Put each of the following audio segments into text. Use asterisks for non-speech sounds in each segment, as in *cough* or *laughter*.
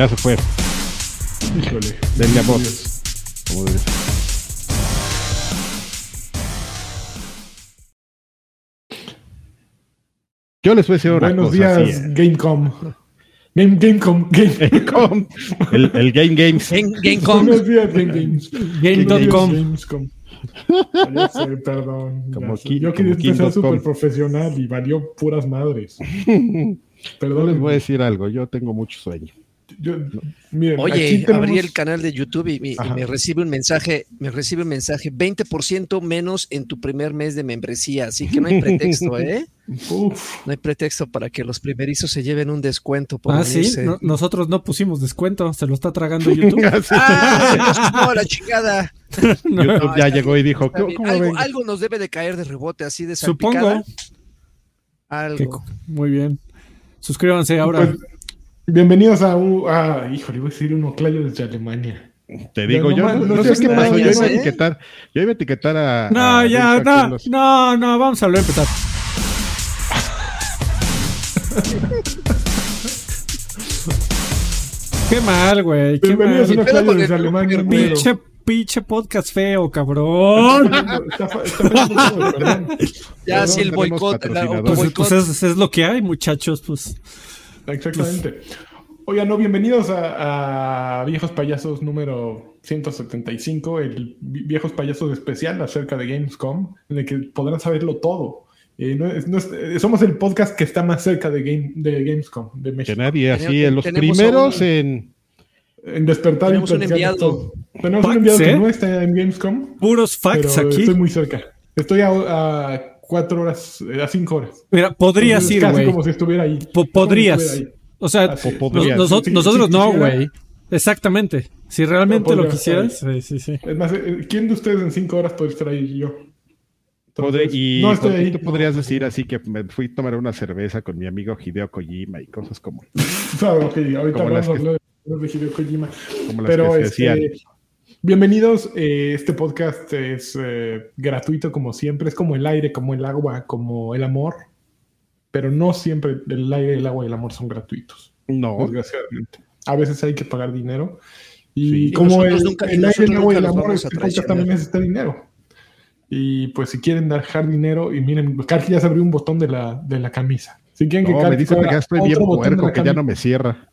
Ya se fue. Híjole. Denle amor. Como debe ser. Yo les voy a decir una Buenos cosa. días, así, Gamecom. Game, Gamecom, Game. *laughs* eh. Com- el, el Game Games. Game, Gamecom. Buenos días, Game Games. Game.com. Ya sé, perdón. ya Como sé. Ki- Yo como quería empezar súper profesional y valió puras madres. *laughs* Yo Perdón. les voy a decir algo. Yo tengo mucho sueño. Yo- miren, Oye, tenemos- abrí el canal de YouTube y, me- y Ajá. me recibe un mensaje, me recibe un mensaje, 20% menos en tu primer mes de membresía, así que no hay pretexto, ¿eh? *laughs* Uf, No hay pretexto para que los primerizos se lleven un descuento por Ah, sí, no- nosotros no pusimos descuento, se lo está tragando *laughs* YouTube. Así. ¡Ah! No, la chingada. *laughs* YouTube ya llegó y dijo, ¿cómo, algo, algo nos debe de caer de rebote, así de Supongo. salpicada. Que Algo. co- muy bien. Suscríbanse ahora. pues, bienvenidos a un. Ah, híjole, iba a decir un oclayo desde Alemania. Te digo, No, yo no, sé qué pasó. Yo iba a ¿eh? etiquetar, yo iba a etiquetar a. no, a ya, no, los- no, no, vamos a volver a empezar. Qué mal, güey. Qué Bienvenidos a un mal. pedo oclayo con desde el Alemania. Pinche, pinche podcast feo, cabrón. Está está. Ya, sí, el boicot. Pues, pues es, es lo que hay, muchachos. Pues Exactamente. Oigan, no, bienvenidos a, a Viejos Payasos número 175, el Vi- Viejos Payasos especial acerca de Gamescom, en el que podrán saberlo todo. Eh, no es- no es- eh, somos el podcast que está más cerca de, Game, de Gamescom, de Que México. nadie, así, en los primeros un- en. En despertar y Tenemos un enviado. todo. Tenemos un enviado que ¿eh? no está en Gamescom, puros pero facts aquí. estoy muy cerca. Estoy a, a cuatro horas, eh, a cinco horas. Mira, podrías Entonces, ir, Casi güey. como si estuviera ahí. Po- Como si podrías. estuviera ahí. O sea. Po- podrías. nos- nos- Sí, nosotros sí, no, güey. Exactamente. Si realmente lo podría quisieras, sí, sí, sí. Es más, eh, ¿quién de ustedes en cinco horas puede estar ahí? Yo. Podré- y no estoy con- ahí. tú podrías decir así que me fui a tomar una cerveza con mi amigo Hideo Kojima y cosas como, *laughs* Ah, ok, ahorita Como las hablamos que- de, de Hideo Kojima. como las Pero que se este, decían. Bienvenidos. eh, este podcast es eh, gratuito como siempre. Es como el aire, como el agua, como el amor. Pero no siempre el aire, el agua y el amor son gratuitos. No, Desgraciadamente. A veces hay que pagar dinero. Y Sí. Como nosotros el, nunca- y el aire, el agua y el amor, este podcast también necesita dinero. Y pues si quieren dejar dinero, y miren, Karki ya se abrió un botón de la, de la camisa. Si quieren que no me Karki dice se que ya estoy bien puerco, que ya no me cierra.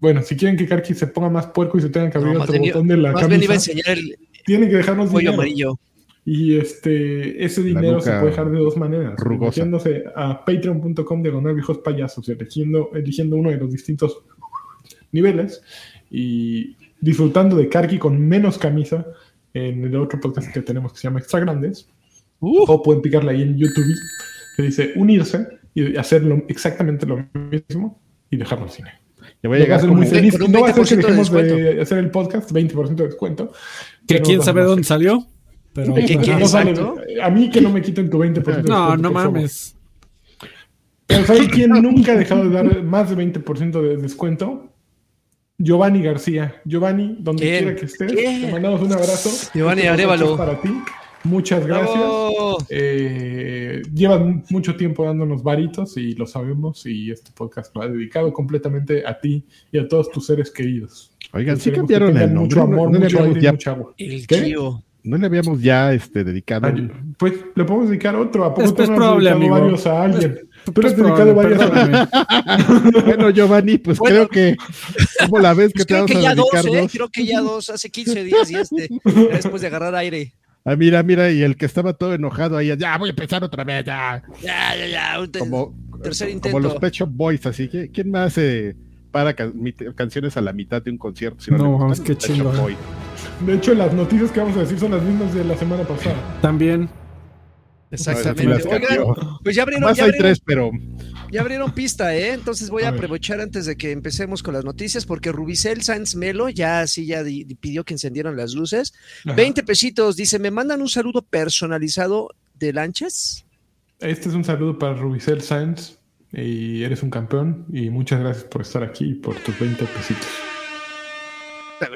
Bueno, si quieren que Karki se ponga más puerco y se tenga que abrir No, otro bien, botón de la más bien iba a camisa, enseñar el tienen que dejarnos dinero. amarillo. Y este, ese dinero se puede dejar de dos maneras. rugosa. Metiéndose a patreon.com diagonal viejos payasos y eligiendo, eligiendo uno de los distintos niveles y disfrutando de Karki con menos camisa en el otro podcast que tenemos que se llama Extra Grandes. Uh. O pueden picarle ahí en YouTube que dice unirse y hacer lo- exactamente lo mismo y dejarnos cine. Ya voy a a llegar hacer como, muy feliz. Con un No va a hacer que 20% de dejemos de, descuento. hacer el podcast, 20% de descuento. Que quién sabe a dónde salió. Pero ¿Qué- qué- no sale- a mí que no me quiten tu 20%. de no, descuento, no favor. mames. Pero ¿saben *laughs* quién nunca ha dejado de dar más de 20% de descuento? Giovanni García. Giovanni, donde ¿Quién? quiera que estés, ¿Quién? te mandamos un abrazo. Giovanni Este es Para ti. Muchas gracias. Eh, llevan mucho tiempo dándonos varitos y lo sabemos y este podcast lo ha dedicado completamente a ti y a todos tus seres queridos. Oigan, sí que cambiaron el nombre. Mucho amor, no, no le mucho habíamos aire y ya, mucha agua. El ¿Qué? Gio. no le habíamos ya este, dedicado. Ay, un- pues le podemos dedicar otro. ¿A poco Es- tú es no has probable, dedicado amigo. varios a alguien? Tú le Pues has dedicado probable, varios a perdóname. *laughs* bueno, Giovanni, pues Bueno. creo que. ¿Cómo la ves que Pues te creo que a ya dos, ¿eh? dos? Creo que ya dos, hace 15 días y este, después de agarrar aire. Ah, mira, mira, y el que estaba todo enojado ahí, ya voy a empezar otra vez, ya. Ya, ya, ya. un te- Como, tercer como intento. los Pet Shop Boys, así que ¿quién más eh, para canciones a la mitad de un concierto? Si No, le gustan? vamos, qué. Boys. De hecho, las noticias que vamos a decir son las mismas de la semana pasada. También. Exactamente. Oigan, pues ya abrieron, Más ya hay abrieron, tres, pero ya abrieron pista, ¿eh? Entonces voy a, aprovechar antes de que empecemos con las noticias, porque Rubicel Sáenz Melo ya sí ya di- di- pidió que encendieran las luces. Ajá. 20 pesitos, dice, ¿me mandan un saludo personalizado de lanchas? Este es un saludo para Rubicel Sáenz. Y eres un campeón. Y muchas gracias por estar aquí y por tus 20 pesitos.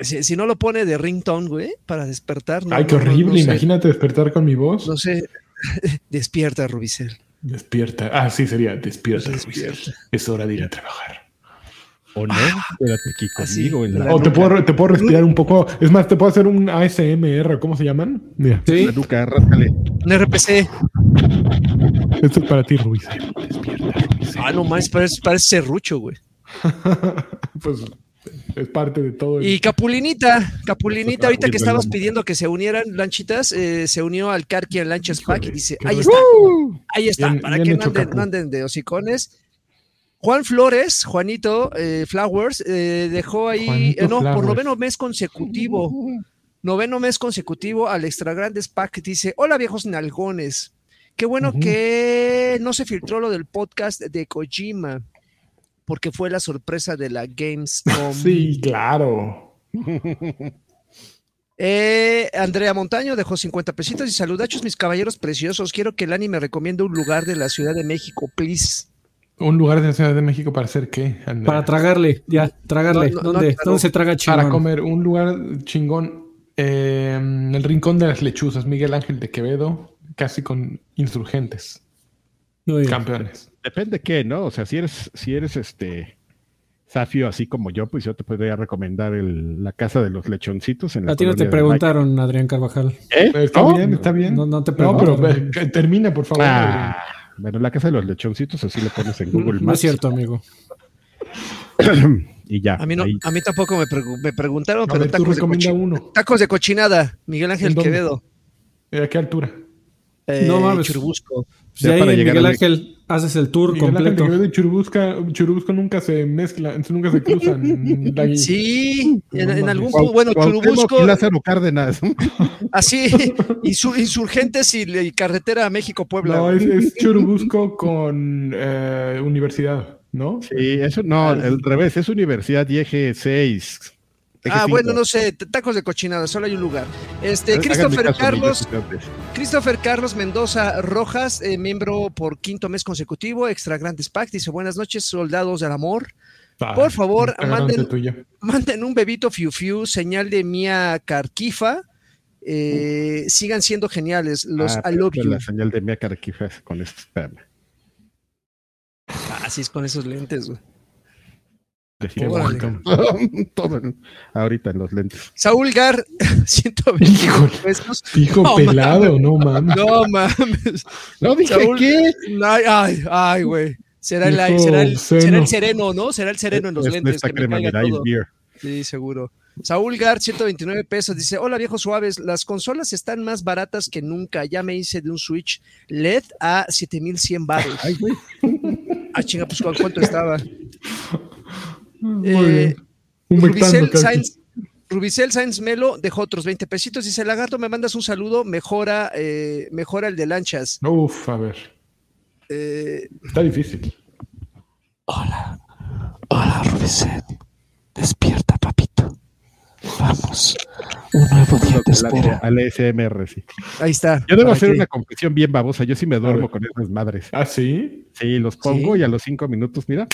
Si, si no lo pone de ringtone, güey, para despertar. no, Ay, qué no, horrible. no sé. Imagínate despertar con mi voz. No sé. *laughs* Despierta, Rubicel. Despierta. Ah, sí, sería despierta. Despierta. Rubicel. Es hora de ir a trabajar. ¿O no? Quédate aquí Así, conmigo. en la, la O te puedo, te puedo respirar un poco. Es más, te puedo hacer un ASMR. ¿Cómo se llaman? Mira, Sí. la nuca, ráscale. Un RPC. esto es para ti, Ruiz. Ah, no más, parece, parece serrucho, güey. *laughs* Pues es parte de todo. el- Y Capulinita, Capulinita, ahorita que estabas pidiendo que se unieran lanchitas, eh, se unió al Karki Lanchas Pack y dice, ahí está, ahí está, Bien- para bien que no anden, Capu. no anden de hocicones. Juan Flores, Juanito eh, Flowers, eh, dejó ahí, no, por noveno mes consecutivo, noveno mes consecutivo al Extra Grandes Pack, dice, hola viejos nalgones, qué bueno que no se filtró lo del podcast de Kojima, porque fue la sorpresa de la *laughs* Gamescom. Sí, claro. *laughs* Eh, Andrea Montaño dejó 50 pesitos y saludachos mis caballeros preciosos. Quiero que el anime recomiende un lugar de la Ciudad de México, please. Un lugar de la Ciudad de México para hacer qué? Andrea? Para tragarle, ya, tragarle. No, no, ¿Dónde, no, ¿Dónde se traga chingón? Para comer un lugar chingón. eh, el Rincón de las Lechuzas, Miguel Ángel de Quevedo, casi con insurgentes, campeones. Depende qué, ¿no? O sea, si eres, si eres este Safio así como yo, pues yo te podría recomendar el- la casa de los lechoncitos en la A ti no te preguntaron, Adrián Carvajal. ¿Eh? Está ¿No? bien, está bien. No, no te No, pero preguntaron. ve, que termina, por favor. Ah, bueno, la casa de los lechoncitos, así le pones en Google No es Maps. cierto, amigo. *coughs* Y ya. A mí, no, ahí. a mí tampoco me, pregu- me preguntaron, A pero ver, tú tacos de, uno. tacos de cochinada, Miguel Ángel. Quevedo. ¿A qué altura? Eh, No mames. Churubusco. Si Ya ahí para Miguel Ángel haces el tour Miguel Ángel de completo. Quevedo y Churubusca, Churubusco nunca se mezclan, nunca se cruzan. *laughs* La- Sí, en, algún bueno, Churubusco, y Lázaro Cárdenas. *laughs* así, insur- insurgentes y, y carretera a México-Puebla. No, es, es Churubusco con eh, universidad, ¿no? Sí, eso no, al revés, es Universidad y eje 6. Ah, bueno, no sé, tacos de cochinada, solo hay un lugar. Este, Christopher Carlos, Christopher Carlos Mendoza Rojas, eh, miembro por quinto mes consecutivo, Extra Grandes Pack, dice buenas noches, soldados del amor. Ah, Por favor, manden- un bebito fiu fiu, señal de Mia Carquifa. Eh, sigan siendo geniales. Los I love you. Ah, La señal de Mia Carquifa con esto, espérame. Así es con esos lentes, güey. Qué Órale. bonito. *laughs* Todo en- ahorita en los lentes. Saúl Gar, *laughs* 120 Híjole. pesos. Hijo No, pelado, no mames. No mames. No dije Saúl- qué. Ay, ay, ay, güey. Será el, Hijo será, el, obsceno. será el sereno, ¿no? Será el sereno en los Es lentes. que me crema, todo. Beer. Sí, seguro. Saúl Gar, 129 pesos, dice, hola viejos suaves, las consolas están más baratas que nunca, ya me hice de un Switch LED a 7100 baros. Ay, güey. Ah, chinga, pues ¿cu- ¿cuánto estaba? *laughs* Eh, Rubicel. Sainz, Rubicel Sainz Melo dejó otros 20 pesitos, dice, Lagarto, me mandas un saludo, mejora, eh, mejora el de lanchas. Uf, a ver. Eh, Está difícil. Hola, hola Rubicet. Despierta, papito. Vamos. Un nuevo día espera. Al SMR, sí. ahí está. Yo debo hacer una confesión bien babosa. Yo sí me duermo con esas madres. ¿Ah, sí? Sí, los pongo Sí. y a los cinco minutos, mira, ¿En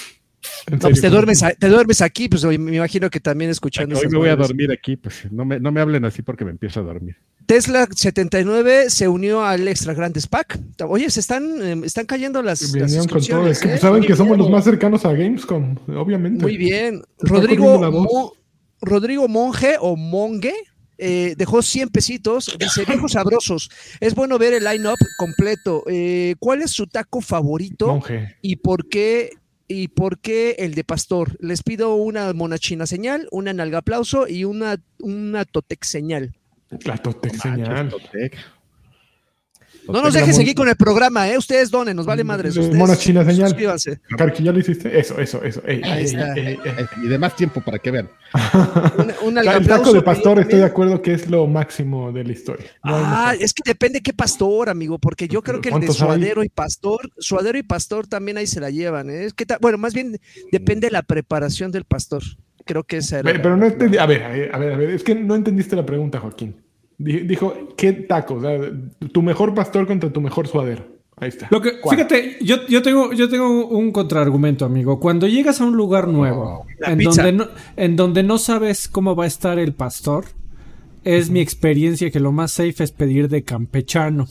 No, pues te duermes, te duermes aquí, pues me imagino que también escuchando. hoy me voy a dormir aquí, pues no me, no me hablen así porque me empiezo a dormir. Tesla 79 se unió al Extra Grandes Pack. Oye, se están, eh, están cayendo las, las Vinieron con todo. suscripciones, Es que ¿eh? saben Muy que somos los más cercanos a Gamescom, obviamente. Muy bien. Rodrigo. Mo- Rodrigo Monge o Monge eh, dejó 100 pesitos. Dice, viejos sabrosos, es bueno ver el line-up completo. Eh, ¿Cuál es su taco favorito y por qué? ¿Y por qué el de pastor? Les pido una monachina señal, una nalga aplauso y una, una totec señal. La Totec señal. Totec. No nos dejen seguir con el programa, ¿eh? Ustedes donen, nos vale madres. La Ustedes monachina señal. Suscríbanse. Carqui, ¿ya lo hiciste? Eso, eso, eso. Ey, Ahí está. ey, ey, ey. Y de más tiempo para que vean. Un, un El taco de pastor, estoy de acuerdo que es lo máximo de la historia. No Ah, es que depende qué pastor, amigo, porque yo creo que el de suadero y pastor, suadero y pastor también ahí se la llevan, ¿eh? Es que bueno, más bien depende de la preparación del pastor. Creo que esa era. Ve- Pero no entendí. A ver, a ver, a ver, a ver, es que no entendiste la pregunta, Joaquín. Di- Dijo, ¿qué taco? O sea, tu mejor pastor contra tu mejor suadero. Ahí está. Lo que, fíjate, yo, yo, tengo, yo tengo un contraargumento, amigo. Cuando llegas a un lugar nuevo, La en donde, no, en donde no sabes cómo va a estar el pastor, es mi experiencia que lo más safe es pedir de campechano.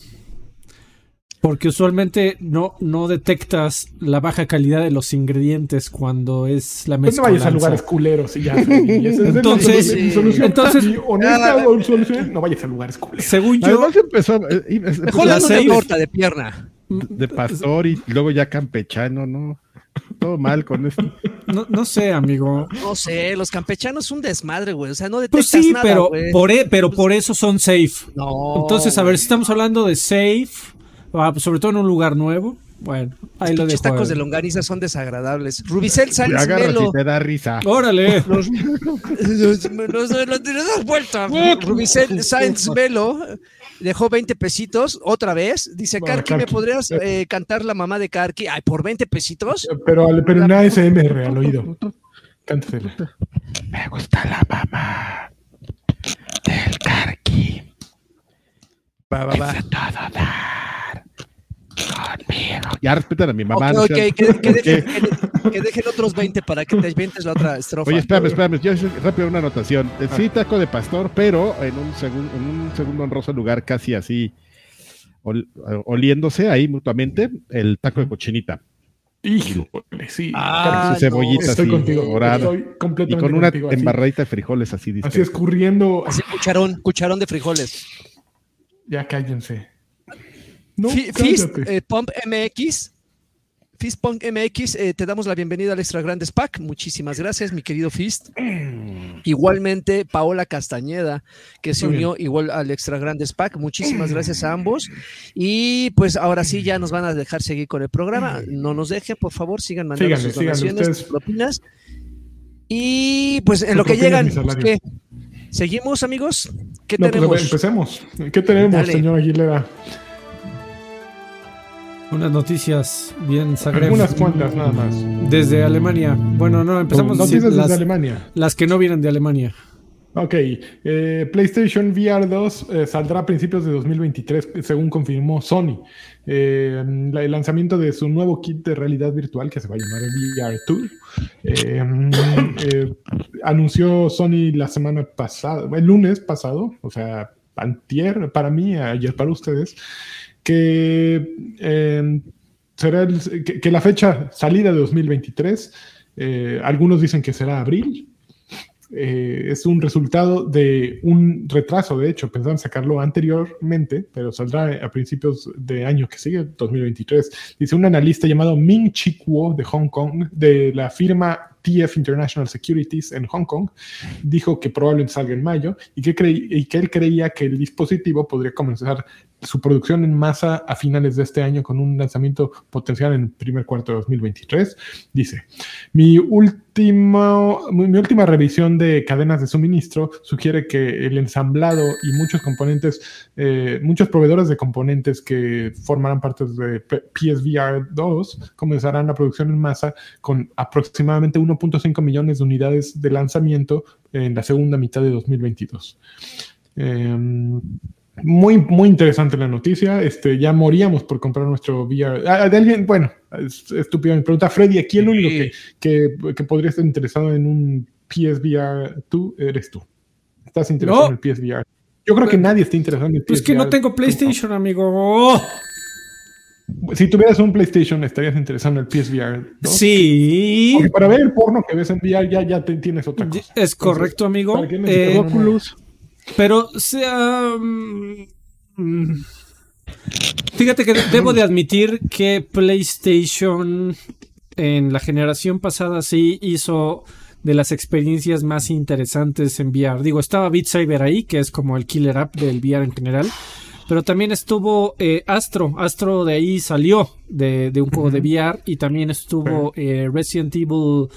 Porque usualmente no, no detectas la baja calidad de los ingredientes cuando es la Pues no mezcla. vayas a lugares culeros y ya. *laughs* Esa Entonces, sí. solución Entonces- honesta Ah, solución, no vayas a lugares culeros. Según yo, Además empezó eh, Mejor la safe. torta de pierna. de pastor y luego ya campechano, ¿no? Todo mal con esto. no, no sé, amigo. No sé, los campechanos son un desmadre, güey. O sea, no Pues detectas sí, nada, pero por, e- pero por eso son safe. No. Entonces, a ver, si estamos hablando de safe, pues, sobre todo en un lugar nuevo, bueno, ahí lo dejo. tacos eh. de longaniza son desagradables. Rubicel Sáenz Agarras Melo. te da risa. Órale. *laughs* Los, los, los, los dos vueltas. Rubicel Sáenz Melo dejó 20 pesitos otra vez. Dice, Bueno, Karki, ¿me Karki. podrías eh, cantar la mamá de Karki? Ay, por 20 pesitos. Pero, pero en ASMR al oído. Cántasela. Me gusta la mamá del carqui. Va, va, va. Todo dar conmigo. Ya respetan a mi mamá. Ok, no ok, sean- que, dejen, que- que dejen otros 20 para que te inventes la otra estrofa. Oye, espérame, espérame. Yo hice rápido una anotación. Eh, Sí, taco de pastor, pero en un, segun- en un segundo honroso lugar casi así, ol- eh, oliéndose ahí mutuamente, el taco de cochinita. Híjole, sí. Ah, su cebollita no, Estoy así, contigo. dorada. Estoy Y con una contigo. Así, embarradita de frijoles así. así discreta. escurriendo. Así, cucharón, cucharón de frijoles. Ya cállense. No, Fi- Fist eh, Pump MX. Fist Pump MX, eh, te damos la bienvenida al Extra Grandes Pack. Muchísimas gracias, mi querido Fist. *clears throat* Igualmente, Paola Castañeda, que se unió igual al Extra Grandes Pack. Muchísimas *clears throat* gracias a ambos. Y pues ahora sí, ya nos van a dejar seguir con el programa. *clears throat* No nos dejen, por favor, sigan mandando Síganle, sus donaciones, sus propinas. Y pues en Su lo que llegan. ¿Seguimos, amigos? ¿Qué No, pues tenemos? empecemos. ¿Qué tenemos, Dale. señor Aguilera? Unas noticias bien sagradas. Algunas cuantas nada más. Desde Alemania. Bueno, no, empezamos a Noticias decir desde las, Alemania. las que no vienen de Alemania. Ok, eh, PlayStation VR 2 eh, saldrá a principios de 2023, según confirmó Sony. Eh, el lanzamiento de su nuevo kit de realidad virtual, que se va a llamar VR Tour, eh, *coughs* eh, anunció Sony la semana pasada, el lunes pasado, o sea, antier para mí, ayer para ustedes, que eh, será el- que, la fecha salida de 2023, eh, algunos dicen que será abril, eh, es un resultado de un retraso, de hecho, pensaban sacarlo anteriormente, pero saldrá a principios de año que sigue, 2023. Dice un analista llamado Ming Chi Kuo de Hong Kong, de la firma TF International Securities en Hong Kong, dijo que probablemente salga en mayo y que, y que él creía que el dispositivo podría comenzar su producción en masa a finales de este año con un lanzamiento potencial en el primer cuarto de 2023. Dice, mi, último, mi, última revisión de cadenas de suministro sugiere que el ensamblado y muchos componentes, eh, muchos proveedores de componentes que formarán parte de PSVR 2 comenzarán la producción en masa con aproximadamente 1.5 millones de unidades de lanzamiento en la segunda mitad de 2022. Em, muy, muy interesante la noticia. Este, ya moríamos por comprar nuestro VR. Ah, de alguien, bueno, es estúpido. Me pregunta Freddy, aquí el único que, que, que podría estar interesado en un PSVR 2 eres tú. Estás interesado No. en el PSVR. Yo creo que nadie está interesado en el Pues PSVR. que no tengo PlayStation, amigo. Si tuvieras un PlayStation, estarías interesado en el PSVR 2. Sí. Porque para ver el porno que ves en VR ya, ya te, tienes otra cosa. Es correcto, amigo. ¿para qué necesitas Eh, Oculus. Pero, sea. mm, Fíjate que debo de admitir que PlayStation en la generación pasada sí hizo de las experiencias más interesantes en VR. Digo, estaba Beat Saber ahí, que es como el killer app del VR en general. Pero también estuvo eh, Astro. Astro de ahí salió de, de un juego de VR. Y también estuvo eh, Resident Evil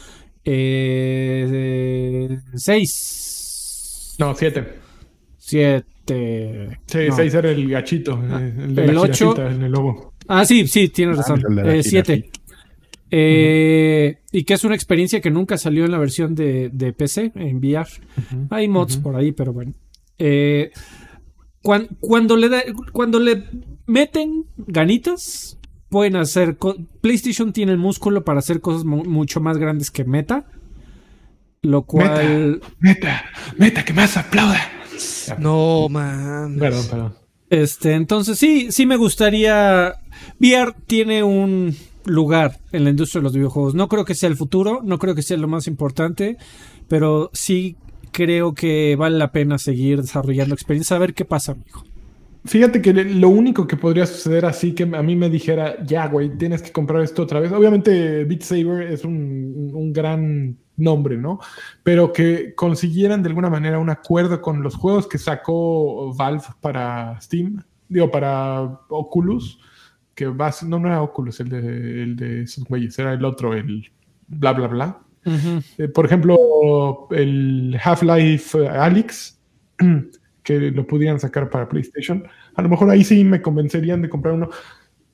eh, 6. No, 7. 7. Sí, no. 6 era el gachito. eh, el de el la ocho. jirafita en el lobo. Ah, sí, sí, tienes razón. de la 7. jirafita. Y que es una experiencia que nunca salió en la versión de, de PC, en VR. Hay mods por ahí, pero bueno. Eh, cuan- cuando, le da- cuando le meten ganitas, pueden hacer. PlayStation tiene el músculo para hacer cosas mu- mucho más grandes que Meta. Lo cual. Meta, meta, que más aplauda. No, man. Perdón, perdón. Este, entonces sí, sí me gustaría. VR tiene un lugar en la industria de los videojuegos. No creo que sea el futuro, no creo que sea lo más importante, pero sí creo que vale la pena seguir desarrollando experiencia, a ver qué pasa, amigo. Fíjate que lo único que podría suceder así que a mí me dijera, ya, güey, tienes que comprar esto otra vez. Obviamente, Beat Saber es un, un, gran nombre, ¿no? Pero que consiguieran de alguna manera un acuerdo con los juegos que sacó Valve para Steam, digo, para Oculus, que va, no, no era Oculus el de, el de esos güeyes, era el otro, el bla, bla, bla. Eh, por ejemplo, el Half-Life Alyx *clears throat* que lo pudieran sacar para PlayStation. A lo mejor ahí sí me convencerían de comprar uno.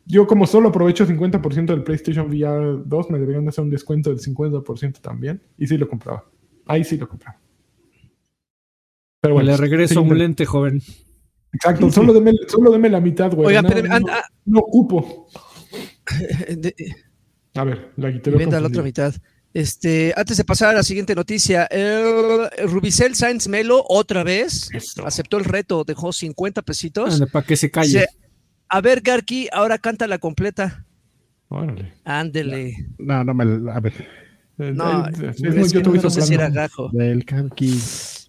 Yo como solo aprovecho 50% del PlayStation VR 2, me deberían hacer un descuento del 50% también. Y sí lo compraba. Ahí sí lo compraba. Pero bueno. Le regreso un lente, joven. Exacto, solo, deme, solo la mitad, güey. Oiga, pero, no, ocupo. *laughs* A ver, la guitarra. Venda la otra mitad. Este, antes de pasar a la siguiente noticia, Rubicel Sainz Melo otra vez aceptó el reto, dejó 50 pesitos. Para que se calle. A ver, Garki, ahora canta la completa. Órale. Ándele. No, no me. A ver. No, es, yo no sé si era gajo. Del Garki.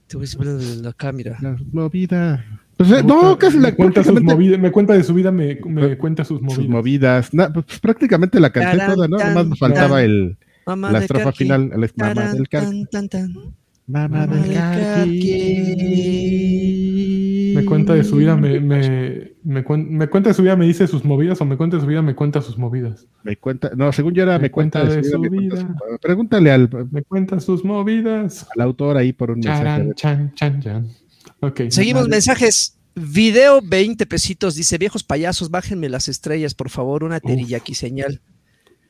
Te voy a de la cámara. movida. Pues, no, casi la cuenta sus movidas, me cuenta de su vida, me, me cuenta sus movidas. Sus movidas. pues, prácticamente la canté toda, ¿no? Nomás me faltaba el Mamá la estrofa final, la mamá del carqui. Mamá del carqui. Me cuenta de su vida, me, me, me, me, cuenta de su vida, me dice sus movidas, o me cuenta de su vida, me cuenta sus movidas. Me cuenta, no, según yo era, me, cuenta, de su vida. pregúntale al. Me cuenta sus movidas. Al autor ahí por un mensaje. Chan, chan, chan. Okay, Seguimos mensajes. Video 20 pesitos. Dice, viejos payasos, bájenme las estrellas, por favor, una teriyaki señal.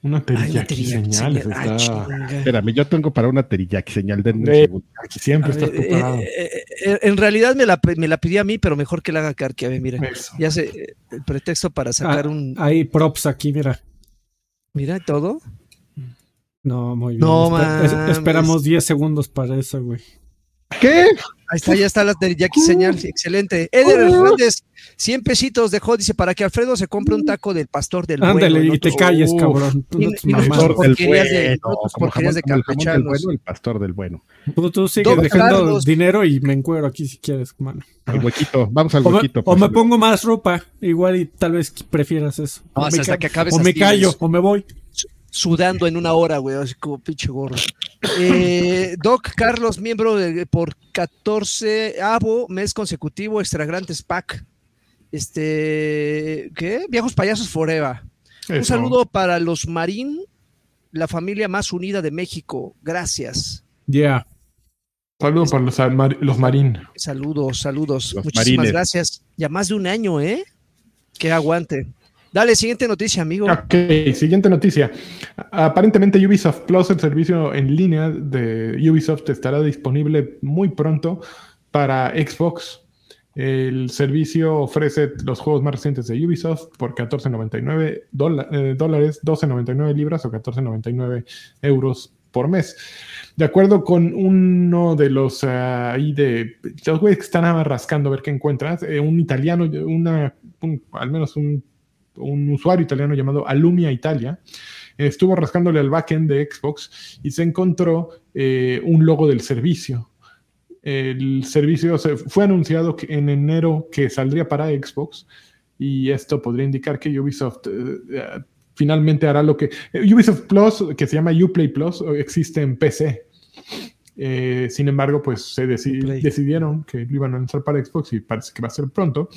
Una teriyaki, señal. Espérame, yo tengo para una teriyaki señal de Siempre estás preparado. Eh, eh, eh, en realidad me la, me la pidió a mí, pero mejor que la haga Karki. A ver, mira. Ya sé, el pretexto para sacar ah, un. Hay props aquí, mira. Mira todo. No, muy bien. No, esperamos 10 segundos para eso, güey. ¿Qué? Ahí está, ya está la teriyaki señal. Excelente. Eder Hernández 100 pesitos dejó, dice, para que Alfredo se compre un taco del pastor del bueno. Ándale, y te calles, cabrón. el pastor del bueno. el pastor del bueno. Tú, sigues dejando dinero y me encuero aquí si quieres, mano. El huequito, vamos al huequito. o me pongo más ropa, igual y tal vez prefieras eso. o, me, que o me callo, o me voy sudando en una hora, güey, así como pinche gorro. Eh, Doc Carlos, miembro de, por 14 avo mes consecutivo, Extra Grandes Pack. Este, ¿qué? Viejos Payasos Forever. Un saludo para los Marín, la familia más unida de México. Gracias. Ya. Saludos para los, Marín. Saludos, saludos. Muchísimas gracias. Ya más de un año, ¿eh? Que aguante. Dale, siguiente noticia, amigo. Ok, siguiente noticia. Aparentemente Ubisoft Plus, el servicio en línea de Ubisoft, estará disponible muy pronto para Xbox. El servicio ofrece los juegos más recientes de Ubisoft por 14.99 eh, dólares, 12.99 libras o 14.99 euros por mes. De acuerdo con uno de los eh, ahí de los güeyes que están rascando a ver qué encuentras, eh, un italiano, una, al menos un, un, usuario italiano llamado Alumia Italia, estuvo rascándole al backend de Xbox y se encontró un logo del servicio el servicio se, fue anunciado en enero que saldría para Xbox y esto podría indicar que Ubisoft eh, eh, finalmente hará lo que... Eh, Ubisoft Plus, que se llama Uplay Plus, existe en PC. sin embargo, pues se decidieron que lo iban a lanzar para Xbox y parece que va a ser pronto.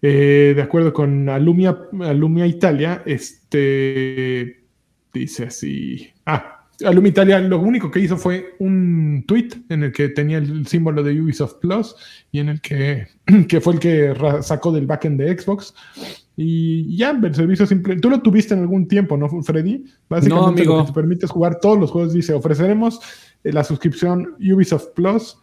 De acuerdo con Alumia, Alumia Italia, este dice así. Ah, Alum Italia lo único que hizo fue un tweet en el que tenía el símbolo de Ubisoft Plus y en el que, *clears throat* que fue el que sacó del backend de Xbox. Y ya, el servicio simple. Tú lo tuviste en algún tiempo, ¿no, Freddy? Básicamente lo que te permite jugar todos los juegos. Dice: ofreceremos eh, la suscripción Ubisoft Plus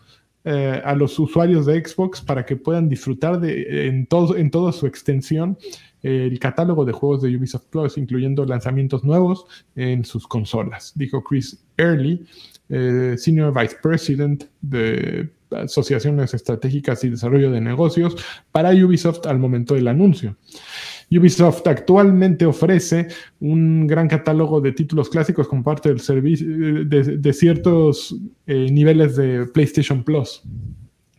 eh, a los usuarios de Xbox para que puedan disfrutar de, en, todo, en toda su extensión el catálogo de juegos de Ubisoft Plus, incluyendo lanzamientos nuevos en sus consolas, dijo Chris Early, eh, Senior Vice President de Asociaciones Estratégicas y Desarrollo de Negocios para Ubisoft al momento del anuncio. Ubisoft actualmente ofrece un gran catálogo de títulos clásicos como parte del servicio de, ciertos eh, niveles de PlayStation Plus.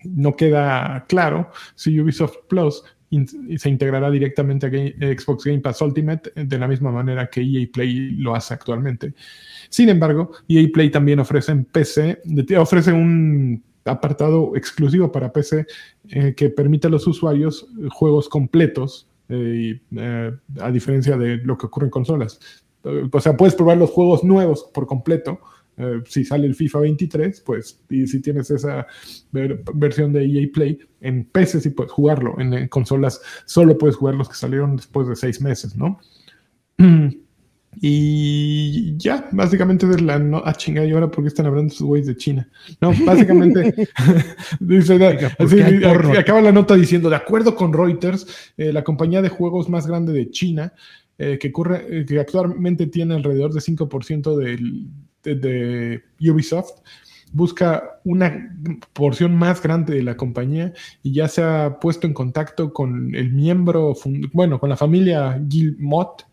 No queda claro si Ubisoft Plus se integrará directamente a Xbox Game Pass Ultimate de la misma manera que EA Play lo hace actualmente. Sin embargo, EA Play también ofrece en PC, ofrece un apartado exclusivo para PC eh, que permite a los usuarios eh, juegos completos, eh, a diferencia de lo que ocurre en consolas. O sea, puedes probar los juegos nuevos por completo. si sale el FIFA 23, pues, y si tienes esa versión de EA Play, en PC sí puedes jugarlo, en, consolas solo puedes jugar los que salieron después de seis meses, ¿no? *clears throat* Y ya, básicamente de la no, ah, chinga, y ahora porque están hablando sus güeyes de China. No, básicamente *laughs* *laughs* dice, así, acaba la nota diciendo, de acuerdo con Reuters, eh, la compañía de juegos más grande de China, eh, que, ocurre, eh, que actualmente tiene alrededor de 5% del, de, Ubisoft, busca una porción más grande de la compañía y ya se ha puesto en contacto con el miembro, bueno, con la familia Gil Mott,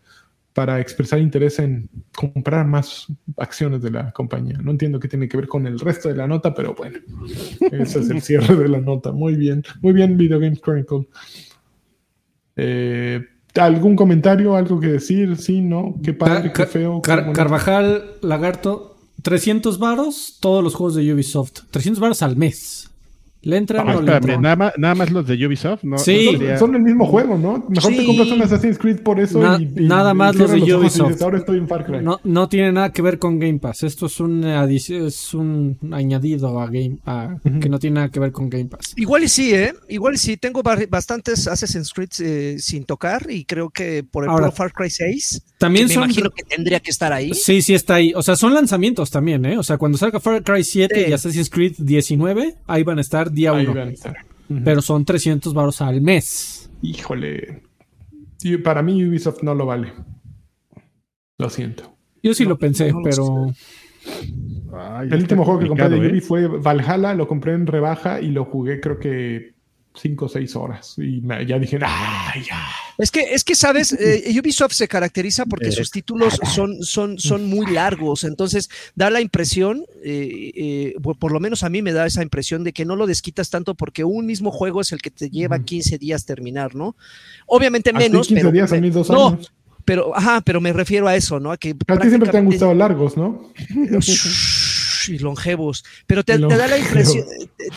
para expresar interés en comprar más acciones de la compañía. No entiendo qué tiene que ver con el resto de la nota, pero bueno, ese es el *laughs* cierre de la nota. Muy bien, muy bien, Video Games Chronicle. Eh, ¿Algún comentario, algo que decir? Sí, ¿no? Qué padre, qué feo. Carvajal, Lagarto, 300 varos, todos los juegos de Ubisoft. 300 varos al mes. ¿Le entran o le entran? Nada, más, nada más los de Ubisoft. No, sí. son, el mismo juego, ¿no? Mejor te compras un Assassin's Creed por eso. y, nada más los de Ubisoft. ahora estoy en Far Cry. No, no, tiene nada que ver con Game Pass. Esto es un, es un añadido a Game a, que no tiene nada que ver con Game Pass. Igual y sí, ¿eh? Igual y sí. Tengo bastantes Assassin's Creed eh, sin tocar y creo que por el Far Cry 6 también me imagino que tendría que estar ahí. Sí, sí está ahí. O sea, son lanzamientos también, ¿eh? O sea, cuando salga Far Cry 7 y Assassin's Creed 19, ahí van a estar día 1. Pero son 300 baros al mes. Híjole. para mí Ubisoft no lo vale. Lo siento. Yo sí lo pensé, pero... el último juego que compré de Ubi ¿eh? fue Valhalla, lo compré en rebaja y lo jugué creo que 5 o 6 horas. Y ya dije, ¡ay, ya! Es que, es que sabes, *laughs* eh, Ubisoft se caracteriza porque sus títulos son, son, son muy largos. Entonces, da la impresión, eh, eh, por, lo menos a mí me da esa impresión de que no lo desquitas tanto porque un mismo juego es el que te lleva 15 días terminar, ¿no? Obviamente menos. 15 días a mí dos años. Pero, ajá, pero me refiero a eso, ¿no? A, que a ti siempre te han gustado largos, ¿no? *laughs* *laughs* y longevos, pero te, da la impresión,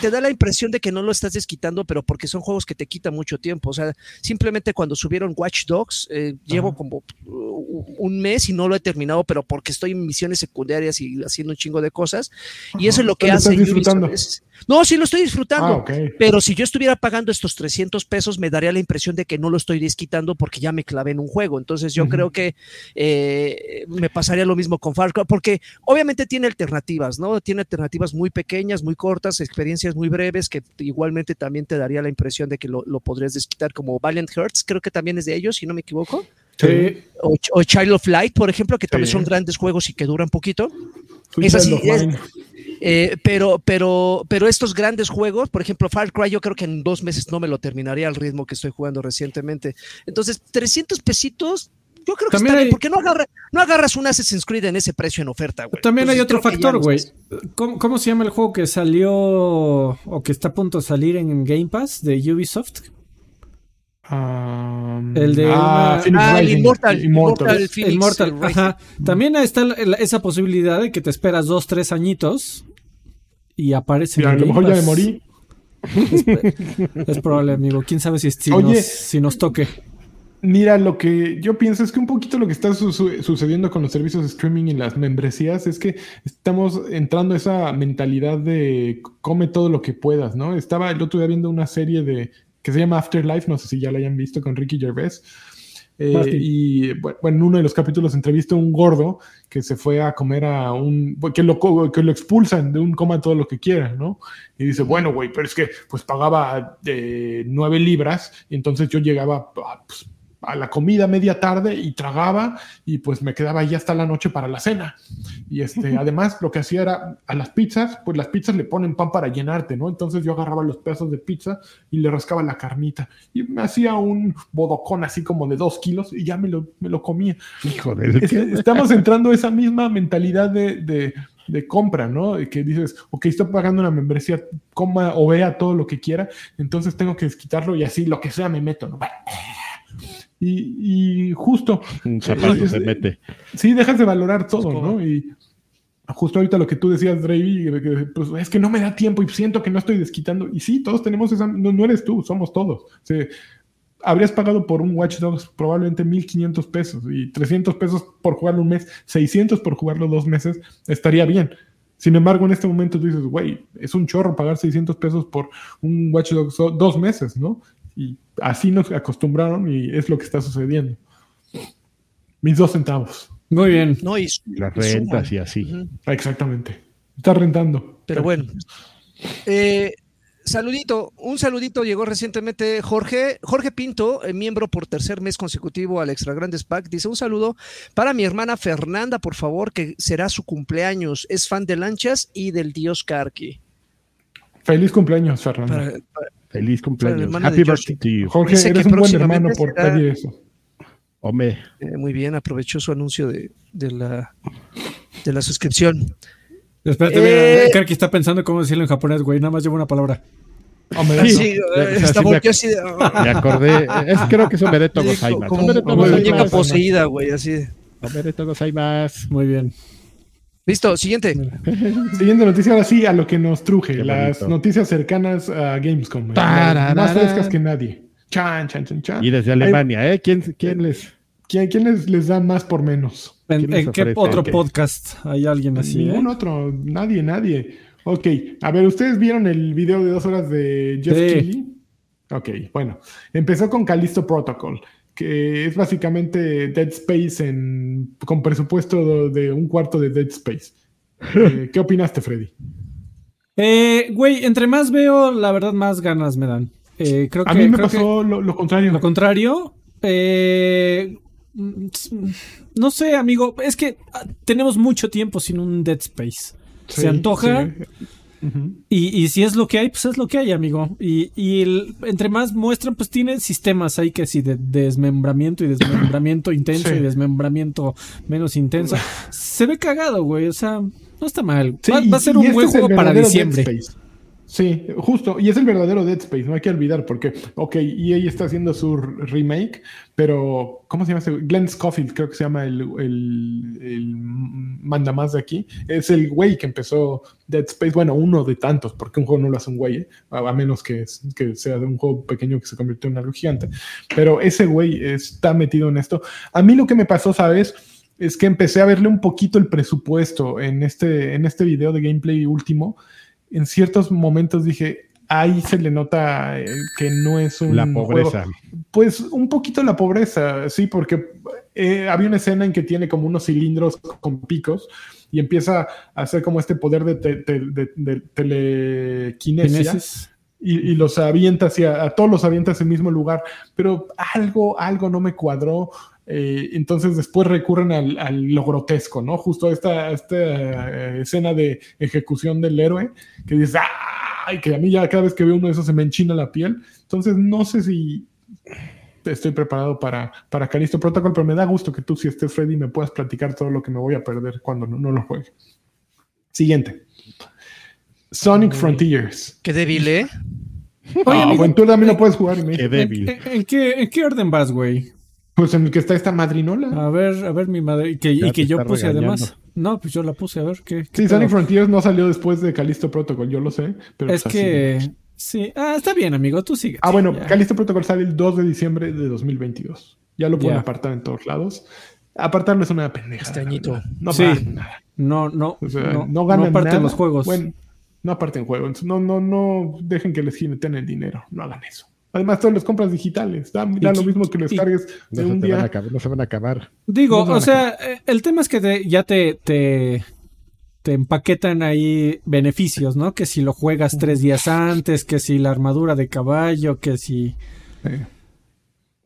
te da la impresión de que no lo estás desquitando, pero porque son juegos que te quitan mucho tiempo. O sea, simplemente cuando subieron Watch Dogs, eh, llevo como uh, un mes y no lo he terminado, pero porque estoy en misiones secundarias y haciendo un chingo de cosas. Y eso es lo que hace. Disfrutando. No, sí lo estoy disfrutando, ah, pero si yo estuviera pagando estos 300 pesos, me daría la impresión de que no lo estoy desquitando porque ya me clavé en un juego. Entonces yo creo que eh, me pasaría lo mismo con Far Cry, porque obviamente tiene alternativas, ¿no? Tiene alternativas muy pequeñas, muy cortas, experiencias muy breves, que igualmente también te daría la impresión de que lo, podrías desquitar como Valiant Hearts, creo que también es de ellos, si no me equivoco. Sí. O, Child of Light, por ejemplo, que también son grandes juegos y que duran poquito. Es así, eh, pero, pero, pero estos grandes juegos, por ejemplo, Far Cry, yo creo que en dos meses no me lo terminaría al ritmo que estoy jugando recientemente. Entonces, 300 pesitos, yo creo que está bien, porque no, no agarras un Assassin's Creed en ese precio en oferta, güey. También hay otro factor, güey. ¿Cómo, se llama el juego que salió o que está a punto de salir en Game Pass de Ubisoft? Um, el de ah, ah Immortal, Immortal, Immortal, ajá. También está esa posibilidad de que te esperas dos, tres añitos y aparece. a lo mejor ya me morí. Es, probable, amigo. Quién sabe si, nos, si nos toque. Mira, lo que yo pienso es que un poquito lo que está sucediendo con los servicios de streaming y las membresías es que estamos entrando a esa mentalidad de come todo lo que puedas, ¿no? Estaba el otro día viendo una serie de que se llama Afterlife, no sé si ya la hayan visto con Ricky Gervais. Eh, y bueno, en uno de los capítulos entrevista a un gordo que se fue a comer a un. que lo, que lo expulsan de un coma todo lo que quiera, ¿no? Y dice, bueno, güey, pero es que pues pagaba de nueve libras y entonces yo llegaba, ah, pues, a la comida media tarde y tragaba y pues me quedaba ahí hasta la noche para la cena. Y este, además lo que hacía era a las pizzas, pues las pizzas le ponen pan para llenarte, ¿no? Entonces yo agarraba los pedazos de pizza y le rascaba la carnita y me hacía un bodocón así como de dos kilos y ya me lo, me lo comía. Hijo de... Estamos entrando a esa misma mentalidad de, de compra, ¿no? Que dices, ok, estoy pagando una membresía, coma o vea todo lo que quiera, entonces tengo que desquitarlo y así lo que sea me meto, ¿no? Y, justo. Un zapato se mete. Sí, dejas de valorar todo, ¿no? Y justo ahorita lo que tú decías, Dravy, pues es que no me da tiempo y siento que no estoy desquitando. Y sí, todos tenemos esa. No, eres tú, somos todos. habrías pagado por un Watch Dogs probablemente 1500 pesos y 300 pesos por jugarlo un mes, 600 por jugarlo dos meses, estaría bien. Sin embargo, en este momento tú dices, güey, es un chorro pagar 600 pesos por un Watch Dogs dos meses, ¿no? Y así nos acostumbraron y es lo que está sucediendo. Mis dos centavos. Muy bien. No, y, Las rentas y así. Exactamente. Está rentando. Pero bueno. Eh, saludito, un saludito llegó recientemente Jorge, Jorge Pinto, eh, miembro por tercer mes consecutivo al Extra Grandes Pack, dice un saludo para mi hermana Fernanda, por favor, que será su cumpleaños, es fan de lanchas y del dios Karki. Feliz cumpleaños, Fernanda. Feliz cumpleaños. Happy birthday to you. Jorge, eres un buen hermano por pedir eso. Hombre. Eh, muy bien, aprovechó su anuncio de, de, la, de la suscripción. Espérate, eh, mira, Karki está pensando cómo decirlo en japonés, güey. Nada más llevo una palabra. Hombre, sí, está me, así de, me acordé. Es, creo que es Omereto Gozaimasu. Como, como, como muñeca poseída, güey, así. Omereto Gozaimasu. Muy bien. Listo, siguiente. *laughs* Siguiente noticia, ahora sí, a lo que nos truje. las noticias cercanas a Gamescom. Más frescas que nadie. Chan, chan, chan, chan. Y desde Alemania, ¿eh? ¿Quién, quién les...? ¿Quién, quién les, les, da más por menos? ¿En, qué otro podcast hay alguien así? Ningún eh? otro, nadie, nadie. Ok, a ver, ¿ustedes vieron el video de dos horas de Jeff sí. Ok, bueno. Empezó con Callisto Protocol que es básicamente Dead Space en, con presupuesto de un cuarto de Dead Space. Eh, *laughs* ¿Qué opinaste, Freddy? Eh, güey, entre más veo, la verdad, más ganas me dan. Eh, creo a mí me pasó lo, contrario. Lo contrario. no sé, amigo. Es que ah, tenemos mucho tiempo sin un Dead Space. Se antoja y, si es lo que hay, pues es lo que hay, amigo. Y, entre más muestran, pues tiene sistemas ahí que sí, de, desmembramiento y desmembramiento *coughs* intenso y desmembramiento menos intenso. Se ve cagado, güey. O sea, no está mal. va, a ser un buen este juego para diciembre. Sí, justo, y es el verdadero Dead Space, no hay que olvidar, porque, ok, EA está haciendo su remake, pero, ¿cómo se llama? Este? Glenn Scofield, creo que se llama el, el, manda más de aquí, es el güey que empezó Dead Space, bueno, uno de tantos, porque un juego no lo hace un güey, ¿eh? a, menos que, que sea de un juego pequeño que se convirtió en algo gigante, pero ese güey está metido en esto. A mí lo que me pasó, ¿sabes? Es que empecé a verle un poquito el presupuesto en este, en este video de gameplay último en ciertos momentos dije, ahí se le nota eh, que no es un. La pobreza. Pues un poquito la pobreza, sí, porque eh, había una escena en que tiene como unos cilindros con picos y empieza a hacer como este poder de, telequinesia. Y, los avienta hacia, a todos los avienta hacia el mismo lugar, pero algo, algo no me cuadró. Eh, entonces después recurren al, lo grotesco, ¿no? Justo esta, esta eh, escena de ejecución del héroe, que dices, ¡ay! Que a mí ya cada vez que veo uno de esos se me enchina la piel. Entonces no sé si estoy preparado para, para Calisto Protocol, pero me da gusto que tú, si estés Freddy, me puedas platicar todo lo que me voy a perder cuando no, lo juegue. Siguiente. Sonic Frontiers. Qué débil, ¿eh? Oye, ah, tú también lo puedes jugar. Qué débil. ¿En, qué, ¿En qué orden vas, güey? Pues en el que está esta madrinola. A ver, a ver mi madre. Y que, y que yo puse además. No, pues yo la puse, a ver qué. sí, Sonic Frontiers no salió después de Callisto Protocol, yo lo sé. Pero es que. Sí, ah, está bien, amigo, tú sigue. Ah, bueno, Callisto Protocol sale el 2 de diciembre de 2022. Ya lo pueden apartar en todos lados. Apartarlo es una pendeja. Este añito. No sí. nada. No, no. O sea, no, no ganan no aparten los juegos. Bueno, no aparten juegos. No, no, no dejen que les jineten el dinero. No hagan eso. Además, todas las compras digitales. Da, lo mismo que les cargues de un día. no se van a acabar. Digo, o sea, eh, el tema es que ya te, te, te, empaquetan ahí beneficios, ¿no? Que si lo juegas tres días antes, que si la armadura de caballo, que si.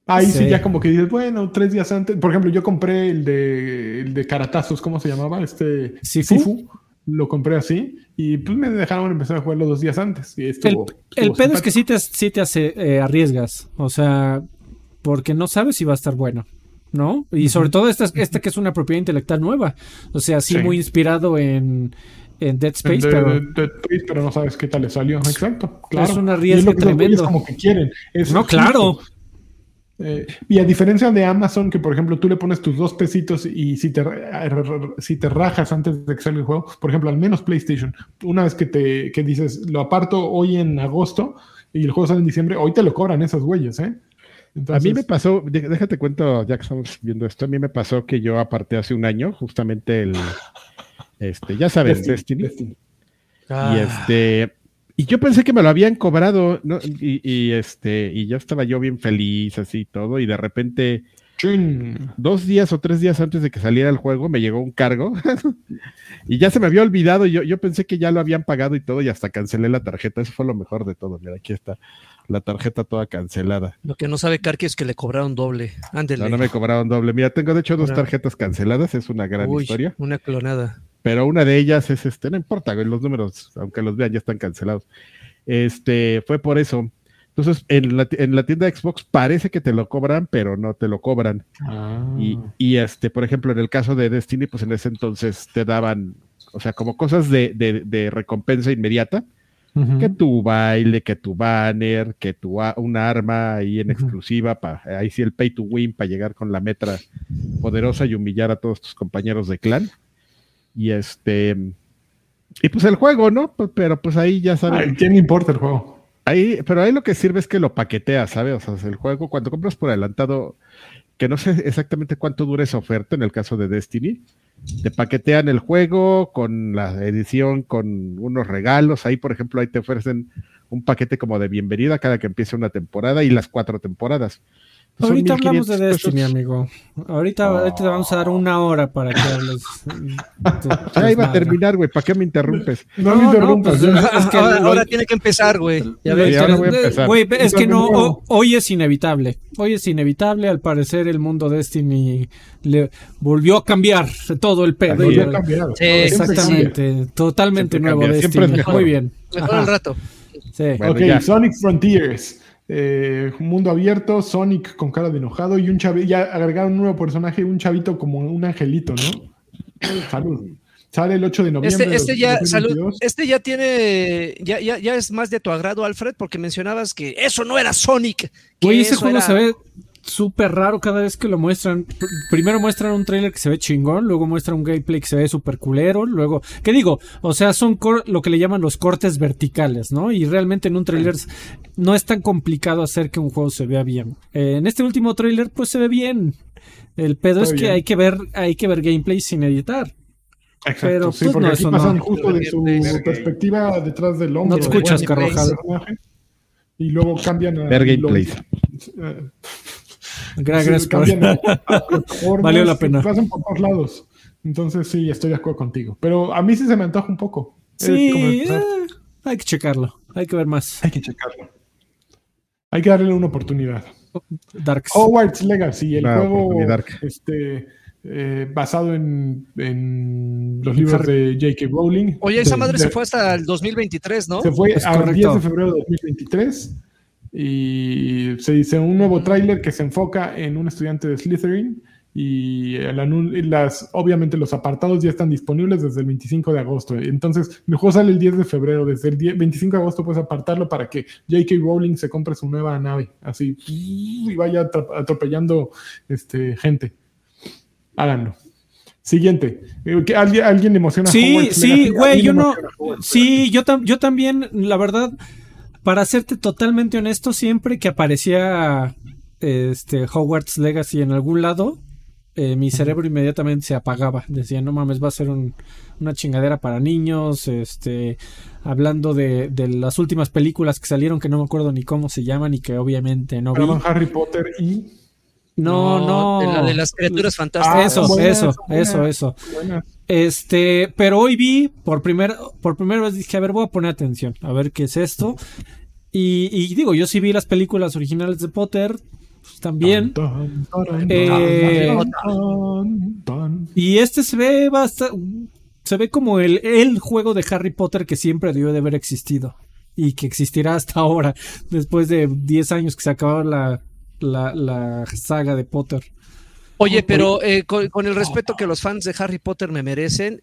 Ahí sí. Sí. ya como que dices, bueno, tres días antes. Por ejemplo, yo compré el de, el de Caratazos, ¿cómo se llamaba? Este Sifu. Lo compré así y pues me dejaron empezar a jugarlo dos días antes. Y El, estuvo, el estuvo pedo es que sí te, sí te hace, eh, arriesgas. O sea, porque no sabes si va a estar bueno. ¿No? Y sobre todo esta, esta que es una propiedad intelectual nueva. O sea, sí, Sí. muy inspirado en, en Dead Space, De- pero. de- de Space, pero no sabes qué tal le salió. Exacto, claro. Es un güeyes tremendo. como que quieren. Es No, justo. claro. Eh, y a diferencia de Amazon, que por ejemplo tú le pones tus dos pesitos y si te, si te rajas antes de que salga el juego, por ejemplo, al menos PlayStation, una vez que te que dices lo aparto hoy en agosto y el juego sale en diciembre, hoy te lo cobran esas güeyes, ¿eh? A mí me pasó, dé- déjate cuento, ya que estamos viendo esto, a mí me pasó que yo aparté hace un año, justamente el, este, ya sabes, Destiny, Destiny. Ah. y este, y yo pensé que me lo habían cobrado, ¿no? Y, y, este, y ya estaba yo bien feliz, así y todo, y de repente, Chin. dos días o tres días antes de que saliera el juego, me llegó un cargo, *laughs* y ya se me había olvidado, y yo, yo pensé que ya lo habían pagado y todo, y hasta cancelé la tarjeta, eso fue lo mejor de todo, mira, aquí está, la tarjeta toda cancelada. Lo que no sabe Karki es que le cobraron doble. Ándele. No, no me cobraron doble. Mira, tengo de hecho dos tarjetas canceladas, es una gran Uy, historia. Una clonada. Pero una de ellas es este, no importa, los números, aunque los vean, ya están cancelados. Este, fue por eso. Entonces, en la, en la tienda de Xbox parece que te lo cobran, pero no te lo cobran. Ah. Y, y este, por ejemplo, en el caso de Destiny, pues en ese entonces te daban, o sea, como cosas de, de, de recompensa inmediata, que tu baile, que tu banner, que tu un arma ahí en exclusiva, pa, ahí sí el pay to win para llegar con la metra poderosa y humillar a todos tus compañeros de clan. Y este y pues el juego, ¿no? Pero pues ahí ya Ay, saben, ¿Quién importa el juego? ahí, pero ahí lo que sirve es que lo paqueteas, ¿sabes? O sea, el juego cuando compras por adelantado, que no sé exactamente cuánto dura esa oferta en el caso de Destiny, te paquetean el juego con la edición, con unos regalos. Ahí, por ejemplo, ahí te ofrecen un paquete como de bienvenida cada que empiece una temporada y las cuatro temporadas. Son Ahorita hablamos de 1500 Destiny, pesos. amigo. Ahorita, ahorita te vamos a dar una hora para que hables. *laughs* Ya iba a terminar, güey. ¿Para qué me interrumpes? No, No, me no, interrumpas. pues, ya. Es que ahora, lo- ahora tiene que empezar, güey. Ya ves. Ahora voy a empezar. Güey, es que no, hoy es inevitable. Hoy es inevitable. Al parecer, el mundo Destiny le volvió a cambiar todo el pedo. Así Volvió es. a cambiar. Sí, cambia. Exactamente. Totalmente Siempre nuevo cambia, siempre Destiny. es mejor. Muy bien. Mejor Ajá. al rato. Sí. Bueno, ok, ya. Sonic Frontiers. Eh, mundo abierto, Sonic con cara de enojado y un chavito. Ya agregaron un nuevo personaje, un chavito como un angelito, ¿no? *clears throat* Salud. Sale el 8 de noviembre. Este, este de ya, salud, 2022. este ya tiene, ya, ya, ya es más de tu agrado, Alfred, porque mencionabas que eso no era Sonic. que Güey, ese juego era- se ve súper raro cada vez que lo muestran. Pr- Primero muestran un trailer que se ve chingón, luego muestran un gameplay que se ve súper culero, luego... ¿Qué digo? O sea, son lo que le llaman los cortes verticales, ¿no? Y realmente en un trailer no es tan complicado hacer que un juego se vea bien. Eh, en este último trailer, pues se ve bien. El pedo Está es que hay que ver, hay que ver gameplay sin editar. Exacto, pero, sí, pues, porque no, aquí eso pasan no. justo de su perspectiva detrás del hombro. No te escuchas, Carvajal. Y luego cambian a. Ver y gameplays. Gracias a- a plataformas, Valió la pena. Pasan por todos lados. Entonces, sí, estoy de acuerdo contigo. Pero a mí sí se me antoja un poco. Sí, eh, hay que checarlo. Hay que ver más. Hay que checarlo. Hay que darle una oportunidad. Darks. Hogwarts Legacy, el juego este, eh, basado en, en los libros de J.K. Rowling. Oye, esa De- madre de- se fue hasta el 2023, ¿no? Se fue correcto. 10 de febrero de 2023 y se dice un nuevo tráiler que se enfoca en un estudiante de Slytherin y, el anun- y las, obviamente los apartados ya están disponibles desde el 25 de agosto. Entonces, el juego sale el 10 de febrero. Desde el 10 25 de agosto puedes apartarlo para que J.K. Rowling se compre su nueva nave. Así, y vaya atropellando este, gente. Háganlo. Siguiente. Eh, ¿que ¿Alguien, alguien emociona Sí, sí, güey, yo no. Sí, yo, tam- yo también, la verdad, para serte totalmente honesto, siempre que aparecía este Hogwarts Legacy en algún lado, eh, mi cerebro inmediatamente se apagaba. Decía, no mames, va a ser un- una chingadera para niños. Este, hablando de, de las últimas películas que salieron, que no me acuerdo ni cómo se llaman y que obviamente no vi. Harry Potter y No, no. de la de las criaturas Ah, fantásticas. Eso, buenas, eso, buenas. eso, eso. Este, pero hoy vi por primera, por primera vez dije, a ver, voy a poner atención, a ver qué es esto. Y, y digo, yo sí vi las películas originales de Potter, pues, también. Eh, y este se ve bastante. Se ve como el, el juego de Harry Potter que siempre debió de haber existido. Y que existirá hasta ahora, después de 10 años que se acabó la, la, la saga de Potter. Oye, pero eh, con, el respeto que los fans de Harry Potter me merecen,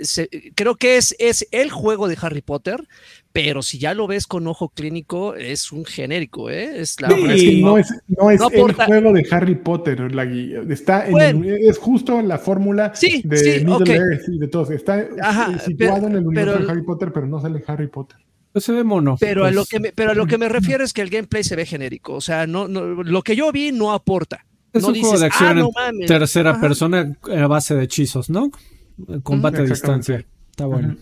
creo que es, es el juego de Harry Potter, pero si ya lo ves con ojo clínico, es un genérico, ¿eh? Es la no, es no, es, no es el juego de Harry Potter, la Está en es justo la fórmula de Middle Earth y de todo. Está situado en el universo de Harry Potter, pero no sale Harry Potter. Pues se ve mono. Pero, a lo pues. que me, pero a lo que me refiero es que el gameplay se ve genérico. O sea, no, no lo que yo vi no aporta. Es un juego de acción ah, en tercera persona a base de hechizos, ¿no? Combate a distancia. Está bueno.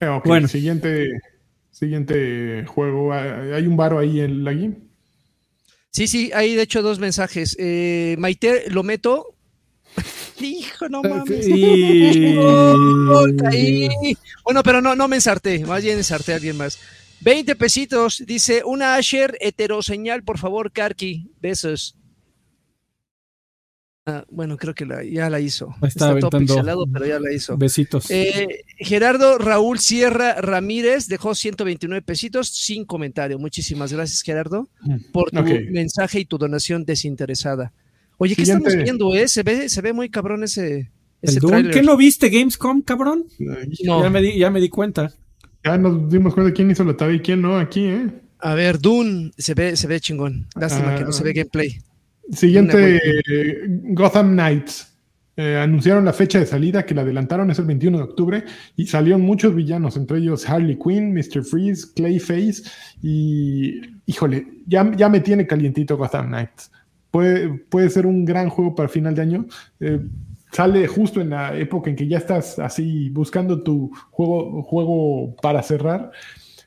Eh, bueno. Siguiente, siguiente juego. ¿Hay un varo ahí en la game? Sí, sí, hay de hecho dos mensajes. Eh, Maite, lo meto. Hijo, no mames. *laughs* *laughs* bueno, pero no, no me ensarté. Más bien ensarté a alguien más. 20 pesitos, dice una Asher heteroseñal, por favor, Karki. Besos. Ah, bueno, creo que ya la hizo. Está, todo pixelado, pero ya la hizo. Besitos. Eh, Gerardo Raúl Sierra Ramírez dejó 129 pesitos sin comentario. Muchísimas gracias, Gerardo, por tu mensaje y tu donación desinteresada. Oye, ¿qué estamos viendo, eh? Se ve, se ve muy cabrón ese, ese ¿Qué no viste, Gamescom, cabrón? Ya, me di, ya me di cuenta. Ya nos dimos cuenta de quién hizo la tabla y quién no aquí, ¿eh? A ver, Dune se ve, se ve chingón. Lástima que no se ve ah. gameplay. Siguiente, Gotham Knights. Eh, anunciaron la fecha de salida que la adelantaron, es el 21 de octubre, y salieron muchos villanos, entre ellos Harley Quinn, Mr. Freeze, Clayface, y híjole, ya, ya me tiene calientito Gotham Knights. Puede, puede ser un gran juego para final de año. Eh, sale justo en la época en que ya estás así buscando tu juego, juego para cerrar.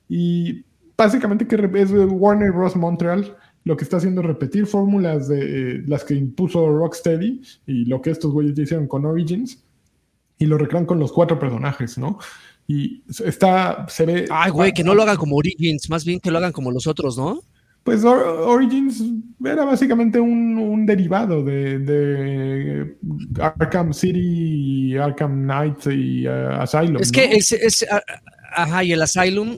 Y básicamente que es Warner Bros. Montreal lo que está haciendo es repetir fórmulas de eh, las que impuso Rocksteady y lo que estos güeyes hicieron con Origins y lo recrean con los cuatro personajes, ¿no? Y está, se ve... Ay, güey, que no lo hagan como Origins, más bien que lo hagan como los otros, ¿no? Pues Origins era básicamente un, derivado de, Arkham City, Arkham Knight y uh, Asylum. Es que es, ajá, y el Asylum,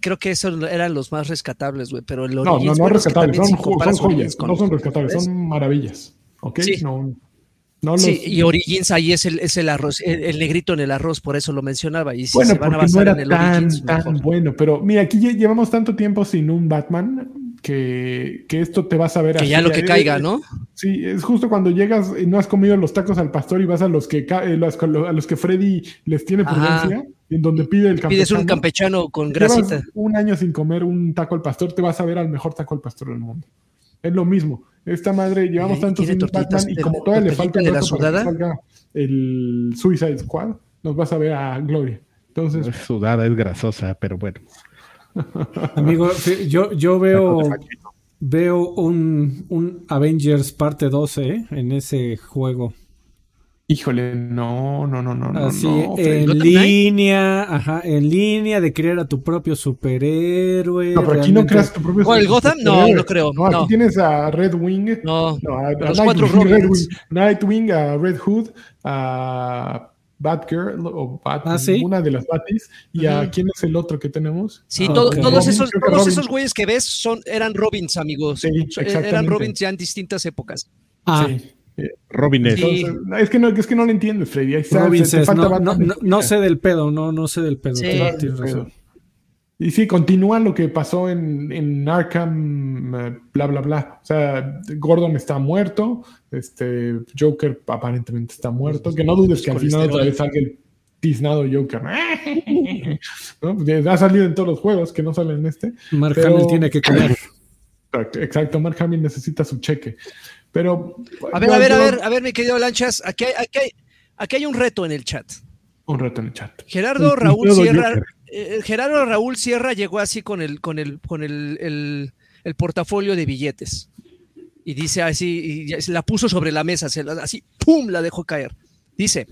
creo que esos eran los más rescatables, güey, pero el Origins, No, no, no rescatables, son, son joyas, no son rescatables, son maravillas, ¿ok? Sí. No, sí, y Origins ahí es el, es el arroz, el, negrito en el arroz, por eso lo mencionaba. Y si bueno, se van a basar en el tan, Origins, tan bueno, pero mira, aquí llevamos tanto tiempo sin un Batman que, esto te vas a ver. Que ya lo que caiga, ¿no? Sí, es justo cuando llegas y no has comido los tacos al pastor y vas a los que eh, a los que Freddy les tiene prudencia, en donde pide el campechano. Pides un campechano con grasita. Un año sin comer un taco al pastor, te vas a ver al mejor taco al pastor del mundo. Es lo mismo. Esta madre, llevamos tanto sin Batman y como todavía le falta de la sudada? el Suicide Squad, nos vas a ver a Gloria. Entonces, es sudada, es grasosa, pero bueno. Amigo, yo, yo veo, veo un, un Avengers parte 12 ¿eh? en ese juego. Híjole, no, no, no, no. Así, en línea, ajá, en línea de crear a tu propio superhéroe. No, pero aquí no creas tu propio superhéroe. ¿O el Gotham? No, no creo. No, aquí tienes a Red Wing. No, no a, los cuatro *laughs* Nightwing, Nightwing, a Red Hood, a Batgirl o Bat, ah, una de las Batis. ¿Y a quién es el otro que tenemos? Sí, todos, esos, todos esos güeyes que ves son, eran Robins, amigos. Sí, eran Robins ya en distintas épocas. Ah. Sí. Eh, Robin es. es que no, es que no lo entiendo, Freddy. no, sé del pedo, no, no sé del pedo. Y sí, continúa lo que pasó en, en, Arkham, eh, bla, bla, bla. O sea, Gordon está muerto, este Joker aparentemente está muerto. Que no dudes que al final otra vez salga el tiznado Joker. *laughs* ¿No? Ha salido en todos los juegos, que no sale en este. Mark Hamill tiene que comer. *coughs* Exacto, Mark Hamill necesita su cheque. Pero. A ver, a ver, a ver, a ver, mi querido Lanchas, aquí hay, aquí, hay, aquí hay un reto en el chat. Un reto en el chat. Gerardo Raúl Sierra. Eh, Gerardo Raúl Sierra llegó así con el, con el, con el, el, portafolio de billetes. Y dice así, y la puso sobre la mesa, así, ¡pum! la dejó caer. Dice,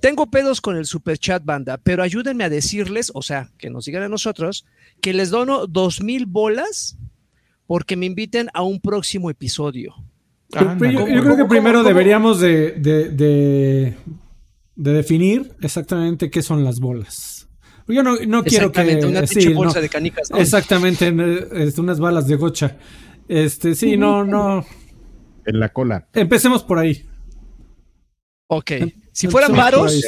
tengo pedos con el super chat banda, pero ayúdenme a decirles, o sea, que nos digan a nosotros, que les dono dos mil bolas porque me inviten a un próximo episodio. yo, creo que primero deberíamos de, de, definir exactamente qué son las bolas. Yo no, no quiero que... Una sí, bolsa de canicas. Exactamente, este, unas balas de gocha. Este, sí, no, no. En la cola. Empecemos por ahí. Ok. Si fueran varos,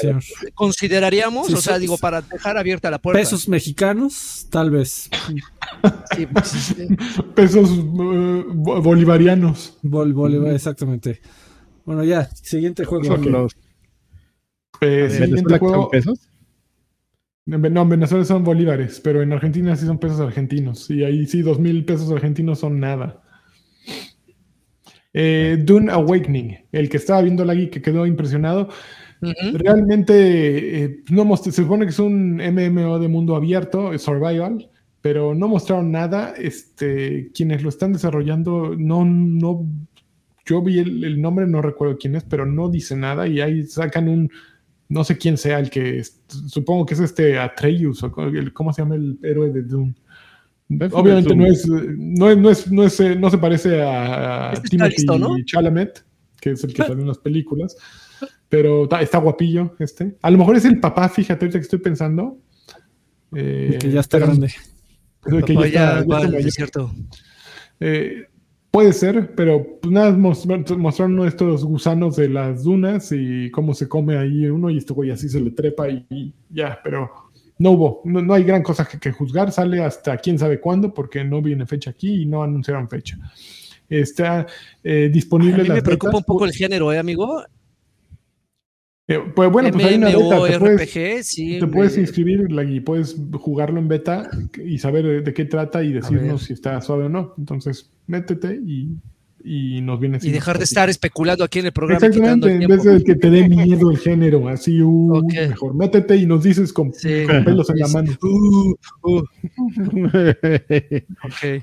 consideraríamos, o sea, digo, para dejar abierta la puerta. Pesos mexicanos, tal vez. Pues, *laughs* Pesos eh, bolivarianos. exactamente. Bueno, ya, siguiente juego. Son los... Eh, siguiente juego. pesos? No, en Venezuela son bolívares, pero en Argentina sí son pesos argentinos. Y ahí sí, dos mil pesos argentinos son nada. Eh, Dune Awakening, el que estaba viendo la que quedó impresionado. Realmente eh, no se supone que es un MMO de mundo abierto, survival, pero no mostraron nada. Este, quienes lo están desarrollando, no, no, yo vi el, nombre, no recuerdo quién es, pero no dice nada y ahí sacan un, no sé quién sea el que, supongo que es este Atreus, o ¿cómo se llama el héroe de Dune? Obviamente no es, no es, no es, no es, no se parece a, Timothy Chalamet, que es el que sale en las películas, pero está, guapillo este. A lo mejor es el papá, fíjate, ahorita que estoy pensando. Eh, que ya está grande. Que ya, está, cierto. Eh, puede ser, pero nada, mostraron uno de estos gusanos de las dunas y cómo se come ahí uno y este güey así se le trepa y ya, pero no hubo, no, hay gran cosa que, juzgar, sale hasta quién sabe cuándo, porque no viene fecha aquí y no anunciaron fecha. Está eh, disponible. A mí me preocupa un poco el género, ¿eh, amigo? Eh, pues bueno, pues hay una beta. Te puedes, te puedes inscribir y puedes jugarlo en beta y saber de qué trata y decirnos si está suave o no. Entonces, métete y y nos viene Y dejar de estar especulando aquí en el programa. Exactamente, en vez de que te dé miedo el género, así, uh, mejor métete y nos dices con, pelos en la mano. Uh, uh.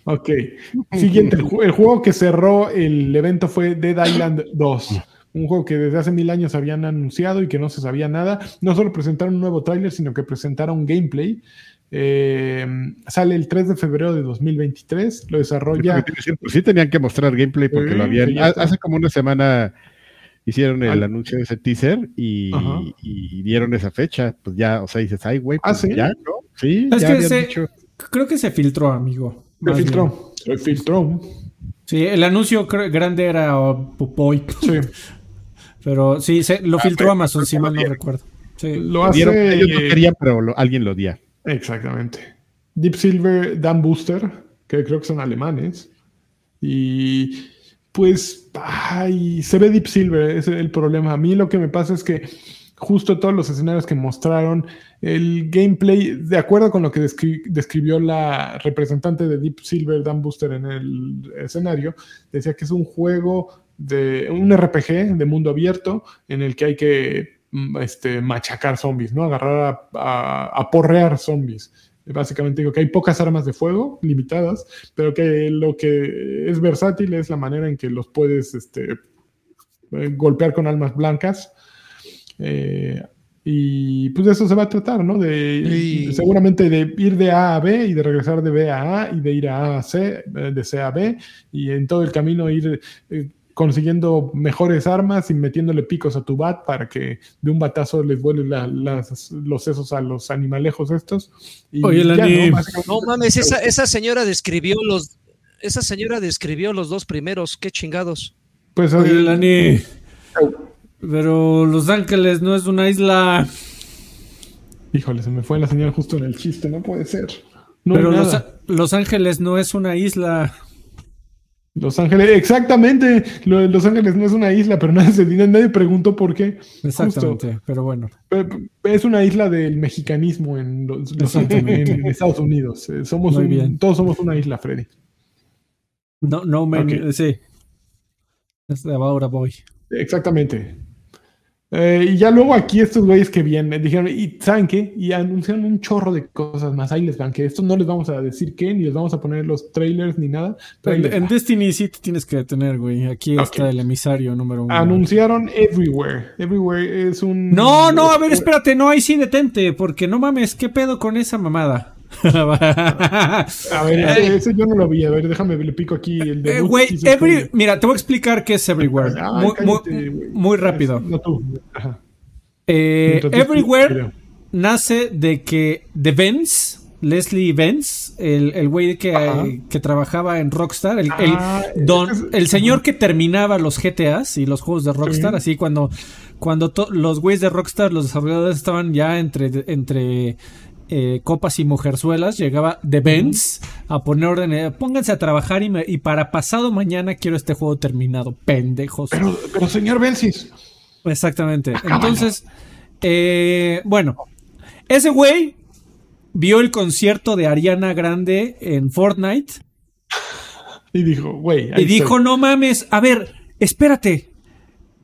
*laughs* ok. Siguiente, el, juego que cerró el evento fue Dead Island 2. Un juego que desde hace mil años habían anunciado y que no se sabía nada. No solo presentaron un nuevo tráiler, sino que presentaron gameplay. Eh, sale el 3 de febrero de 2023. Lo desarrolla. Pues sí, tenían que mostrar gameplay porque lo habían. Hace como una semana hicieron el anuncio de ese teaser y, dieron esa fecha. Pues ya, o sea, dices, ay, güey, pues ¿Ah, ya, ¿no? Sí, ya dicho. Creo que se filtró, amigo. Se filtró. Se filtró. Sí, el anuncio grande era Pupoy. Sí. *laughs* Pero sí, se, lo ah, filtró Amazon, si mal no recuerdo. Sí. Lo hace... ellos no querían, pero alguien lo dio. Exactamente. Deep Silver, Dan Booster, que creo que son alemanes. Y pues, ay, se ve Deep Silver, ese es el problema. A mí lo que me pasa es que justo todos los escenarios que mostraron, el gameplay, de acuerdo con lo que describió la representante de Deep Silver, Dan Booster, en el escenario, decía que es un juego de un RPG de mundo abierto en el que hay que Mm, este, machacar zombies, ¿no? Agarrar a, porrear zombies. Básicamente digo que hay pocas armas de fuego, limitadas, pero que lo que es versátil es la manera en que los puedes este, eh, golpear con almas blancas. Eh, y pues de eso se va a tratar, ¿no? De, seguramente de ir de A a B y de regresar de B a A y de ir a A a C, eh, de C a B y en todo el camino ir consiguiendo mejores armas y metiéndole picos a tu bat para que de un batazo les vuelen los sesos a los animalejos estos. Oye, ¿no? mames, esa, señora describió los esa señora describió los dos primeros, qué chingados. Pues Oye, Lani. Pero Los Ángeles no es una isla. Híjole, se me fue la señal justo en el chiste, no puede ser. Pero los Ángeles no es una isla. Los Ángeles, exactamente. Los Ángeles no es una isla, pero nadie, se, nadie preguntó por qué. Exactamente, pero bueno. Es una isla del mexicanismo en, Estados Unidos. Eh, somos todos somos una isla, Freddy. No, no, me sí. Es de ahora voy. Exactamente. Eh, y ya luego aquí estos güeyes que vienen dijeron, ¿y saben qué? Y anunciaron un chorro de cosas más. Ahí les van, que esto no les vamos a decir qué, ni les vamos a poner los trailers ni nada. en, Destiny sí te tienes que detener, güey. Aquí está el emisario número uno. Anunciaron Everywhere. Everywhere es un... No, no, a ver, espérate, no, ahí sí detente, porque no mames, ¿qué pedo con esa mamada? *laughs* a ver, ese, yo no lo vi. A ver, déjame, le pico aquí el de. Eh, mira, te voy a explicar qué es Everywhere. muy, rápido. no tú. Eh, Everywhere nace de que The Vence, Leslie Vance, el güey que, que, trabajaba en Rockstar, el, el, ah, el señor que terminaba los GTAs y los juegos de Rockstar, así cuando, cuando los güeyes de Rockstar, los desarrolladores estaban ya entre, entre eh, copas y mujerzuelas, llegaba The Benz a poner orden, eh, pónganse a trabajar y, y, para pasado mañana quiero este juego terminado, pendejos. Pero, pero señor Benzis. Exactamente. Entonces, eh, bueno, ese güey vio el concierto de Ariana Grande en Fortnite. Y dijo, güey. Y dijo, no mames, a ver, espérate.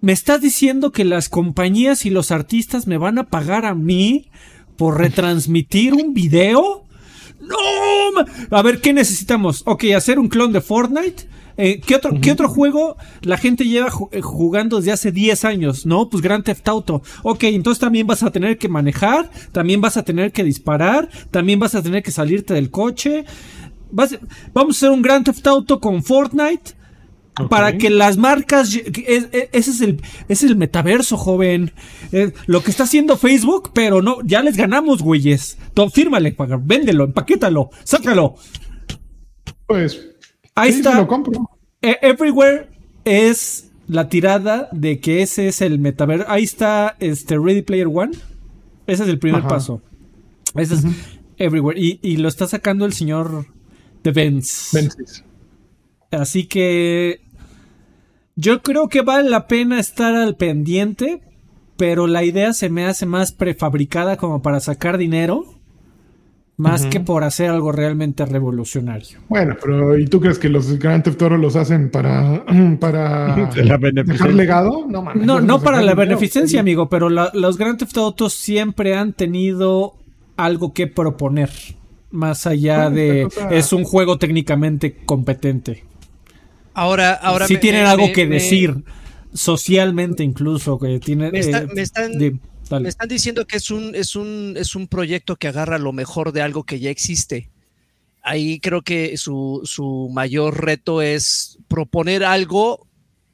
¿Me estás diciendo que las compañías y los artistas me van a pagar a mí por retransmitir un video? No. A ver, ¿qué necesitamos? Ok, hacer un clon de Fortnite. Eh, ¿qué, otro, ¿Qué otro juego la gente lleva eh, jugando desde hace 10 años? No, pues Grand Theft Auto. Ok, entonces también vas a tener que manejar, también vas a tener que disparar, también vas a tener que salirte del coche. vamos a hacer un Grand Theft Auto con Fortnite. Para que las marcas. ese es el, es el metaverso, joven. Eh, lo que está haciendo Facebook, pero no, ya les ganamos, güeyes. Fírmale, véndelo, empaquétalo, sácalo. Pues Ahí está. E, Everywhere es la tirada de que ese es el metaverso. Ahí está este Ready Player One. Ese es el primer paso. Ese es Everywhere. Y, lo está sacando el señor de Benz. Así que yo creo que vale la pena estar al pendiente, pero la idea se me hace más prefabricada como para sacar dinero más que por hacer algo realmente revolucionario. Bueno, pero ¿y tú crees que los Grand Theft Auto los hacen para, *clears throat* para *laughs* dejar legado? No, no, no para la beneficencia, amigo, pero los Grand Theft Auto siempre han tenido algo que proponer, más allá de es un juego técnicamente competente. Ahora, ahora sí tienen algo que decir socialmente incluso que tiene. Me, eh, están me están diciendo que es un, es, un, es un proyecto que agarra lo mejor de algo que ya existe. Ahí creo que su, su mayor reto es proponer algo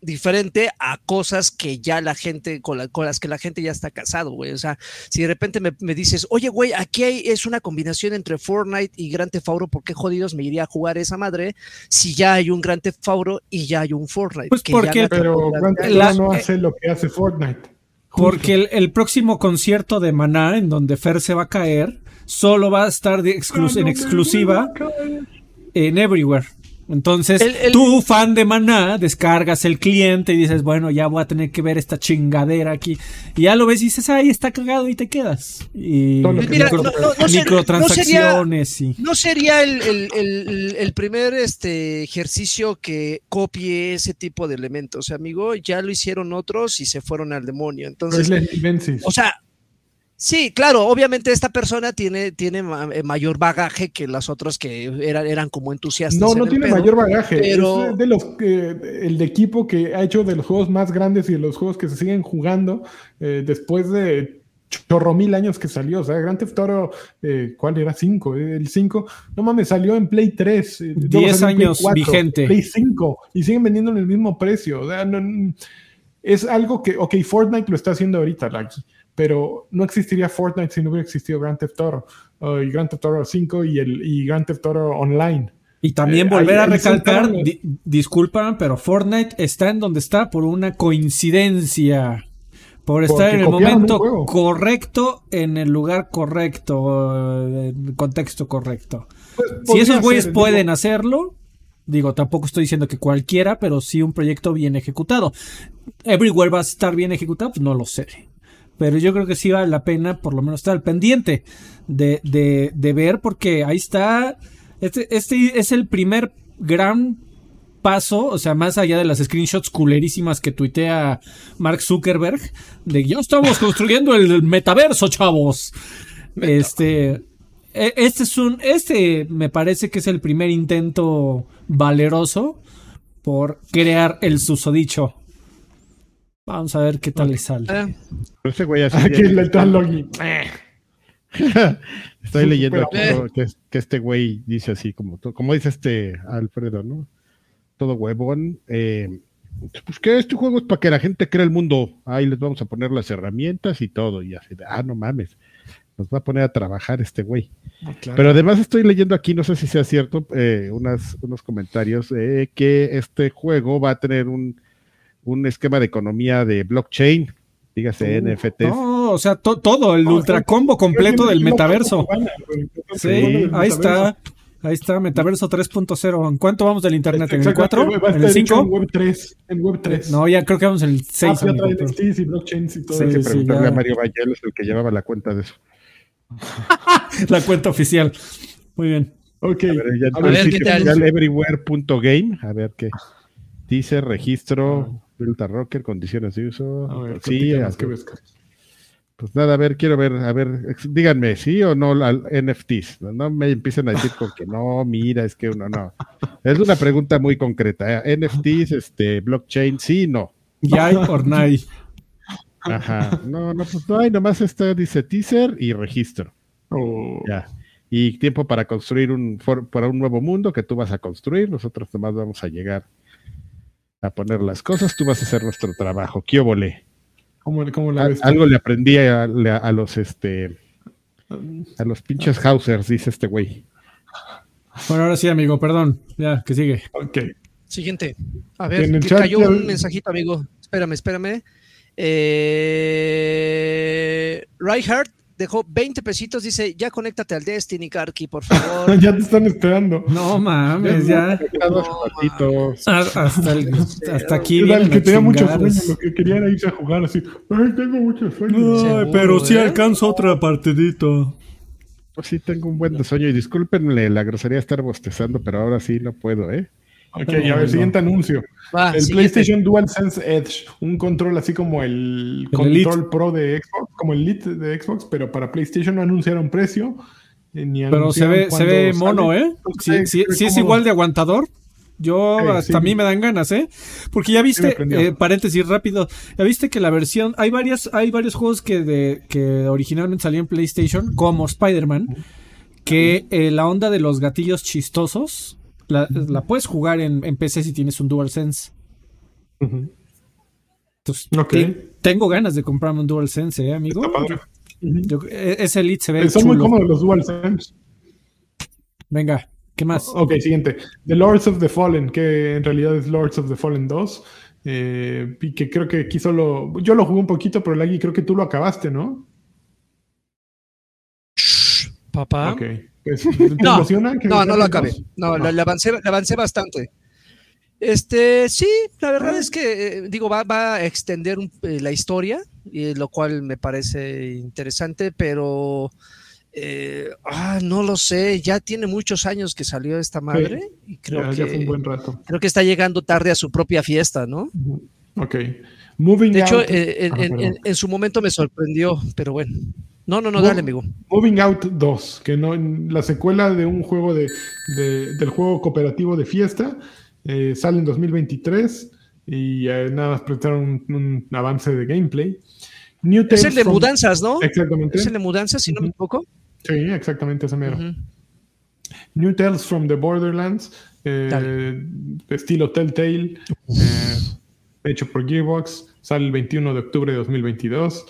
diferente a cosas que ya la gente, con, las que la gente ya está casado, güey. O sea, si de repente me, dices, oye, güey, aquí hay, es una combinación entre Fortnite y Grand Theft Auto, ¿por qué jodidos me iría a jugar esa madre si ya hay un Grand Theft Auto y ya hay un Fortnite? Pues porque, pero Grand Theft Auto no hace lo que hace Fortnite. Porque el, próximo concierto de Maná, en donde Fer se va a caer, solo va a estar de en exclusiva en Everywhere. Entonces, tú, fan de Maná, descargas el cliente y dices, bueno, ya voy a tener que ver esta chingadera aquí. Y ya lo ves y dices, ay, está cagado y te quedas. Y microtransacciones. No sería el, primer este, ejercicio que copie ese tipo de elementos, amigo. Ya lo hicieron otros y se fueron al demonio. Entonces, o sea, Sí, claro, obviamente esta persona tiene, tiene eh, mayor bagaje que las otras que eran, eran como entusiastas. No, no tiene mayor bagaje. Pero... Es de los el de equipo que ha hecho de los juegos más grandes y de los juegos que se siguen jugando eh, después de chorro mil años que salió. O sea, Grand Theft Auto, eh, ¿cuál era? 5. El 5, no mames, salió en Play 3. 10 años vigente. Play 5 y siguen vendiendo en el mismo precio. O sea, es algo que, ok, Fortnite lo está haciendo ahorita, Lucky pero no existiría Fortnite si no hubiera existido Grand Theft Auto y Grand Theft Auto 5 y el y Grand Theft Auto Online. Y también eh, volver a recalcar, disculpa, pero Fortnite está en donde está por una coincidencia. Por estar en el momento correcto, en el lugar correcto, en el contexto correcto. Pues, si esos güeyes pueden hacerlo, digo, tampoco estoy diciendo que cualquiera, pero sí un proyecto bien ejecutado. Everywhere va a estar bien ejecutado, pues no lo sé pero yo creo que sí vale la pena por lo menos estar al pendiente de, de, de ver porque ahí está, este, este es el primer gran paso, o sea, más allá de las screenshots culerísimas que tuitea Mark Zuckerberg, de ya estamos construyendo el metaverso, chavos. Este, e, este es un, este me parece que es el primer intento valeroso por crear el susodicho Vamos a ver qué tal le sale. Ese güey así. Aquí le está Logi. *laughs* Estoy leyendo que, este güey dice así, como, como dice este Alfredo, ¿no? Todo huevón. Eh, pues que este juego es para que la gente crea el mundo. Ahí les vamos a poner las herramientas y todo. Y así, ah, no mames. Nos va a poner a trabajar este güey. Ah, Pero además estoy leyendo aquí, no sé si sea cierto, eh, unas, unos comentarios eh, que este juego va a tener un, un esquema de economía de blockchain dígase uh, NFTs. No, o sea, todo, el ultra combo completo del metaverso. Sí, ahí está. Ahí está, Metaverso 3.0. ¿En cuánto vamos del Internet? ¿En el 4? ¿En el 5? En Web 3. En Web 3. No, ya creo que vamos en el 6. Ah, ya trae NFTs y blockchains y todo sí, eso. Sí, a Mario Vallelos, el que llevaba la cuenta de eso. *laughs* la cuenta oficial. Muy bien. Ok. A ver, ya, a ver, ¿qué tal? everywhere.game. A ver qué. Dice registro. Delta Rocker, condiciones de uso. A ver, sí, Pues nada, a ver, quiero ver, a ver, díganme, ¿sí o no al NFTs? No, me empiecen a decir con que no, mira, es que uno no. Es una pregunta muy concreta. ¿eh? NFTs, este, blockchain, sí, no. Ya hay por Ajá. No, no, pues no hay, nomás está, dice teaser y registro. Oh. Ya. Y tiempo para construir un, para un nuevo mundo que tú vas a construir, nosotros nomás vamos a llegar a poner las cosas, tú vas a hacer nuestro trabajo. ¿Qué óvole? ¿Cómo, la algo le aprendí a, los este a los pinches Hausers, dice este güey. Bueno, ahora sí, amigo, perdón. Ya, que sigue. Ok. Siguiente. A ver, cayó un mensajito, amigo. Espérame, espérame. Eh, Reinhardt dejó 20 pesitos, dice, ya conéctate al Destiny, Karki, por favor. *laughs* ya te están esperando. No mames, ya. hasta, el, hasta aquí. el que tenía mucho sueño, lo que quería era irse a jugar así. Ay, tengo mucho sueño. No, pero sí ¿eh? alcanzo otra partidita. Pues sí, tengo un buen sueño y discúlpenle la grosería de estar bostezando, pero ahora sí no puedo, ¿eh? Ok, a ver, siguiente anuncio. el PlayStation DualSense Edge, un control así como el, control Pro de Xbox, como el Elite de Xbox, pero para PlayStation no anunciaron precio. Eh, pero se ve, se ve mono, ¿eh? Si, es igual de aguantador, yo hasta a mí me dan ganas, ¿eh? Porque ya viste, eh, paréntesis rápido, ya viste que la versión, hay varias, hay varios juegos que de, que originalmente salían en PlayStation, como Spider-Man, que eh, la onda de los gatillos chistosos la, puedes jugar en, PC si tienes un DualSense. Entonces, tengo ganas de comprarme un DualSense, ¿eh, amigo? E, ese Elite se ve. Son muy cómodos los DualSense. Venga, ¿qué más? Ok, siguiente. The Lords of the Fallen, que en realidad es Lords of the Fallen 2. Eh, y que creo que aquí solo. Yo lo jugué un poquito, pero Lagui, creo que tú lo acabaste, ¿no? Papá. Ok. Pues, *laughs* no, no, no lo acabé. No, Le, avancé, avancé bastante. Este, sí, la verdad es que, eh, digo, va, va, a extender eh, la historia, y, lo cual me parece interesante, pero eh, ah, no lo sé, ya tiene muchos años que salió esta madre y creo que un buen rato. creo que está llegando tarde a su propia fiesta, ¿no? Ok. Moving de hecho, en, en, su momento me sorprendió, pero bueno. No, no, no, dale, amigo. Moving Out 2, que no, la secuela de un juego de, del juego cooperativo de fiesta, eh, sale en 2023 y eh, nada más presentaron un, avance de gameplay. es el de mudanzas, ¿no? Exactamente. Es el de mudanzas, si no me equivoco. Sí, exactamente, ese mero. New Tales from the Borderlands, eh, estilo Telltale, eh, hecho por Gearbox, sale el 21 de octubre de 2022.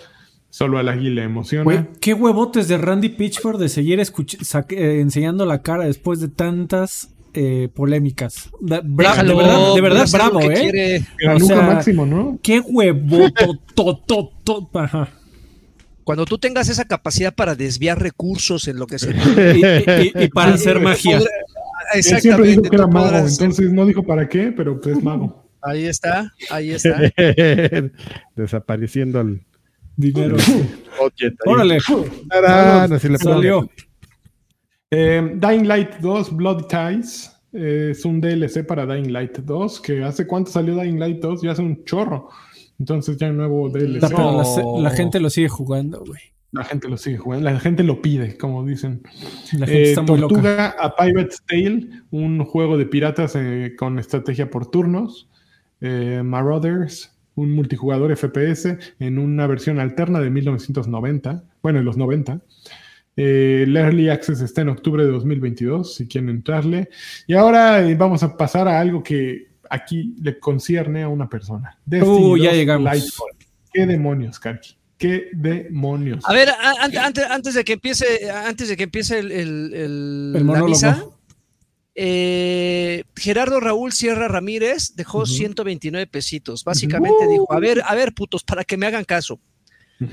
Solo a la le emociona. qué huevotes de Randy Pitchford de seguir eh, enseñando la cara después de tantas eh, polémicas. de verdad, de verdad bravo, ¿eh? máximo, ¿no? Qué huevoto, Cuando tú tengas esa capacidad para desviar recursos en lo que se... *laughs* y, para hacer magia. Exactamente. siempre dijo que era mago, entonces no dijo para qué, pero pues mago. Ahí está, ahí está. *laughs* Desapareciendo al Dinero. *laughs* Órale. Salió. Eh, Dying Light 2 Blood Ties eh, es un DLC para Dying Light 2 que hace cuánto salió Dying Light 2 ya hace un chorro. Entonces ya hay nuevo DLC. la, gente lo sigue jugando, güey. La gente lo sigue jugando, la gente lo pide, como dicen. La gente está muy Tortuga a Pirate's Tale, un juego de piratas eh, con estrategia por turnos. Marauders, un multijugador FPS en una versión alterna de 1990, bueno, en los 90. Eh, el Early Access está en octubre de 2022, si quieren entrarle. Y ahora eh, vamos a pasar a algo que aquí le concierne a una persona. uh, ya llegamos. ¿Qué demonios, Karki? ¿Qué demonios? A ver, antes, antes, de que empiece, antes de que empiece el, el, la misa, eh, Gerardo Raúl Sierra Ramírez dejó 129 pesitos. Básicamente dijo, a ver, a ver, putos, para que me hagan caso.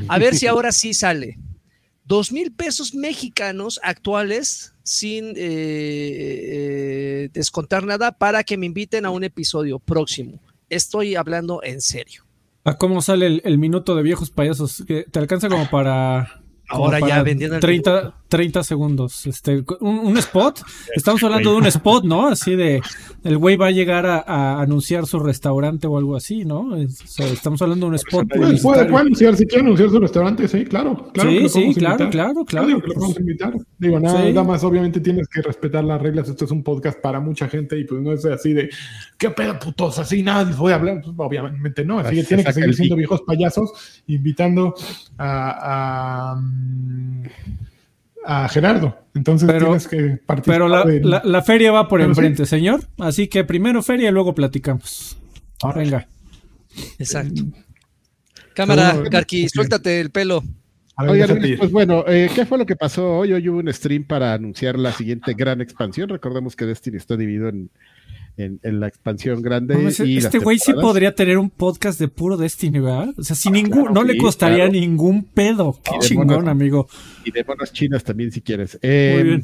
A ver si ahora sí sale. Dos mil pesos mexicanos actuales sin eh, eh, descontar nada para que me inviten a un episodio próximo. Estoy hablando en serio. ¿A cómo sale el, minuto de viejos payasos? ¿Te alcanza como para Ahora ya vendiendo 30, 30 segundos. Este, un, spot. *laughs* Estamos hablando de un spot, ¿no? Así de el güey va a llegar a, anunciar su restaurante o algo así, ¿no? estamos hablando de un spot. Puede, puede, anunciar, si quiere anunciar su restaurante, sí, claro. claro sí, sí, claro, claro, claro, claro. que lo podemos invitar. Digo, nada, más, obviamente tienes que respetar las reglas. Esto es un podcast para mucha gente y pues no es así de, ¿qué pedo, putos? Así nada, les voy a hablar. Pues, obviamente no. Así que tienen que seguir siendo viejos payasos, invitando a a Gerardo. Entonces pero, tienes que participar. Pero la, feria va por enfrente, señor. Así que primero feria y luego platicamos. Venga. Exacto. Cámara, Carqui, suéltate el pelo. pues bueno, eh, ¿qué fue lo que pasó hoy? Hoy hubo un stream para anunciar la siguiente gran expansión. Recordemos que Destiny está dividido en en, la expansión grande. este güey sí podría tener un podcast de puro Destiny, ¿verdad? O sea, sin ah, ningún, no le costaría ningún pedo. Qué chingón, amigo. Y de monas chinas también, si quieres. Muy bien. Em,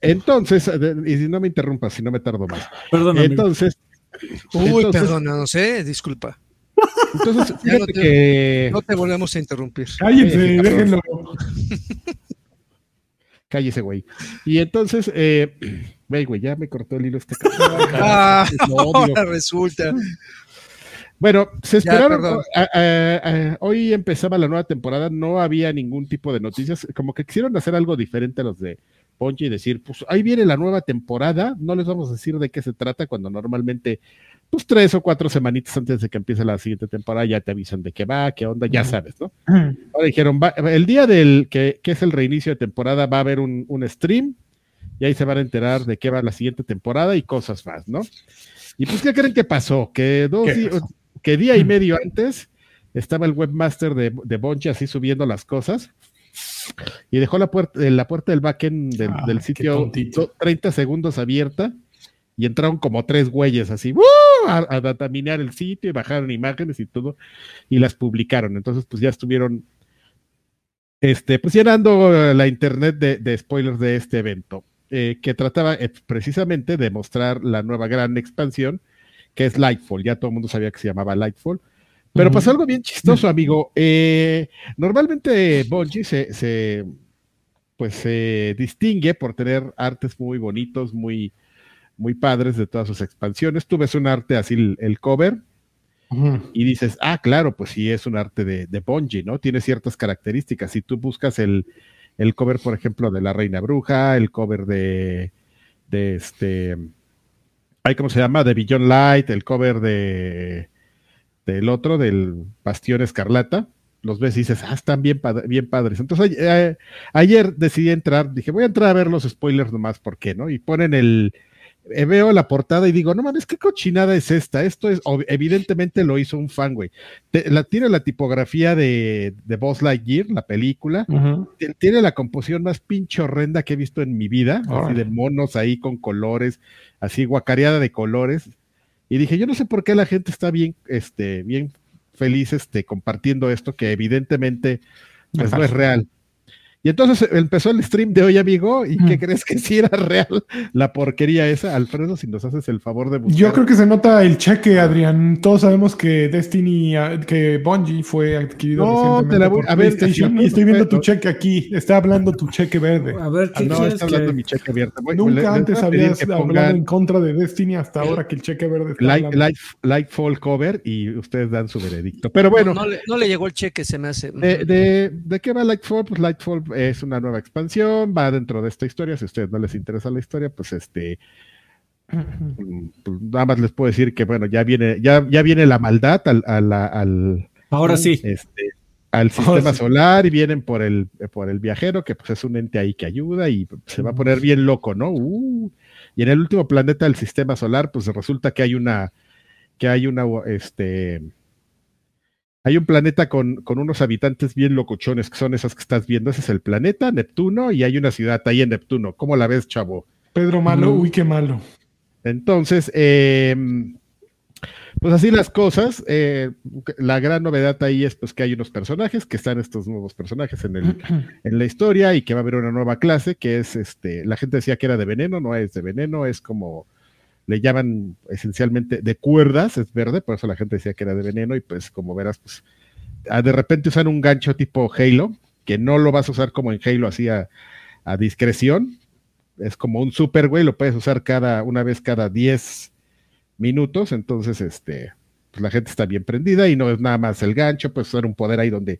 entonces, y si no me interrumpas, si no me tardo más. Perdón. Entonces. Uy, perdona, no sé, disculpa. Entonces, no te, que... no te volvemos a interrumpir. Cállense, déjenlo. Cállese, güey. Y entonces, eh, güey, ya me cortó el hilo este *laughs* ah, resulta. Bueno, se esperaron. hoy empezaba la nueva temporada, no había ningún tipo de noticias. Como que quisieron hacer algo diferente a los de Ponche y decir, pues ahí viene la nueva temporada. No les vamos a decir de qué se trata cuando normalmente pues tres o cuatro semanitas antes de que empiece la siguiente temporada ya te avisan de qué va, qué onda, ya sabes, ¿no? Ahora dijeron, el día del que, es el reinicio de temporada va a haber un, stream y ahí se van a enterar de qué va la siguiente temporada y cosas más, ¿no? Y pues, ¿qué creen que pasó? Que dos que día y medio antes estaba el webmaster de, de Bonchi así subiendo las cosas y dejó la puerta, la puerta del backend del, ah, del sitio 30 segundos abierta y entraron como tres güeyes así a, a dataminar el sitio y bajaron imágenes y todo y las publicaron. Entonces, pues ya estuvieron este, pues llenando la internet de, spoilers de este evento, eh, que trataba eh, precisamente de mostrar la nueva gran expansión, que es Lightfall. Ya todo el mundo sabía que se llamaba Lightfall. Pero pasó algo bien chistoso, amigo. Eh, normalmente Bungie se, se, pues, se distingue por tener artes muy bonitos, muy, muy padres de todas sus expansiones. Tú ves un arte así, el, cover, y dices, ah, claro, pues sí, es un arte de, de Bungie, ¿no? Tiene ciertas características. Si tú buscas el, el cover, por ejemplo, de La Reina Bruja, el cover de, de este, ¿cómo se llama? De Billion Light, el cover de del otro, del Bastión Escarlata, los ves y dices, ah, están bien, bien padres. Entonces, ayer decidí entrar, dije, voy a entrar a ver los spoilers nomás, ¿por qué, no? Y ponen el, veo la portada y digo, no mames, ¿qué cochinada es esta? Esto es, evidentemente lo hizo un fan, güey. la, tiene la tipografía de, de Boss Lightyear, la película. Tiene la composición más pinche horrenda que he visto en mi vida, así de monos ahí con colores, así guacareada de colores. Y dije, yo no sé por qué la gente está bien, este, bien feliz, este, compartiendo esto, que evidentemente pues, no es real. Y entonces empezó el stream de hoy, amigo, ¿y qué crees que *laughs* sí era real la porquería esa? Alfredo, si nos haces el favor de buscar. Yo creo que se nota el cheque, Adrián. Todos sabemos que Destiny, ah, que Bungie fue adquirido no, te la voy, a ver, y estoy viendo tu cheque aquí. Está hablando tu cheque verde. A ver, ¿qué ah, no, está hablando mi cheque verde. Nunca antes habías hablado en contra de Destiny hasta ahora que el cheque verde está light, light, Lightfall cover y ustedes dan su veredicto. Pero bueno. No, no, le, llegó el cheque, se me hace. De, de, ¿de qué va Lightfall? Pues Lightfall es una nueva expansión, va dentro de esta historia. Si a ustedes no les interesa la historia, pues este. *clears throat* Pues nada más les puedo decir que bueno, ya viene, ya, ya viene la maldad al, al, ahora sí. Este, al sistema solar y vienen por el, por el viajero, que pues es un ente ahí que ayuda y se va a poner bien loco, ¿no? Uh, y en el último planeta del sistema solar, pues resulta que hay una, que hay una, este, hay un planeta con, con unos habitantes bien locochones, que son esas que estás viendo. Ese es el planeta, Neptuno, y hay una ciudad ahí en Neptuno. ¿Cómo la ves, chavo? Pedro Malo, uy, qué malo. Entonces, eh, pues así las cosas. Eh, la gran novedad ahí es pues que hay unos personajes, que están estos nuevos personajes en, el, *clears throat* en la historia y que va a haber una nueva clase que es este, la gente decía que era de veneno, no es de veneno, es como le llaman esencialmente de cuerdas, es verde, por eso la gente decía que era de veneno y pues como verás, pues ah, de repente usan un gancho tipo Halo, que no lo vas a usar como en Halo así a, discreción, es como un super, güey, lo puedes usar cada, una vez cada 10 minutos, entonces este, pues la gente está bien prendida y no es nada más el gancho, pues usar un poder ahí donde,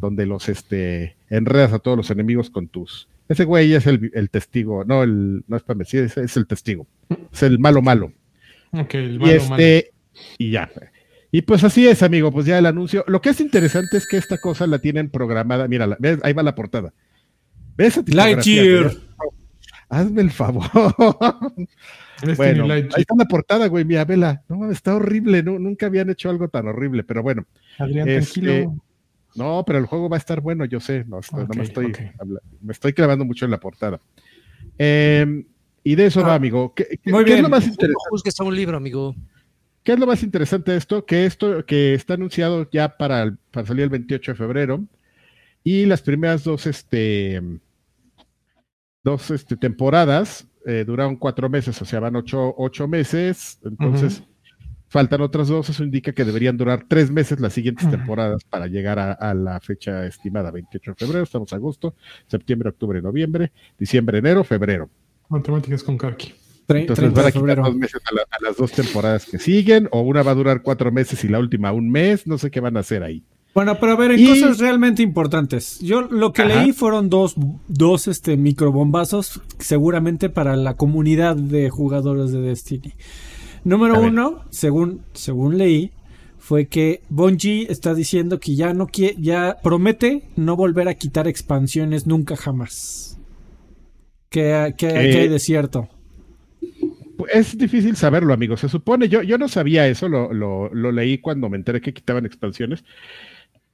donde los este, enredas a todos los enemigos con tus. Ese güey es el, el testigo, no, el, no es para decir, es, es, el testigo, es el malo malo. Ok, el malo, y este, malo. y ya. Y pues así es, amigo, pues ya el anuncio. Lo que es interesante es que esta cosa la tienen programada. Mira, ahí va la portada. ¿Ves? Lightyear. Hazme el favor. bueno, ahí está la portada, güey, mira, vela. No, está horrible, no, nunca habían hecho algo tan horrible, pero bueno. Adrián, este, tranquilo. No, pero el juego va a estar bueno, yo sé, no, okay, no me, estoy, okay. me estoy clavando mucho en la portada. Eh, y de eso ah, va, amigo. ¿Qué, muy ¿qué bien. es lo más interesante? No está un libro, amigo. ¿Qué es lo más interesante de esto? Que esto que está anunciado ya para, el, para salir el 28 de febrero y las primeras dos, este, dos este, temporadas eh, duraron cuatro meses, o sea, van ocho, ocho meses, entonces uh -huh. Faltan otras dos, eso indica que deberían durar tres meses las siguientes temporadas para llegar a, a, la fecha estimada, 28 de febrero, estamos a agosto, septiembre, octubre, noviembre, diciembre, enero, febrero. Matemáticas con Karki. Entonces van a quitar dos meses a, la, a, las dos temporadas que siguen, o una va a durar cuatro meses y la última un mes, no sé qué van a hacer ahí. Bueno, pero a ver, en y... cosas realmente importantes. Yo lo que Ajá. leí fueron dos, dos este, microbombazos, seguramente para la comunidad de jugadores de Destiny. Número uno, según, según leí, fue que Bungie está diciendo que ya no quiere, ya promete no volver a quitar expansiones nunca jamás. Eh, que hay de cierto. Es difícil saberlo, amigo. Se supone, yo, yo no sabía eso, lo, lo, lo leí cuando me enteré que quitaban expansiones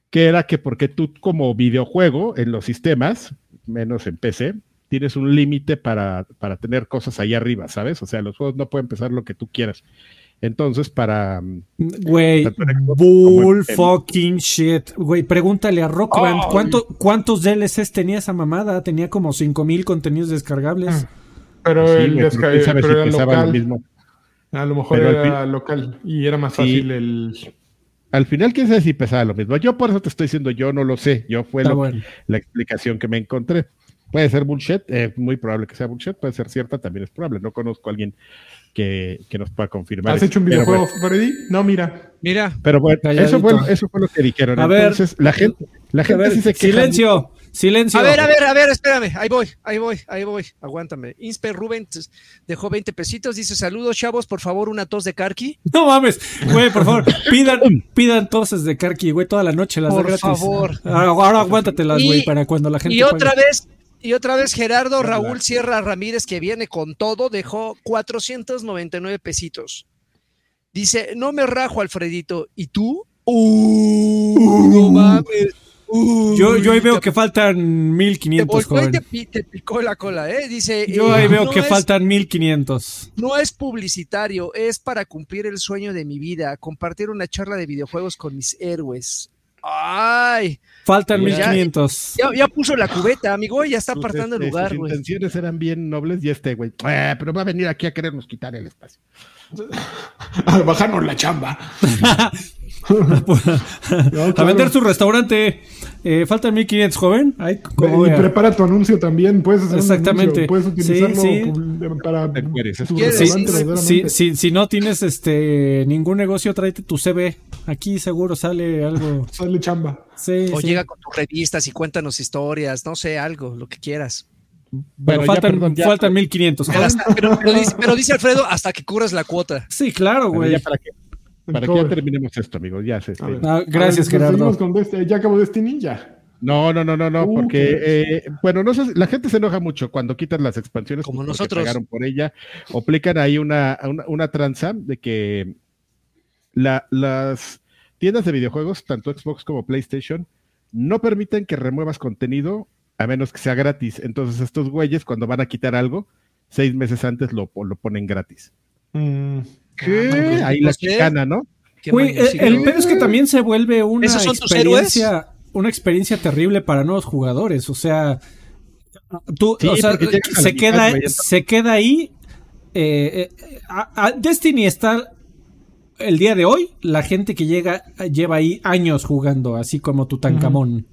que era que porque tú como videojuego en los sistemas, menos en PC, tienes un límite para, para tener cosas ahí arriba, ¿sabes? O sea, los juegos no pueden empezar lo que tú quieras. Entonces, para. Güey, bull fucking shit. Güey, pregúntale a Rock oh, Band ¿cuánto, cuántos DLCs tenía esa mamada. Tenía como 5000 contenidos descargables. Pero sí, el desca pero si era local. Lo mismo. A lo mejor pero era local y era más fácil el al final, quién sabe si pesaba lo mismo. Yo por eso te estoy diciendo, yo no lo sé. Yo fue lo, bueno. la explicación que me encontré. Puede ser bullshit, es eh, muy probable que sea bullshit, puede ser cierta, también es probable. No conozco a alguien que, que nos pueda confirmar. ¿Has eso. hecho un videojuego, bueno. Freddy? No, mira. Mira. Pero bueno, eso fue, eso fue, lo que dijeron. A Entonces, ver, la gente, la gente ver, sí se queja. Silencio. Silencio. A ver, a ver, a ver, espérame. Ahí voy, ahí voy, ahí voy. Aguántame. Inspe Rubén dejó 20 pesitos. Dice: Saludos, chavos. Por favor, una tos de Karki. *laughs* No mames, güey, por favor. *laughs* Pidan, pidan toses de Karki, güey, toda la noche. Las por gratis. favor. Ahora, ahora aguántatelas, güey, para cuando la gente. Y otra pague. vez. Y otra vez Gerardo Raúl Sierra Ramírez, que viene con todo, dejó 499 pesitos. Dice, no me rajo, Alfredito. ¿Y tú? Uh, no mames. Uh, yo, yo ahí veo te, que faltan 1500, te joven. Te, te, picó la cola, ¿eh? Dice. Yo eh, ahí veo no que es, faltan 1500. No es publicitario, es para cumplir el sueño de mi vida, compartir una charla de videojuegos con mis héroes. Ay. Faltan 1500. Ya, ya, puso la cubeta, amigo, ya está apartando el lugar, güey. Sus intenciones eran bien nobles y este, güey. Eh, pero va a venir aquí a querernos quitar el espacio. a bajarnos la chamba. *laughs* a vender su restaurante. Eh, faltan 1500, joven. Ay, y, y prepara tu anuncio también. Puedes hacer Exactamente. Un puedes utilizarlo sí, sí. para. Sí, si, si no tienes este ningún negocio, tráete tu CV. Aquí seguro sale algo. Sale chamba. o llega con tus revistas y cuéntanos historias. No sé, algo, lo que quieras. Bueno, faltan, ya, perdón, ya, faltan 1500. Pero, hasta, pero, pero, dice, pero, dice, Alfredo, hasta que cubras la cuota. Sí, claro, güey. Para que, Para que ya terminemos esto, amigos. Ya se. gracias, Gerardo. ¿Ya acabó Destiny? Ya. No, no, no, no, no, uh, porque, eh, bueno, no sé, la gente se enoja mucho cuando quitan las expansiones como nosotros pagaron por ella, o aplican ahí una, una, tranza de que la, las tiendas de videojuegos, tanto Xbox como PlayStation, no permiten que remuevas contenido a menos que sea gratis. Entonces, estos güeyes, cuando van a quitar algo, seis meses antes lo, lo ponen gratis. Mm. ¿Qué? Ah, ahí la chicana, ¿no? Güey, el, pedo es que también se vuelve una experiencia una experiencia terrible para nuevos jugadores. O sea, tú, o sea, se queda, se queda ahí. Eh, eh, Destiny está el día de hoy. La gente que llega lleva ahí años jugando, así como Tutankamón.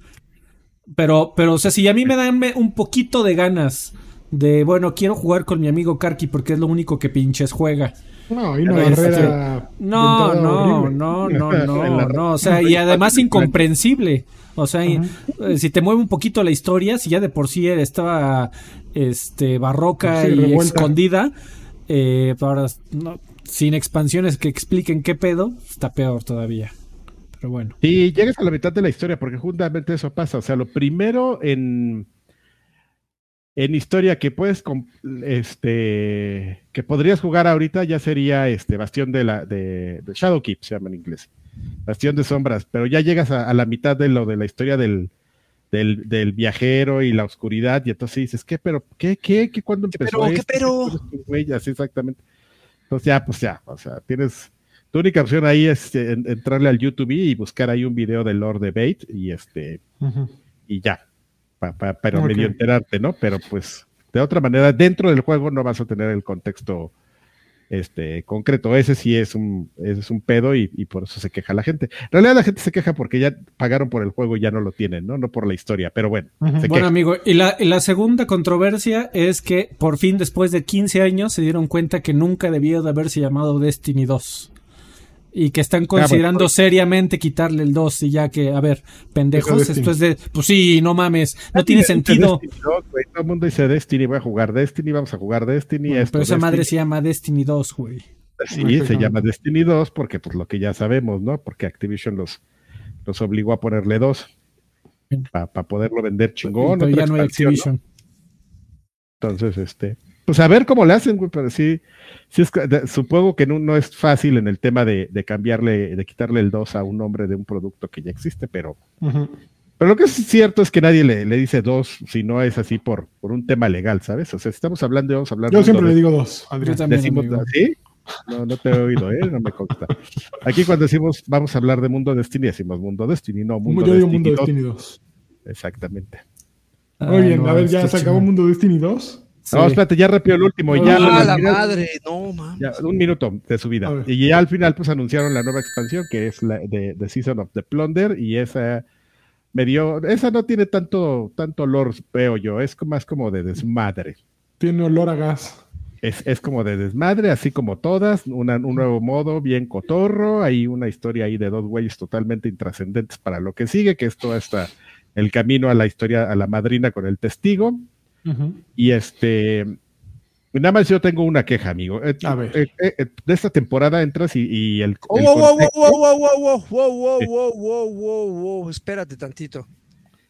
Pero, pero, o sea, si a mí me dan un poquito de ganas de, bueno, quiero jugar con mi amigo Karki porque es lo único que pinches juega. No, y una barrera. *laughs* No, no, no, no, no, no, o sea, *laughs* y además incomprensible. O sea, eh, si te mueve un poquito la historia, si ya de por sí estaba este, barroca y escondida, eh, ahora sin expansiones que expliquen qué pedo, está peor todavía. Pero bueno. Y llegas a la mitad de la historia, porque justamente eso pasa. O sea, lo primero en en historia que puedes este que podrías jugar ahorita ya sería este Bastión de la de, Shadow Keep se llama en inglés. Bastión de sombras pero ya llegas a, la mitad de lo de la historia del, del, viajero y la oscuridad y entonces dices qué pero qué qué qué cuándo empezó pero, ¿qué pero así exactamente. Entonces ya pues ya o sea tienes tu única opción ahí es eh, entrarle al YouTube y buscar ahí un video de Lord Debate y este y ya para medio enterarte, ¿no? Pero pues de otra manera, dentro del juego no vas a tener el contexto este, concreto. Ese sí es un, es un pedo y, por eso se queja la gente. En realidad la gente se queja porque ya pagaron por el juego y ya no lo tienen, ¿no? No por la historia, pero bueno. Bueno, amigo, y la, y la, segunda controversia es que por fin después de 15 años se dieron cuenta que nunca debió de haberse llamado Destiny 2 y que están ah, considerando pues. seriamente quitarle el 2 y ya que, a ver, pendejos, esto es de, pues sí, no mames, no tiene sentido. todo el mundo dice Destiny, voy a jugar Destiny, vamos a jugar Destiny. pero esa madre se llama Destiny 2, güey. Sí, se llama Destiny 2 porque pues lo que ya sabemos, ¿no? Porque Activision los, los obligó a ponerle 2 para poderlo vender chingón. Pero ya no hay Activision. Entonces, este, pues a ver cómo le hacen, güey, pero sí, sí es, supongo que no, es fácil en el tema de, cambiarle, de quitarle el 2 a un nombre de un producto que ya existe, pero, pero lo que es cierto es que nadie le, dice 2 si no es así por, por un tema legal, ¿sabes? O sea, estamos hablando, vamos a hablar Yo siempre le digo 2, Adrián. Decimos, ¿sí? No, no te he oído, ¿eh? No me consta. Aquí cuando decimos vamos a hablar de Mundo Destiny, decimos Mundo Destiny, no Mundo Yo digo Mundo Destiny 2. Exactamente. Muy bien, a ver, ¿ya se acabó Mundo Destiny 2? No, espérate, ya repitió el último. ya, ah, la madre, no, man. un minuto de su vida. Y ya al final, pues anunciaron la nueva expansión, que es la de The Season of the Plunder, y esa me dio, esa no tiene tanto, tanto olor, veo yo, es más como de desmadre. Tiene olor a gas. Es, es como de desmadre, así como todas, un nuevo modo bien cotorro, hay una historia ahí de dos güeyes totalmente intrascendentes para lo que sigue, que es todo esta, el camino a la historia, a la madrina con el testigo, y este, nada más yo tengo una queja, amigo. A ver. de esta temporada entras y, el. wow, wow, wow, wow, wow, wow, wow, wow, espérate tantito.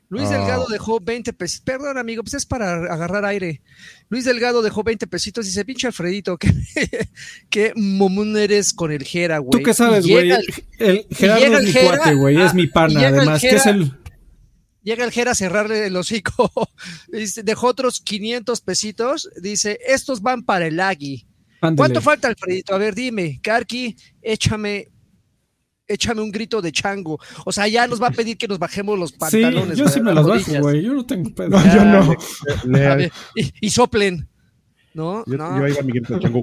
Luis Delgado dejó 20 pesitos. Perdón, amigo, pues es para agarrar aire. Luis Delgado dejó 20 pesitos y dice, pinche Alfredito, qué, qué momón eres con el Jera, güey. ¿Tú qué sabes, güey? El, Gerardo es mi cuate, güey, es mi pana, además, que es el Llega el Jera a cerrarle el hocico. *laughs* dejó otros 500 pesitos. Dice, estos van para el Agui. ¿Cuánto falta, Alfredito? A ver, dime, Karki, échame échame un grito de chango. O sea, ya nos va a pedir que nos bajemos los pantalones. Sí, yo sí me los bajo, güey. Yo no tengo pedo. No, yo no. y, soplen. ¿No? Yo, no. yo ahí va mi grito de chango.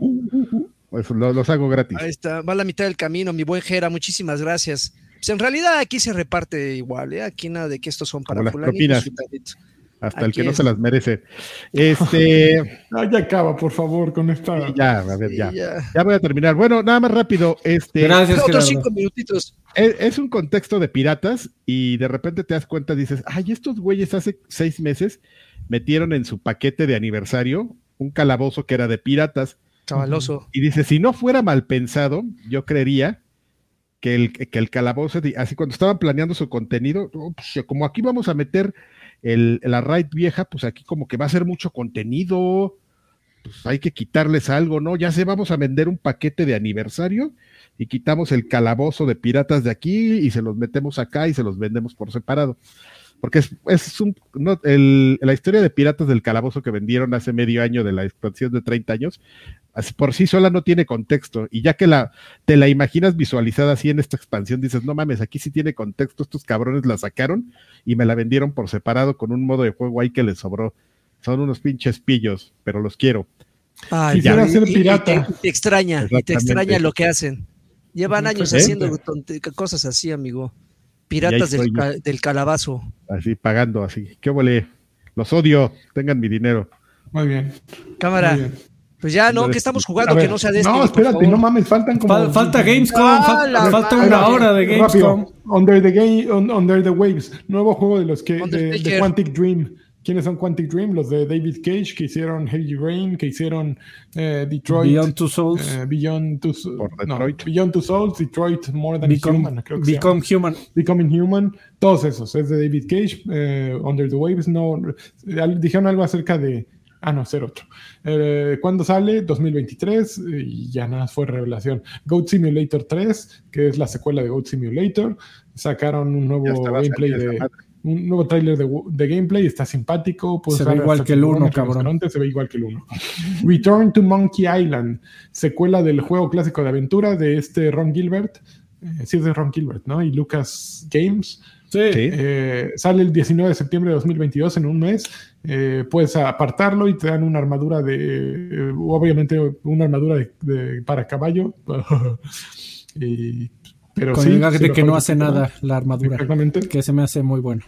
*laughs* los, hago gratis. Ahí está. Va a la mitad del camino, mi buen Jera. Muchísimas gracias. Pues, en realidad aquí se reparte igual, ¿eh? Aquí nada de que estos son para las propinas. Hasta el que no se las merece. *laughs* Este. ya acaba, por favor, con esta. Ya, a ver, ya. ya. voy a terminar. Bueno, nada más rápido. Este. Gracias, Otros cinco minutitos. Es, un contexto de piratas y de repente te das cuenta, dices, ay, estos güeyes hace seis meses metieron en su paquete de aniversario un calabozo que era de piratas. Chavaloso. Y dice, si no fuera mal pensado, yo creería que el, que el calabozo, así cuando estaban planeando su contenido, pues, como aquí vamos a meter el, la raid vieja, pues aquí como que va a ser mucho contenido, pues hay que quitarles algo, ¿no? Ya sé, vamos a vender un paquete de aniversario y quitamos el calabozo de piratas de aquí y se los metemos acá y se los vendemos por separado. Porque es, es un, no, el, la historia de piratas del calabozo que vendieron hace medio año de la expansión de 30 años, por sí sola no tiene contexto. Y ya que la, te la imaginas visualizada así en esta expansión, dices, no mames, aquí sí tiene contexto, estos cabrones la sacaron y me la vendieron por separado con un modo de juego ahí que les sobró. Son unos pinches pillos, pero los quiero. Quisiera ser pirata. te, extraña, y te extraña lo que hacen. Llevan años haciendo cosas así, amigo. Piratas del, del, calabazo. Así, pagando, así. ¿Qué huele? Los odio, tengan mi dinero. Muy bien. Cámara. Pues ya, no, que estamos jugando, que no sea de No, espérate, no mames, faltan como. falta Gamescom, ah, falta, una hora de Gamescom. Under the, game, under the Waves, nuevo juego de los que. De, de, Quantic Dream. ¿Quiénes son Quantic Dream? Los de David Cage, que hicieron Heavy Rain, que hicieron eh, Detroit. Beyond Two Souls. Eh, Beyond, two, no, Beyond Two Souls, Detroit More Than Human. Creo que Become Human. Becoming Human. Todos esos. Es de David Cage. Eh, under the Waves. No, dijeron algo acerca de Ah, no, ser otro. Eh, ¿Cuándo sale? 2023 y ya nada, fue revelación. Goat Simulator 3, que es la secuela de Goat Simulator. Sacaron un nuevo gameplay de, un nuevo tráiler de, gameplay, está simpático. Se ve igual que el 1, cabrón. Se ve igual que el 1. Return to Monkey Island, secuela del juego clásico de aventura de este Ron Gilbert. Eh, sí, es de Ron Gilbert, ¿no? Y Lucas Games. Sí. Eh, sale el 19 de septiembre de 2022 en un mes. Eh, puedes apartarlo y te dan una armadura de, obviamente una armadura de, para caballo. *laughs* y, pero Con el de que no hace nada la armadura. Exactamente. Que se me hace muy bueno.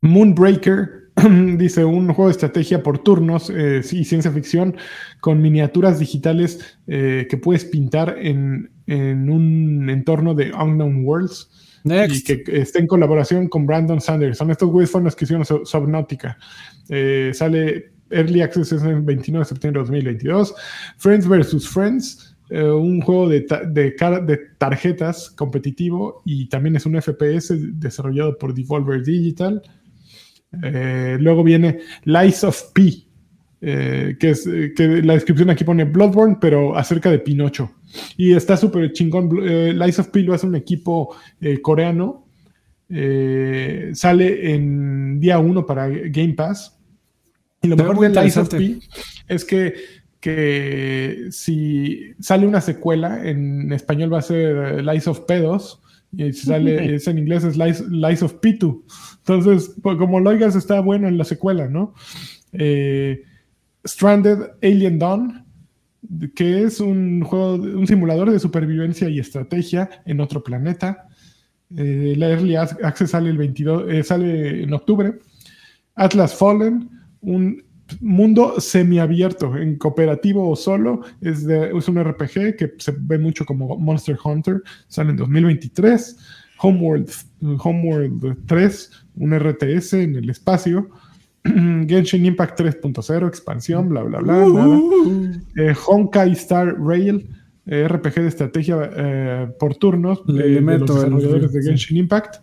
Moonbreaker *clears throat* dice un juego de estrategia por turnos eh, y ciencia ficción con miniaturas digitales eh, que puedes pintar en, en, un entorno de Unknown Worlds. Y que está en colaboración con Brandon Sanderson. Estos güeyes fueron los que hicieron Subnautica. Eh, sale Early Access el 29 de septiembre de 2022. Friends vs. Friends, eh, un juego de, de, de, tarjetas competitivo y también es un FPS desarrollado por Devolver Digital. Eh, luego viene Lies of P, que es que la descripción aquí pone Bloodborne, pero acerca de Pinocho. Y está súper chingón. Lies of P lo hace un equipo coreano. sale en día 1 para Game Pass. Y lo mejor de Lies of P es que, que si sale una secuela, en español va a ser Lies of P2, y si sale *laughs* es en inglés es Lies, of P2. Entonces, como lo oigas, está bueno en la secuela, ¿no? Eh, Stranded Alien Dawn, que es un juego, un simulador de supervivencia y estrategia en otro planeta. Eh, la Early Access sale el 22, eh, sale en octubre. Atlas Fallen, un mundo semiabierto, en cooperativo o solo. Es, es un RPG que se ve mucho como Monster Hunter. Sale en 2023. Homeworld, Homeworld 3, un RTS en el espacio. *clears throat* Genshin Impact 3.0, expansión, bla, bla, bla. Uh. Eh, Honkai Star Rail, eh, RPG de estrategia eh, por turnos de, los desarrolladores de Genshin Impact.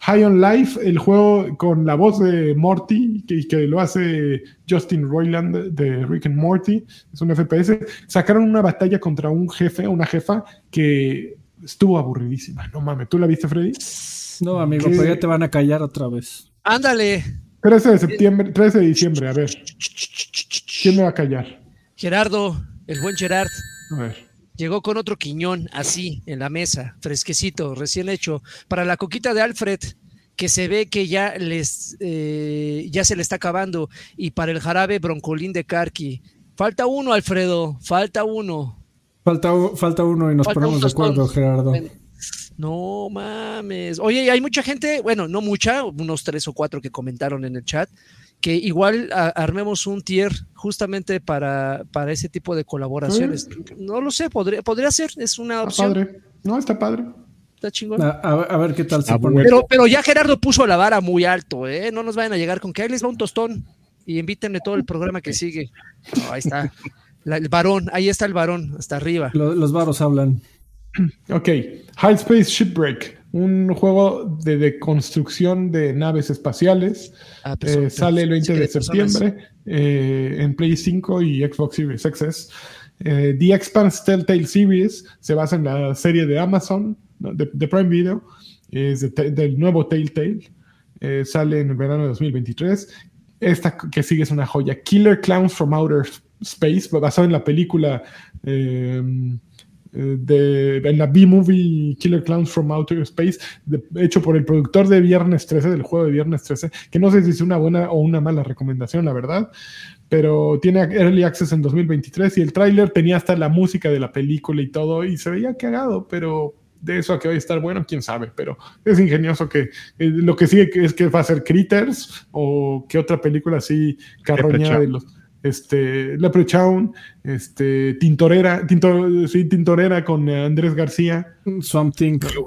High on Life, el juego con la voz de Morty, que, que lo hace Justin Roiland de Rick and Morty, es un FPS. Sacaron una batalla contra un jefe, una jefa, que estuvo aburridísima. No mames, ¿tú la viste, Freddy? No, amigo, pero ya te van a callar otra vez. Ándale. 13 de septiembre, 13 de diciembre, a ver. ¿Quién me va a callar? Gerardo, el buen Gerard. A ver. Llegó con otro quiñón así en la mesa, fresquecito, recién hecho, para la coquita de Alfred, que se ve que ya les eh, ya se le está acabando, y para el jarabe broncolín de Karki. Falta uno, Alfredo, falta uno. Falta, falta uno y nos ponemos de acuerdo, Gerardo. No mames. Oye, hay mucha gente, bueno, no mucha, unos tres o cuatro que comentaron en el chat, que igual armemos un tier justamente para, para ese tipo de colaboraciones. No lo sé, podría, podría ser, es una opción. Está padre. No, está padre. Está chingón. A, ver qué tal se ah, pone. Pero, pero ya Gerardo puso la vara muy alto, ¿eh? No nos vayan a llegar con que ahí les va un tostón y invítenle todo el programa que sigue. ahí está. el varón, ahí está el varón, hasta arriba. los varos hablan. *clears throat* Ok, High Space Shipwreck, un juego de, construcción de naves espaciales. Ah, eh, sale el 20 de septiembre eh, en Play 5 y Xbox Series X. Eh, The Expanse Telltale Series se basa en la serie de Amazon, de, Prime Video, es del nuevo Telltale. sale en el verano de 2023. Esta que sigue es una joya. Killer Clowns from Outer Space, basado en la película de, en la B-Movie Killer Clowns from Outer Space, hecho por el productor de Viernes 13, del juego de Viernes 13, que no sé si es una buena o una mala recomendación, la verdad, pero tiene Early Access en 2023 y el tráiler tenía hasta la música de la película y todo, y se veía cagado, pero de eso a que hoy estar bueno, quién sabe, pero es ingenioso que eh, lo que sigue es que va a ser Critters o que otra película así carroñada de los este, Leprechaun, este, Tintorera, sí, Tintorera con Andrés García. Something. no,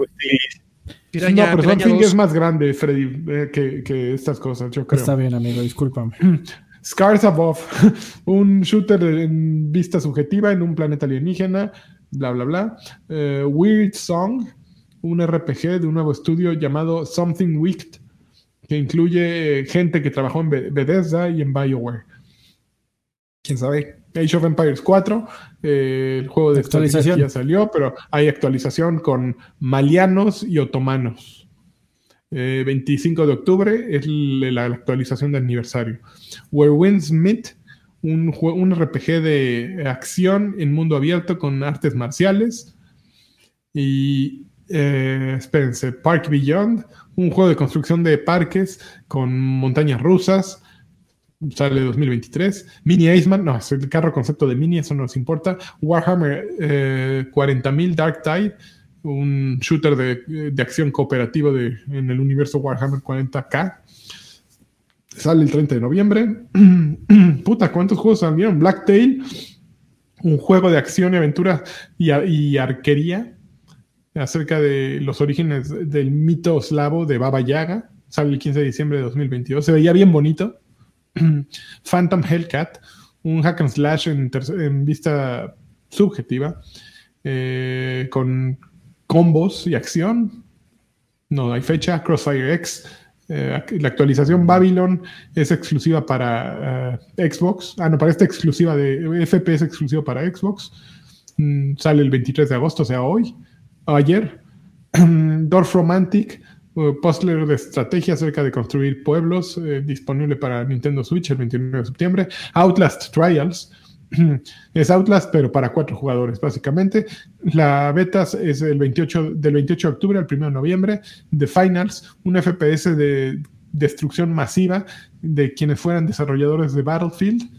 pero Something es más grande, Freddy, eh, que, estas cosas, yo creo. Está bien, amigo, discúlpame. *clears throat* Scars Above, *laughs* un shooter en vista subjetiva en un planeta alienígena, bla, bla, bla. Eh, Weird Song, un RPG de un nuevo estudio llamado Something Wicked, que incluye gente que trabajó en Bethesda y en BioWare quién sabe. Age of Empires 4, eh, el juego de actualización ya salió, pero hay actualización con malianos y otomanos. 25 eh, de octubre es la, actualización de aniversario. Where Winds Meet, un, un RPG de acción en mundo abierto con artes marciales. Y eh, espérense, Park Beyond, un juego de construcción de parques con montañas rusas sale 2023. Mini Iceman, no, es el carro concepto de Mini, eso no nos importa. Warhammer 40.000 eh, Dark Tide, un shooter de, acción cooperativo de, en el universo Warhammer 40k. Sale el 30 de noviembre. *clears throat* Puta, ¿cuántos juegos salieron? Blacktail, un juego de acción y aventura y, y arquería acerca de los orígenes del mito eslavo de Baba Yaga. Sale el 15 de diciembre de 2022. Se veía bien bonito. *clears throat* Phantom Hellcat, un hack and slash en, vista subjetiva, eh, con combos y acción. No hay fecha. Crossfire X. Eh, la actualización Babylon es exclusiva para eh, Xbox. Ah, no, para esta exclusiva de FPS exclusivo para Xbox. Mm, sale el 23 de agosto, o sea, hoy. Ayer. *clears throat* Dorf Romantic Puzzler de estrategia acerca de construir pueblos, eh, disponible para Nintendo Switch el 29 de septiembre. Outlast Trials. *clears throat* es Outlast, pero para cuatro jugadores, básicamente. La beta es el 28, del 28 de octubre al 1 de noviembre. The Finals, un FPS de destrucción masiva de quienes fueran desarrolladores de Battlefield.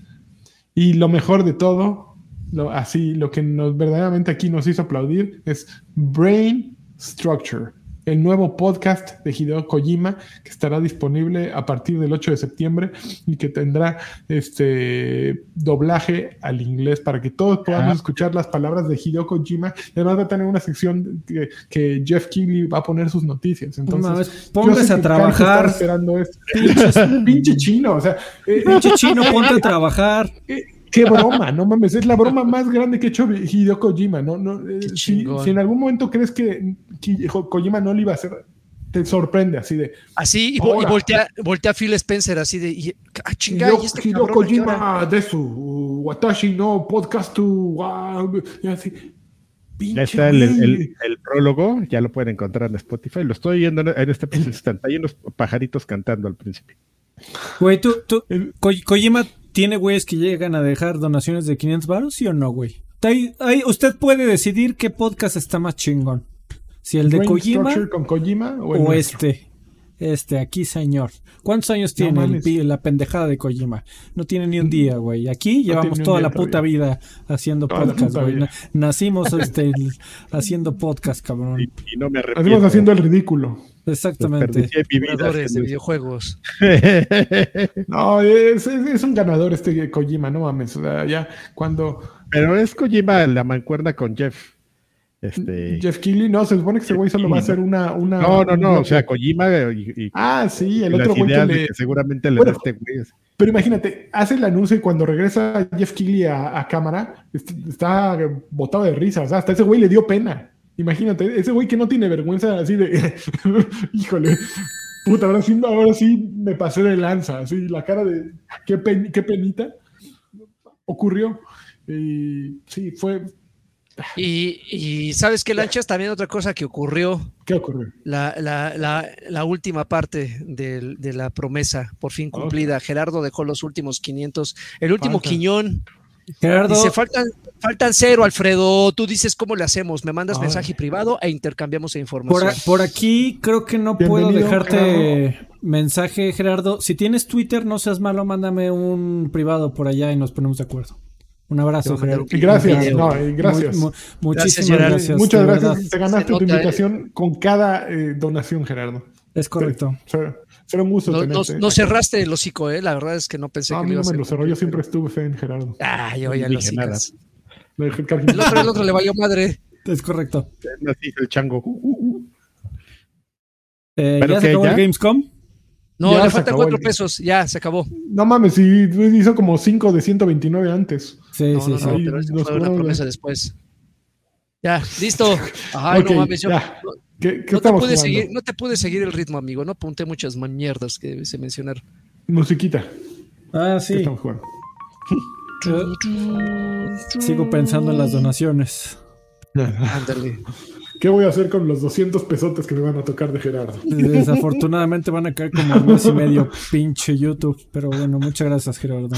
Y lo mejor de todo, lo, así, lo que nos, verdaderamente aquí nos hizo aplaudir es Brain Structure el nuevo podcast de Hideo Kojima que estará disponible a partir del 8 de septiembre y que tendrá este doblaje al inglés para que todos podamos ah. escuchar las palabras de Hideo Kojima. Y además va a tener una sección que, Jeff Keighley va a poner sus noticias. Entonces, póngase a trabajar. Esperando esto. Pinche, chino, o sea, *laughs* eh, pinche chino, ponte a trabajar. Eh, Qué broma, no mames, es la broma más grande que ha hecho Hideo Kojima, ¿no? no eh, si, en algún momento crees que, Kojima no lo iba a hacer, te sorprende así de. Así, y, voltea, voltea, Phil Spencer así de. Y, ah, chingada, y este Hideo Kojima de su Watashi no podcast tu. Y así. Ya está el, el, el, prólogo, ya lo pueden encontrar en Spotify. Lo estoy viendo en este instante. Hay unos pajaritos cantando al principio. Güey, tú, tú, Kojima tiene güeyes que llegan a dejar donaciones de 500 baros, ¿sí o no, güey? Ahí, usted puede decidir qué podcast está más chingón. Si el de Kojima, con Kojima o, este. Este, aquí, señor. ¿Cuántos años tiene la pendejada de Kojima? No tiene ni un día, güey. Aquí llevamos toda la puta vida haciendo podcast, güey. Nacimos este, *laughs* haciendo podcast, cabrón. Y, no me arrepiento. Nacimos haciendo el ridículo. Exactamente. Jugadores de videojuegos. *laughs* no, es, es, un ganador este Kojima, no mames. O sea, ya cuando. Pero es Kojima la mancuerda con Jeff. Este... Jeff Keighley, no, se supone que ese güey solo va a hacer una, una. No, no, no, o sea, Kojima y. ah, sí, el otro güey que, le... seguramente le da este güey. Pero imagínate, hace el anuncio y cuando regresa Jeff Keighley a, cámara, está botado de risa. O sea, hasta ese güey le dio pena. Imagínate, ese güey que no tiene vergüenza así de, *laughs* híjole, puta, ahora sí, ahora sí me pasé de lanza, así la cara de, qué, qué penita ocurrió. Y sí, fue, y, sabes que Lanchas también otra cosa que ocurrió. ¿Qué ocurrió? La, la, la, la última parte de, de, la promesa, por fin cumplida. Gerardo dejó los últimos 500, el último quiñón. Gerardo. Dice, faltan, faltan cero, Alfredo. Tú dices cómo le hacemos. Me mandas mensaje privado e intercambiamos información. Por, aquí creo que no puedo dejarte mensaje, Gerardo. Si tienes Twitter, no seas malo, mándame un privado por allá y nos ponemos de acuerdo. Un abrazo, Gerardo. Gracias, no, gracias. muchísimas gracias. Muchas gracias. Te ganaste tu invitación con cada eh, donación, Gerardo. Es correcto. Será un gusto no, tenerte. No, cerraste el hocico, ¿eh? La verdad es que no pensé que me lo me cerró. Yo siempre estuve fe en Gerardo. Ah, yo ya lo nada. El otro, el otro le valió madre. Es correcto. el chango. Eh, ¿Ya se acabó el Gamescom? No, le faltan cuatro pesos, ya, se acabó. No mames, si hizo como cinco de 129 antes. Sí, sí, sí. pero fue una promesa después. Ya, listo. Ay, no mames, yo. ¿Qué, qué no, te pude seguir, no te pude seguir el ritmo, amigo. No apunté muchas mierdas que se mencionaron. Musiquita. Ah, sí. Estamos jugando? *laughs* Sigo pensando en las donaciones. *laughs* Ándale. ¿Qué voy a hacer con los 200 pesotes que me van a tocar de Gerardo? Desafortunadamente van a caer como un mes y medio pinche YouTube. Pero bueno, muchas gracias, Gerardo.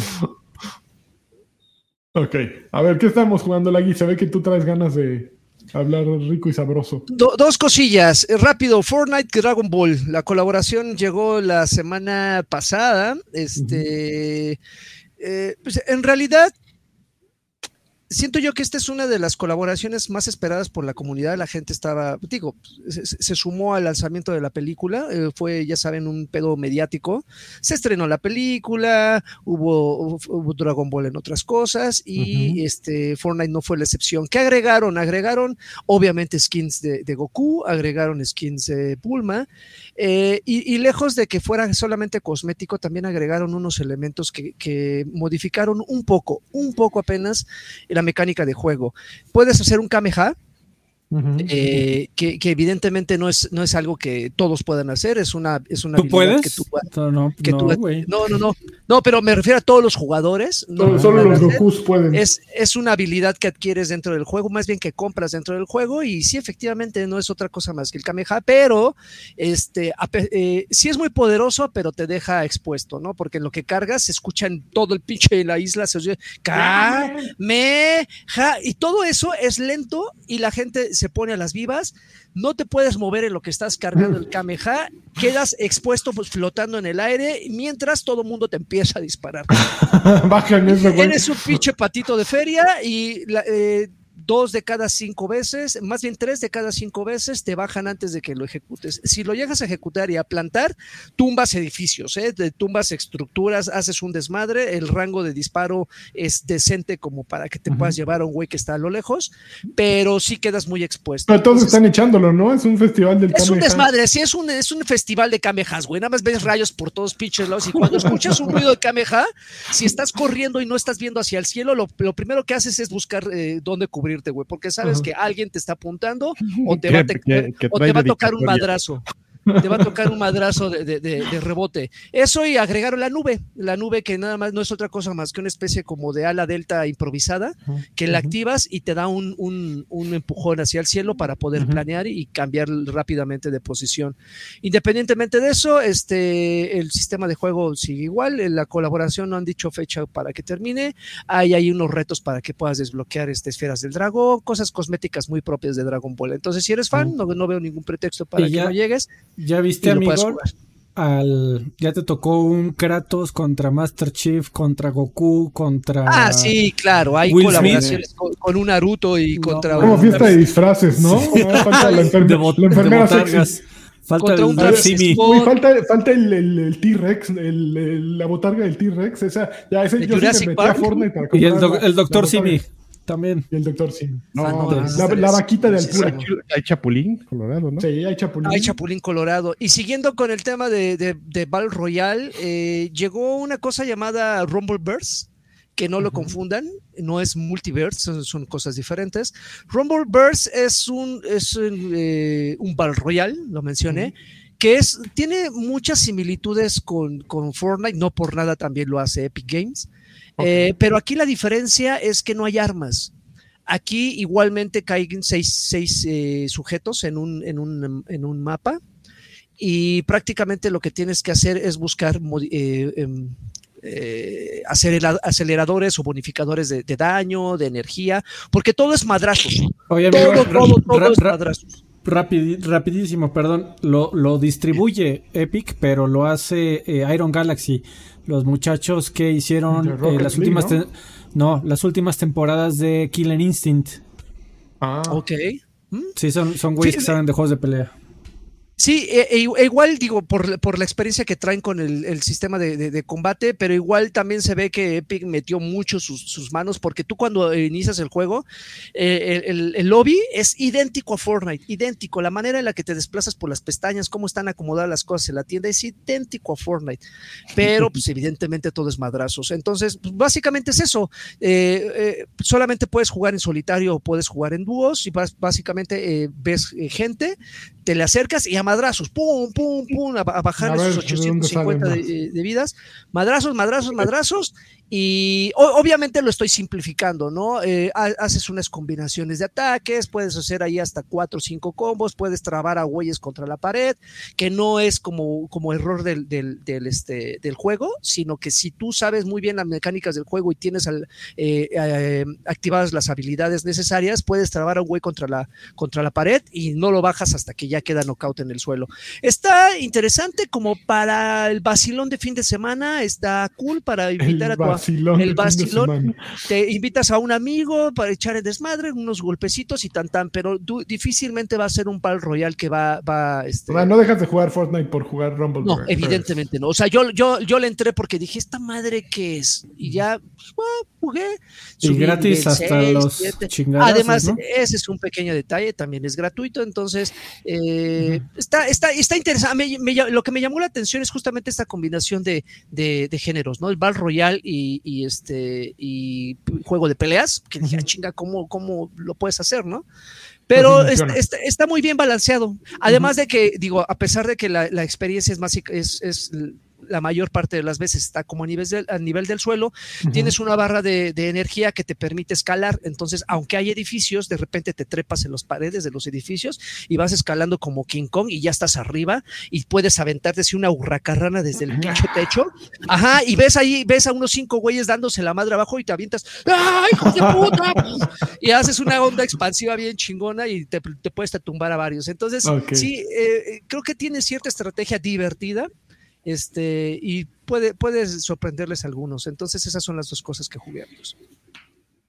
Ok, a ver, ¿qué estamos jugando, Lagui? Se ve que tú traes ganas de hablar rico y sabroso. dos cosillas, eh, rápido. Fortnite Dragon Ball. La colaboración llegó la semana pasada. Este. Eh, pues en realidad siento yo que esta es una de las colaboraciones más esperadas por la comunidad. La gente estaba, digo, se, sumó al lanzamiento de la película. Eh, fue, ya saben, un pedo mediático. Se estrenó la película, hubo, Dragon Ball en otras cosas y este Fortnite no fue la excepción. ¿Qué agregaron? Agregaron, obviamente, skins de, Goku, agregaron skins de Bulma eh, y, lejos de que fuera solamente cosmético, también agregaron unos elementos que, que modificaron un poco, un poco apenas la mecánica de juego. Puedes hacer un Kameha, eh, que, evidentemente no es, no es algo que todos puedan hacer, es una, es una ¿Tú puedes? que tú, no, no, no, no, no, no, pero me refiero a todos los jugadores. solo, los Gokus pueden. Es, es una habilidad que adquieres dentro del juego, más bien que compras dentro del juego, y sí, efectivamente, no es otra cosa más que el Kameha, pero este, eh, sí es muy poderoso, pero te deja expuesto, ¿no? Porque en lo que cargas se escucha en todo el pinche de la isla, se oye me, ja, y todo eso es lento y la gente se pone a las vivas, no te puedes mover en lo que estás cargando el *laughs* Kameha, quedas expuesto pues, flotando en el aire mientras todo el mundo te empieza a disparar. *laughs* Eres un pinche patito de feria y eh, dos de cada cinco veces, más bien tres de cada cinco veces te bajan antes de que lo ejecutes. Si lo llegas a ejecutar y a plantar, tumbas edificios, ¿eh? tumbas estructuras, haces un desmadre, el rango de disparo es decente como para que te puedas llevar a un güey que está a lo lejos, pero sí quedas muy expuesto. Pero todos están echándolo, ¿no? Es un festival del Es un desmadre, sí, es un, es un festival de Kamejas, güey. Nada más ves rayos por todos pinches lados y cuando escuchas un ruido de Kameha, si estás corriendo y no estás viendo hacia el cielo, lo, primero que haces es buscar eh, dónde cubrir porque sabes que alguien te está apuntando o te va, a tocar un madrazo te va a tocar un madrazo de, rebote. Eso y agregaron la nube, la nube que nada más no es otra cosa más que una especie como de ala delta improvisada, que la activas y te da un, empujón hacia el cielo para poder planear y cambiar rápidamente de posición. Independientemente de eso, este, el sistema de juego sigue igual, la colaboración no han dicho fecha para que termine, hay ahí unos retos para que puedas desbloquear este, esferas del dragón, cosas cosméticas muy propias de Dragon Ball. Entonces, si eres fan, no, no veo ningún pretexto para que no llegues. ¿Ya viste, amigo? Al, ya te tocó un Kratos contra Master Chief, contra Goku, contra. Ah, sí, claro. Hay colaboraciones con, un Naruto y contra. Como fiesta de disfraces, ¿no? falta la, *laughs* enfermera Falta el, falta, falta el, el, T-Rex, la botarga del T-Rex. Esa, ya ese, yo sí me metí a Fortnite para Y el, el Doctor Simi. También. Y el doctor sí. No, la, vaquita de altura. Hay chapulín colorado, ¿no? Sí, hay chapulín. Hay chapulín colorado. Y siguiendo con el tema de, de, de Battle Royale, eh, llegó una cosa llamada Rumble Burst que no lo confundan, no es multiverse, son, cosas diferentes. Rumbleverse es un, es un, eh, Battle Royale, lo mencioné, que es, tiene muchas similitudes con, con, Fortnite, no por nada también lo hace Epic Games, eh, pero aquí la diferencia es que no hay armas. Aquí igualmente caen seis, eh, sujetos en un, en, un, en un mapa y prácticamente lo que tienes que hacer es buscar em, eh, aceleradores o bonificadores de, daño, de energía, porque todo es madrazos. todo, todo, todo es madrazos. rapidísimo, perdón. Lo, distribuye Epic, pero lo hace eh, Iron Galaxy. Los muchachos que hicieron eh, las últimas ¿no? las últimas temporadas de Killer Instinct. Ah. Ok. Sí, son, son güeyes que saben de juegos de pelea. Sí, e, e, e, igual digo, por, por, la experiencia que traen con el, sistema de, combate, pero igual también se ve que Epic metió mucho sus, manos, porque tú cuando inicias el juego, eh, el, lobby es idéntico a Fortnite, idéntico. La manera en la que te desplazas por las pestañas, cómo están acomodadas las cosas en la tienda, es idéntico a Fortnite. Pero, pues, evidentemente todo es madrazos. Entonces, pues, básicamente es eso. Eh, eh, solamente puedes jugar en solitario o puedes jugar en dúos y básicamente ves gente, te le acercas y a madrazos, pum, pum, pum, a, bajar esos 850 de, de, vidas, madrazos, madrazos, madrazos, y obviamente lo estoy simplificando, ¿no? Eh, haces unas combinaciones de ataques, puedes hacer ahí hasta cuatro o cinco combos, puedes trabar a güeyes contra la pared, que no es como, como error del, del, este, del juego, sino que si tú sabes muy bien las mecánicas del juego y tienes eh, eh, activadas las habilidades necesarias, puedes trabar a un güey contra la, contra la pared y no lo bajas hasta que ya queda knockout en el suelo. Está interesante como para el vacilón de fin de semana, está cool para invitar a tu el vacilón. Te invitas a un amigo para echar el desmadre, unos golpecitos y tan tan, pero difícilmente va a ser un pal royal que va, va este... no dejas de jugar Fortnite por jugar Rumble. No, evidentemente no. O sea, yo, yo, yo le entré porque dije, ¿esta madre qué es? Y ya pues, jugué. Y gratis hasta los chingados. Además, ese es un pequeño detalle, también es gratuito, entonces eh, está, está, está interesante. lo que me llamó la atención es justamente esta combinación de, de, de géneros, ¿no? El Val Royal y y, este y juego de peleas, que dije, ah, chinga, ¿cómo, ¿cómo lo puedes hacer, no? Pero está, muy bien balanceado. Además de que, digo, a pesar de que la, la experiencia es más es, es la mayor parte de las veces está como a nivel del, a nivel del suelo, tienes una barra de, energía que te permite escalar, entonces aunque hay edificios, de repente te trepas en las paredes de los edificios y vas escalando como King Kong y ya estás arriba y puedes aventarte así una hurracarrana desde el techo techo, ajá, y ves ahí, ves a unos cinco güeyes dándose la madre abajo y te avientas, ¡ay, hijo de puta! y haces una onda expansiva bien chingona y te, puedes tumbar a varios. Entonces, sí, eh, creo que tiene cierta estrategia divertida este, y puede, puede sorprenderles a algunos. Entonces esas son las dos cosas que jugué,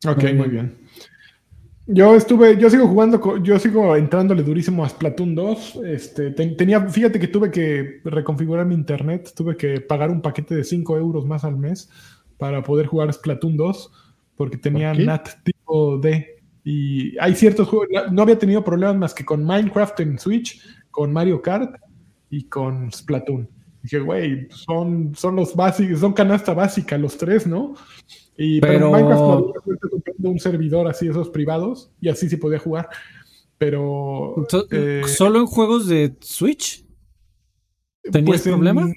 Ok, muy bien. Yo estuve, yo sigo jugando, yo sigo entrándole durísimo a Splatoon 2. Este, tenía, fíjate que tuve que reconfigurar mi internet, tuve que pagar un paquete de 5 euros más al mes para poder jugar Splatoon 2, porque tenía NAT tipo D. Y hay ciertos juegos, no había tenido problemas más que con Minecraft en Switch, con Mario Kart y con Splatoon. Dije, güey, son, son los básicos, son canasta básica los tres, ¿no? Y, pero, Minecraft comprando un servidor así, esos privados, y así sí podía jugar. Pero. Eh, ¿Solo en juegos de Switch? ¿Tenías pues problema?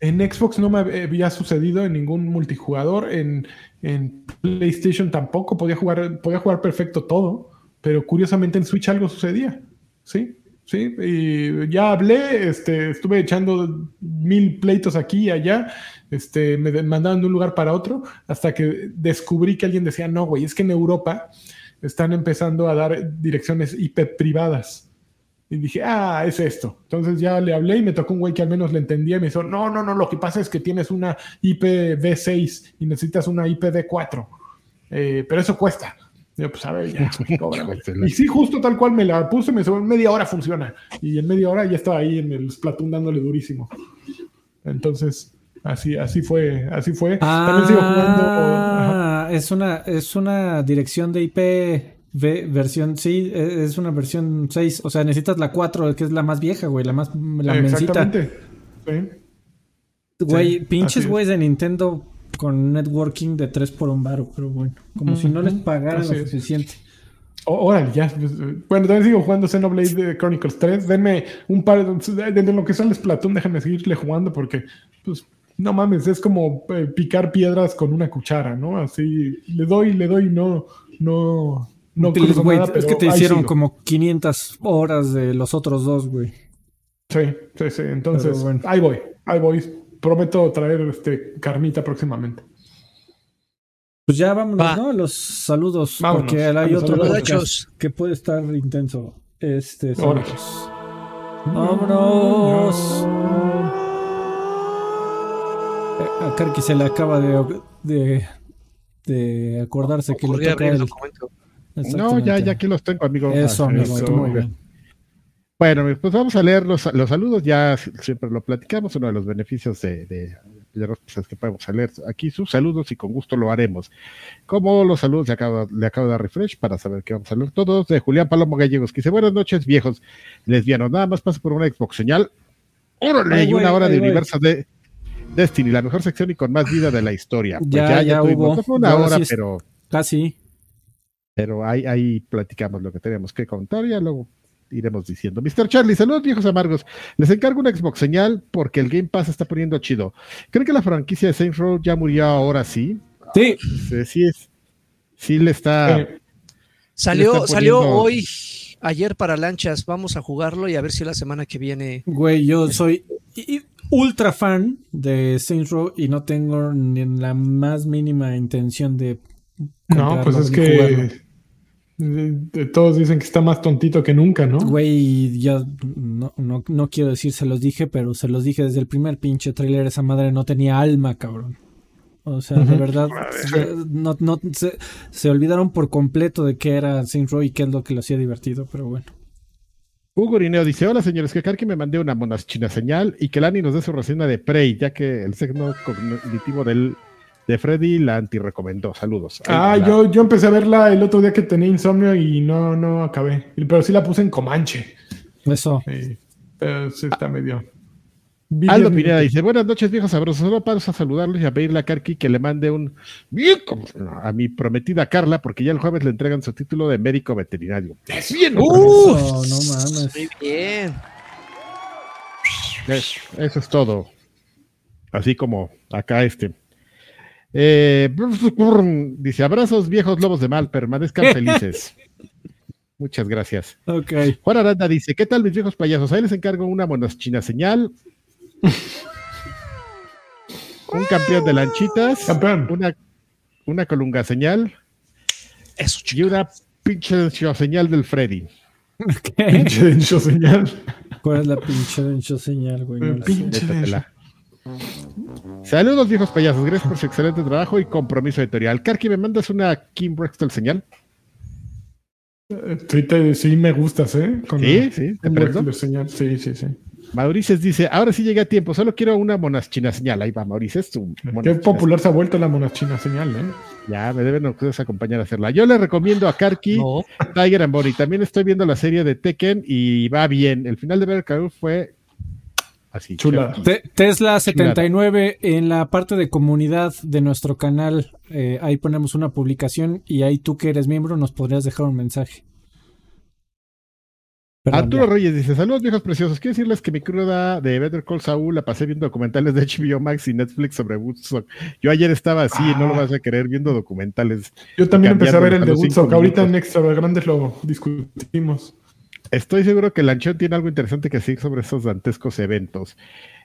En, Xbox no me había sucedido en ningún multijugador. En, en PlayStation tampoco. Podía jugar, podía jugar perfecto todo. Pero curiosamente en Switch algo sucedía. ¿Sí? Sí, y ya hablé, este, estuve echando mil pleitos aquí y allá, este, me mandaban de un lugar para otro, hasta que descubrí que alguien decía, no, güey, es que en Europa están empezando a dar direcciones IP privadas. Y dije, ah, es esto. Entonces ya le hablé y me tocó un güey que al menos le entendía y me dijo, no, no, no, lo que pasa es que tienes una IPv6 y necesitas una IPv4. Eh, pero eso cuesta. Yo, pues a ver, ya. *laughs* y sí, justo tal cual me la puse, me en media hora funciona. Y en media hora ya estaba ahí en el Splatoon dándole durísimo. Entonces, así, así fue, así fue. También sigo jugando. Ah, es una, es una dirección de IP versión, sí, e, es una versión 6. O sea, necesitas la 4, que es la más vieja, güey, la más la Exactamente. Sí. Güey, pinches güeyes de Nintendo con networking de 3 por un baro, pero bueno, como si no les pagaran lo suficiente. Órale, ya. Pues, bueno, también sigo jugando Xenoblade Chronicles 3. Denme un par de, de lo que son Splatoon, déjenme seguirle jugando porque, pues, no mames, es como eh, picar piedras con una cuchara, ¿no? Así, le doy, le doy, no, no, no Es que te hicieron como 500 horas de los otros dos, güey. Sí, sí, sí. Entonces, ahí voy, ahí voy. Prometo traer este carnita próximamente. Pues ya vámonos, ¿no? Los saludos. porque hay otro que puede estar intenso. Este, saludos. Vámonos. Eh, a Karki se le acaba de, de, de acordarse que le toca el... No, ya, ya aquí los tengo, amigo. Eso, ah, amigo, muy bien. Bueno, pues vamos a leer los, los, saludos, ya siempre lo platicamos, uno de los beneficios de, de, es que podemos leer aquí sus saludos y con gusto lo haremos. Como los saludos le acabo, le acabo de dar refresh para saber que vamos a leer todos, de Julián Palomo Gallegos, que dice, buenas noches viejos lesbianos, nada más paso por una Xbox señal, órale, y una hora de universo de Destiny, la mejor sección y con más vida de la historia. Pues ya, ya, hubo. una hora, pero... Casi. Pero ahí, ahí platicamos lo que tenemos que contar, ya luego iremos diciendo. Mr. Charlie, saludos viejos amargos. Les encargo una Xbox señal porque el Game Pass está poniendo chido. ¿Creen que la franquicia de Saints Row ya murió ahora sí? Sí. Sí, es, sí le está. Eh, salió, salió hoy, ayer para lanchas. Vamos a jugarlo y a ver si la semana que viene. Güey, yo soy ultra fan de Saints Row y no tengo ni la más mínima intención de. No, pues es que todos dicen que está más tontito que nunca, ¿no? Güey, yo no, no, no, quiero decir se los dije, pero se los dije desde el primer pinche trailer. Esa madre no tenía alma, cabrón. O sea, de verdad, no, no, se, olvidaron por completo de qué era Saint Row y qué es lo que lo hacía divertido, pero bueno. Hugo Rineo dice: Hola señores, que que me mandé una monachina señal y que Lani nos dé su reseña de Prey, ya que el signo cognitivo del de Freddy la anti-recomendó. Saludos. Ah, yo, yo empecé a verla el otro día que tenía insomnio y no, no acabé. Pero sí la puse en Comanche. Eso. Sí, pero sí está medio. Aldo Pineda dice: Buenas noches, viejos sabrosos. Solo paso a saludarlos y a pedirle a Karki que le mande un a mi prometida Carla, porque ya el jueves le entregan su título de médico veterinario. ¡Es bien! no mames. Muy bien. Eso es todo. Así como acá este. Eh, *laughs* dice, abrazos viejos lobos de mal, permanezcan felices. *laughs* Muchas gracias. Ok. Juan Aranda dice, ¿qué tal mis viejos payasos? Ahí les encargo una monochina señal. *laughs* un campeón de lanchitas. Campeón. Una, una colunga señal. Eso, y una pinche señal del Freddy. Pinche señal. ¿Cuál es la pinche señal, güey? pinche Saludos, viejos payasos. Gracias por su excelente trabajo y compromiso editorial. Karki, ¿me mandas una Kim Brextel señal? Twitter, sí me gustas, ¿eh? sí, sí, señal. Sí, sí, sí. Maurices dice, ahora sí llegué a tiempo, solo quiero una monaschina señal. Ahí va, Maurices. Qué popular se ha vuelto la monaschina señal, ¿eh? Ya, me deben ustedes acompañar a hacerla. Yo le recomiendo a Karki Tiger and Bonnie. También estoy viendo la serie de Tekken y va bien. El final de Better fue Así. Chula. Tesla 79 en la parte de comunidad de nuestro canal. Eh, ahí ponemos una publicación y ahí tú que eres miembro nos podrías dejar un mensaje. Arturo Reyes dice: Saludos viejos preciosos. Quiero decirles que mi cruda de Better Call Saul la pasé viendo documentales de HBO Max y Netflix sobre Woodstock. Yo ayer estaba así, y no lo ah. vas a querer, viendo documentales. Yo también empecé a ver el de Woodstock. Ahorita en Extra Grandes lo discutimos. Estoy seguro que Lanchón tiene algo interesante que decir sobre esos dantescos eventos.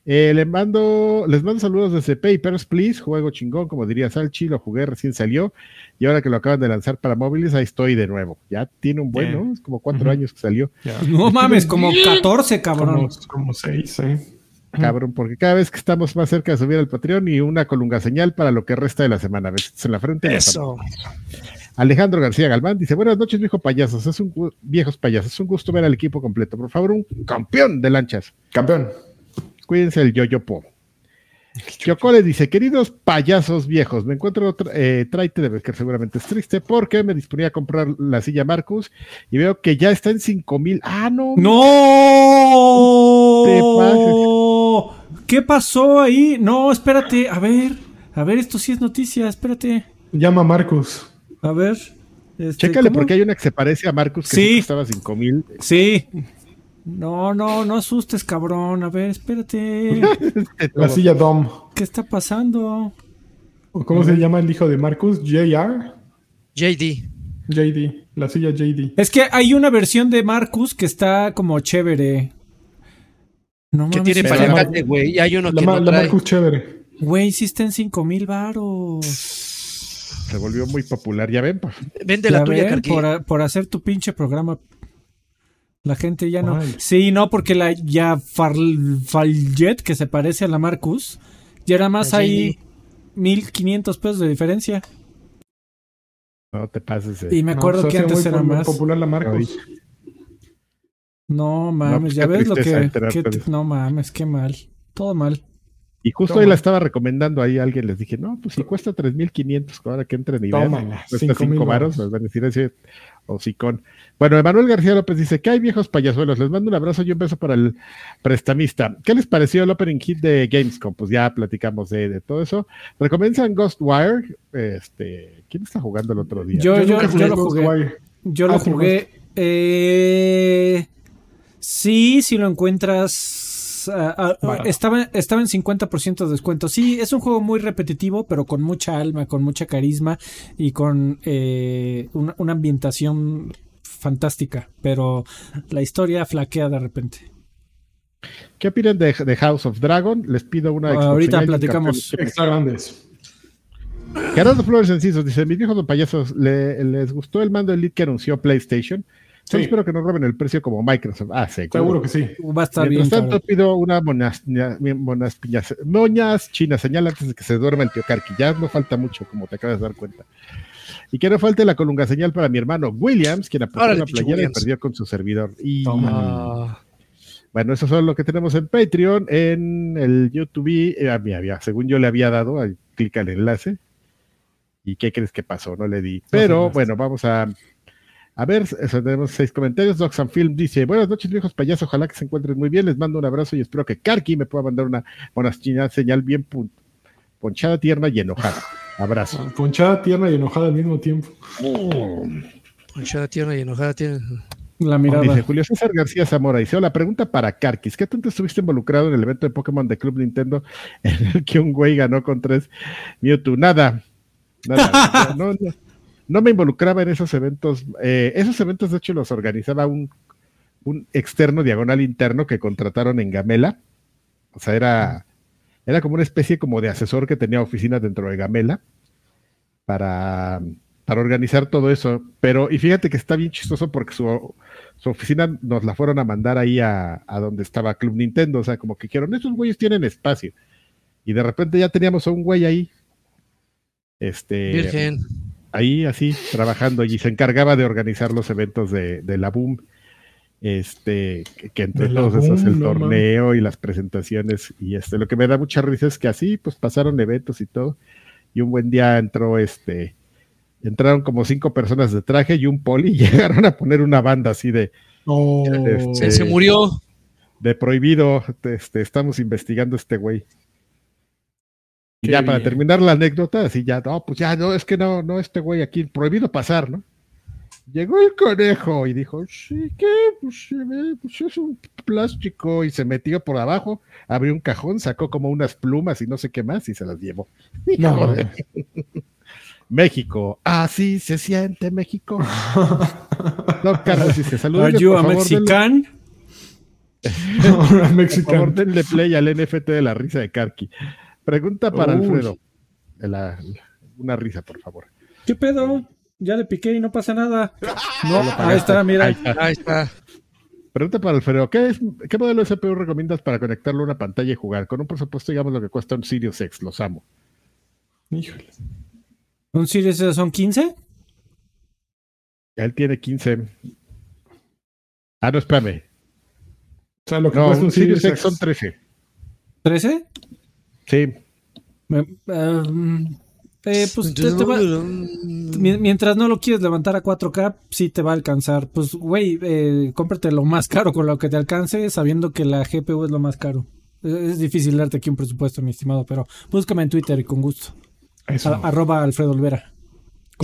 Eh, les mando, les mando saludos desde Papers, Please, juego chingón, como diría Salchi, lo jugué, recién salió, y ahora que lo acaban de lanzar para móviles, ahí estoy de nuevo. Ya tiene un buen, ¿no? Es como cuatro años que salió. *laughs* No mames, como 14, cabrón. Como, seis, ¿eh? Cabrón, porque cada vez que estamos más cerca de subir al Patreon y una colunga señal para lo que resta de la semana. Besitos en la frente. Eso. Alejandro García Galván dice: Buenas noches, viejo payasos. Es un viejos payasos. Es un gusto ver al equipo completo. Por favor, un campeón de lanchas. Campeón. Cuídense el yo-yo-po. Choco le dice, queridos payasos viejos, me encuentro eh, traite de que seguramente es triste porque me disponía a comprar la silla Marcus y veo que ya está en 5 mil. Ah, no. No. ¿Qué pasó ahí? No, espérate, a ver. A ver, esto sí es noticia, espérate. Llama a Marcus. A ver. Este, Chécale porque hay una que se parece a Marcus que sí. costaba 5 mil. Sí. No, no, no asustes, cabrón. A ver, espérate. *laughs* La silla Dom. ¿Qué está pasando? ¿Cómo se llama el hijo de Marcus? JR. JD. JD, la silla JD. Es que hay una versión de Marcus que está como chévere. No que tiene paliacate, güey. Y hay uno que no la Marcus chévere. Güey, sí está en 5 mil varos. Se volvió muy popular, ya ven. Vende la tuya, por, por, hacer tu pinche programa. La gente ya no. Sí, no, porque la ya Faljet, que se parece a la Marcus, ya era más ahí 1500 pesos de diferencia. No te pases. Y me acuerdo que antes era más. popular la Marcus. No mames, ya ves lo que, No mames, qué mal. Todo mal. Y justo ahí la estaba recomendando ahí a alguien, les dije, no, pues si cuesta 3.500, ahora que entren y vean, cuesta 5 varos, les van a decir ese hocicón. Bueno, Emanuel García López dice, ¿qué hay viejos payasuelos? Les mando un abrazo y un beso para el prestamista. ¿Qué les pareció el opening hit de Gamescom? Pues ya platicamos de, todo eso. Recomiendan Ghostwire, este, ¿quién está jugando el otro día? Yo, yo, yo, lo jugué. Yo lo jugué. Eh, sí, si lo encuentras Ah, ah, estaba, estaba en 50% de descuento. Sí, es un juego muy repetitivo, pero con mucha alma, con mucha carisma y con eh, una, ambientación fantástica. Pero la historia flaquea de repente. ¿Qué opinan de, House of Dragon? Les pido una. ahorita platicamos. Gerardo Flores Encisos dice: Mis viejos payasos, ¿les gustó el mando Elite que anunció PlayStation? Sí. espero que no roben el precio como Microsoft. Ah, seguro. que sí. Va a estar Mientras tanto, pido una monas, monas, piñas, moñas china señal antes de que se duerma el tío Karki. Ya no falta mucho, como te acabas de dar cuenta. Y que no falte la colunga señal para mi hermano Williams, quien apuntó la playera y perdió con su servidor. Y bueno, eso es lo que tenemos en Patreon, en el YouTube. Eh, había, según yo le había dado, clic al enlace. ¿Y qué crees que pasó? No le di. Pero bueno, vamos a a ver, tenemos seis comentarios. Doxan Film dice: Buenas noches, viejos payasos. Ojalá que se encuentren muy bien. Les mando un abrazo y espero que Karki me pueda mandar una, señal bien ponchada, tierna y enojada. Abrazo. Ponchada, tierna y enojada al mismo tiempo. Ponchada, tierna y enojada tiene. La mirada. Dice Julio César García Zamora. Dice: La pregunta para Karkis. ¿Qué tanto estuviste involucrado en el evento de Pokémon de Club Nintendo en el que un güey ganó con tres Mewtwo? Nada. Nada. *laughs* no, no no me involucraba en esos eventos. Eh, esos eventos, de hecho, los organizaba un, externo diagonal interno que contrataron en Gamela. O sea, era, era como una especie como de asesor que tenía oficinas dentro de Gamela para, para organizar todo eso. Pero, y fíjate que está bien chistoso porque su, su oficina nos la fueron a mandar ahí a, a, donde estaba Club Nintendo. O sea, como que dijeron, esos güeyes tienen espacio. Y de repente ya teníamos a un güey ahí. Este. Virgen ahí así trabajando y se encargaba de organizar los eventos de, la Boom. Este, que entre todos esos el torneo y las presentaciones. Y este, lo que me da mucha risa es que así, pues pasaron eventos y todo. Y un buen día entró este, entraron como cinco personas de traje y un poli *laughs* y llegaron a poner una banda así de. Oh. Este, se murió. De prohibido. Este, estamos investigando este güey. Y ya para terminar la anécdota, así ya, no, pues ya, no, es que no, no, este güey aquí, prohibido pasar, ¿no? Llegó el conejo y dijo, sí, ¿qué? Pues, pues, es un plástico y se metió por abajo, abrió un cajón, sacó como unas plumas y no sé qué más y se las llevó. *laughs* No, *laughs* México, así se siente México. no, Carlos dice, saludos. Are you a Mexican? *laughs* Por favor, denle play al NFT de la risa de Karki. Pregunta para Alfredo. una risa, por favor. ¿Qué pedo? Ya le piqué y no pasa nada. *laughs* No, ahí está, mira. Ahí está. Pregunta para Alfredo. ¿Qué, ¿Qué modelo de CPU recomiendas para conectarlo a una pantalla y jugar? Con un presupuesto, digamos, lo que cuesta un Sirius X. Los amo. Híjole. ¿Un Sirius X son 15? Él tiene 15. Ah, no, espérame. O sea, lo que cuesta un Sirius X son 13. ¿13? Sí. Em, eh, pues mientras no lo quieres levantar a 4K, sí te va a alcanzar. Pues, güey, eh, cómprate lo más caro con lo que te alcance, sabiendo que la GPU es lo más caro. Es difícil darte aquí un presupuesto, mi estimado, pero búscame en Twitter y con gusto. arroba Alfredo Olvera.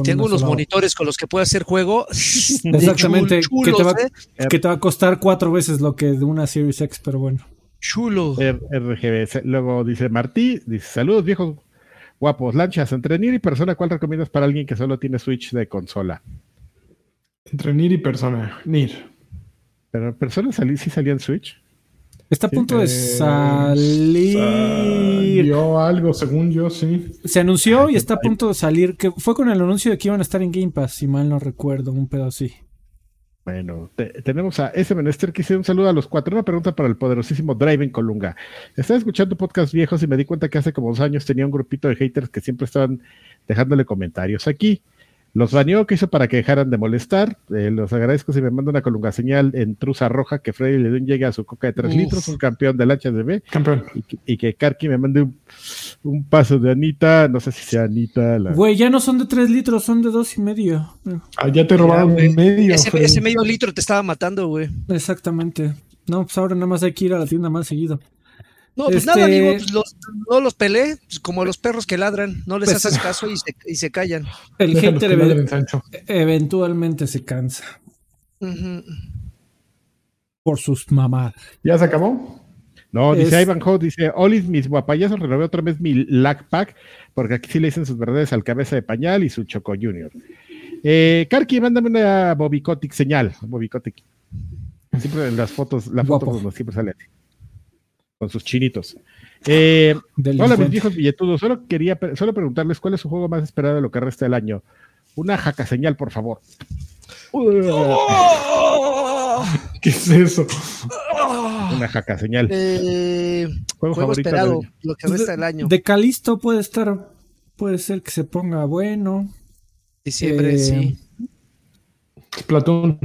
Tengo unos monitores con los que puedo hacer juego. *laughs* Exactamente. que, te va, ¿eh? que, te va, a costar cuatro veces lo que de una Series X, pero bueno. Chulo. RGB. Luego dice Martí, dice, saludos viejos guapos, lanchas, entre Nier y Persona, ¿cuál recomiendas para alguien que solo tiene Switch de consola? Entre Nier y Persona. Nier. Pero Persona salí, sí salía en Switch. Está a punto de salir. Salió algo, según yo, sí. Se anunció y está a punto de salir. Que fue con el anuncio de que iban a estar en Game Pass, si mal no recuerdo, un pedo así. Bueno, tenemos a ese menester que hice un saludo a los cuatro. Una pregunta para el poderosísimo Driving Colunga. Estaba escuchando podcast viejos y me di cuenta que hace como dos años tenía un grupito de haters que siempre estaban dejándole comentarios aquí. Los baneó, que hizo para que dejaran de molestar. Eh, los agradezco si me mandan una colunga señal en truza roja que Freddy le dé un llegue a su coca de 3 litros, un campeón del HDB. Campeón. Y, que Karki me mande un, paso de Anita, no sé si sea Anita. Güey, ya no son de 3 litros, son de dos y medio. Ah, ya te robaron un medio. Ese, ese, medio litro te estaba matando, güey. Exactamente. No, pues ahora nada más hay que ir a la tienda más seguido. No, pues nada, este amigo, pues los, no los peleé, pues como los perros que ladran, no les pues haces *laughs* caso y se, y se callan. El hater eventualmente se cansa. Por sus mamadas. ¿Ya se acabó? No, dice Ivan Ho, dice, Olis, mis guapayazos, renové otra vez mi lag pack, porque aquí sí le dicen sus verdades al cabeza de pañal y su Choco Junior. Eh, Karki, mándame una Bobicotic señal, Bobicotic. Siempre en las fotos, la foto siempre sale así con sus chinitos. Eh, hola, mis viejos billetudos. Solo quería solo preguntarles cuál es su juego más esperado de lo que resta del año. Una jaca señal, por favor. ¿Qué es eso? Una jaca señal. Eh, juego, esperado, lo que resta del año. De Calisto puede estar, puede ser que se ponga bueno. Diciembre, eh, sí. Platón.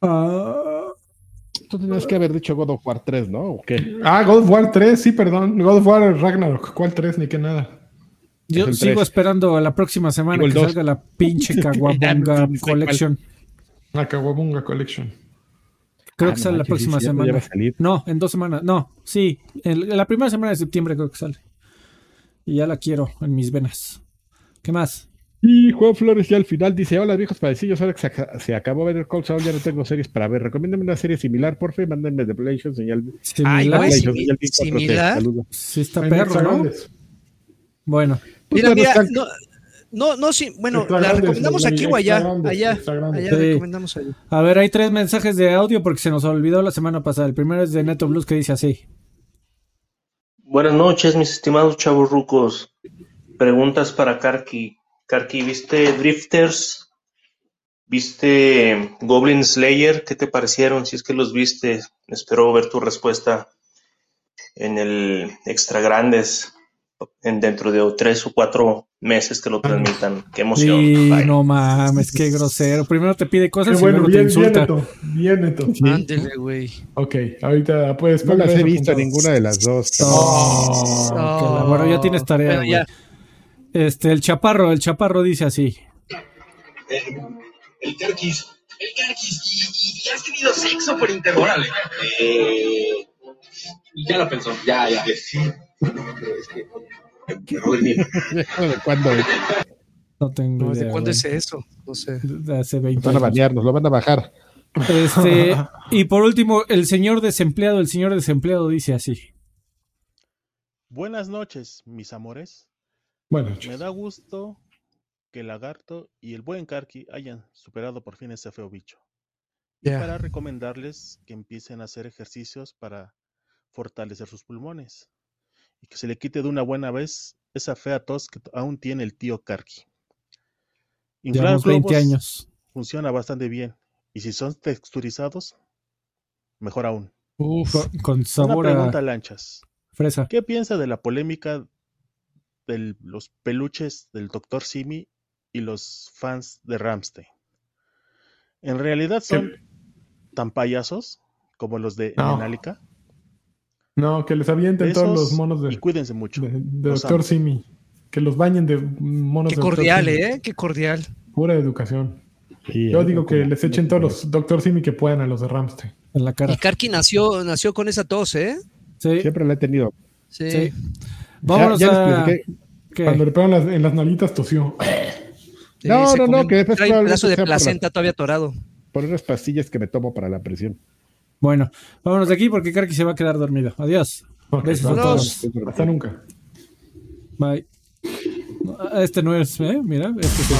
Ah Tú tenías que haber dicho God of War 3, ¿no? ¿O qué? Ah, God of War 3, sí, perdón. God of War Ragnarok. ¿Cuál 3? Ni que nada. Yo sigo esperando la próxima semana que salga la pinche *laughs* Kawabunga Collection. La Kawabunga Collection. Creo ah, que sale la próxima semana. No, en dos semanas. No, sí. En la primera semana de septiembre creo que sale. Y ya la quiero en mis venas. ¿Qué más? Y Juan Flores ya al final dice, hola viejos padecillos, ahora que se, acabó ver Call Saul, ya no tengo series para ver. Recomiéndame una serie similar, por favor, mándenme The PlayStation, señal. ¿Similar? ¿Similar? Sí, está perro, ¿no? Bueno. Mira, mira, no, no, no, sí, bueno, la recomendamos aquí o allá, allá, allá recomendamos allá. A ver, hay tres mensajes de audio porque se nos olvidó la semana pasada. El primero es de Neto Blues que dice así. Buenas noches, mis estimados chavos rucos. Preguntas para Karki. Karki, ¿viste Drifters? ¿Viste Goblin Slayer? ¿Qué te parecieron? Si es que los viste, espero ver tu respuesta en el Extra Grandes en dentro de tres o cuatro meses que lo transmitan. Qué emoción. Sí, no mames, qué grosero. Primero te pide cosas y luego te insulta. Bien neto, bien güey. Ok, ahorita puedes No las he visto ninguna de las dos. Oh, bueno, ya tienes tarea. ya. Este, el chaparro, el chaparro dice así. El, el carquis. El carquis. ¿Y, has tenido sexo por internet? Órale. Eh, ya lo pensó. Ya, ya. Sí. Pero es que. ¿De cuándo? No tengo ¿De cuándo es eso? No sé. De hace 20 Van a banearnos, lo van a bajar. Este, *laughs* y por último, el señor desempleado, el señor desempleado dice así. Buenas noches, mis amores. Me da gusto que el lagarto y el buen Karki hayan superado por fin ese feo bicho. Y para recomendarles que empiecen a hacer ejercicios para fortalecer sus pulmones y que se le quite de una buena vez esa fea tos que aún tiene el tío Karki. Inflar 20 años. Funciona bastante bien. Y si son texturizados, mejor aún. Uf, con, sabor Una pregunta, Lanchas. Fresa. ¿Qué piensa de la polémica de los peluches del Dr. Simi y los fans de Ramstein. ¿En realidad son tan payasos como los de no. No, que les avienten todos los monos de. Y cuídense mucho. De, Doctor Simi. Que los bañen de monos Qué cordial, ¿eh? Qué cordial. Pura educación. Yo digo que les echen todos los Doctor Simi que puedan a los de Ramstein. En la cara. Y Karki nació, nació con esa tos, ¿eh? Siempre la he tenido. Sí. Vámonos a... Cuando le pegan en las nalitas tosió. no, no, no, que después trae un pedazo de placenta todavía atorado. Por unas pastillas que me tomo para la presión. Bueno, vámonos de aquí porque Karki se va a quedar dormido. Adiós. Besos a todos. Hasta nunca. Bye. Este no es, ¿eh? Mira, este sí.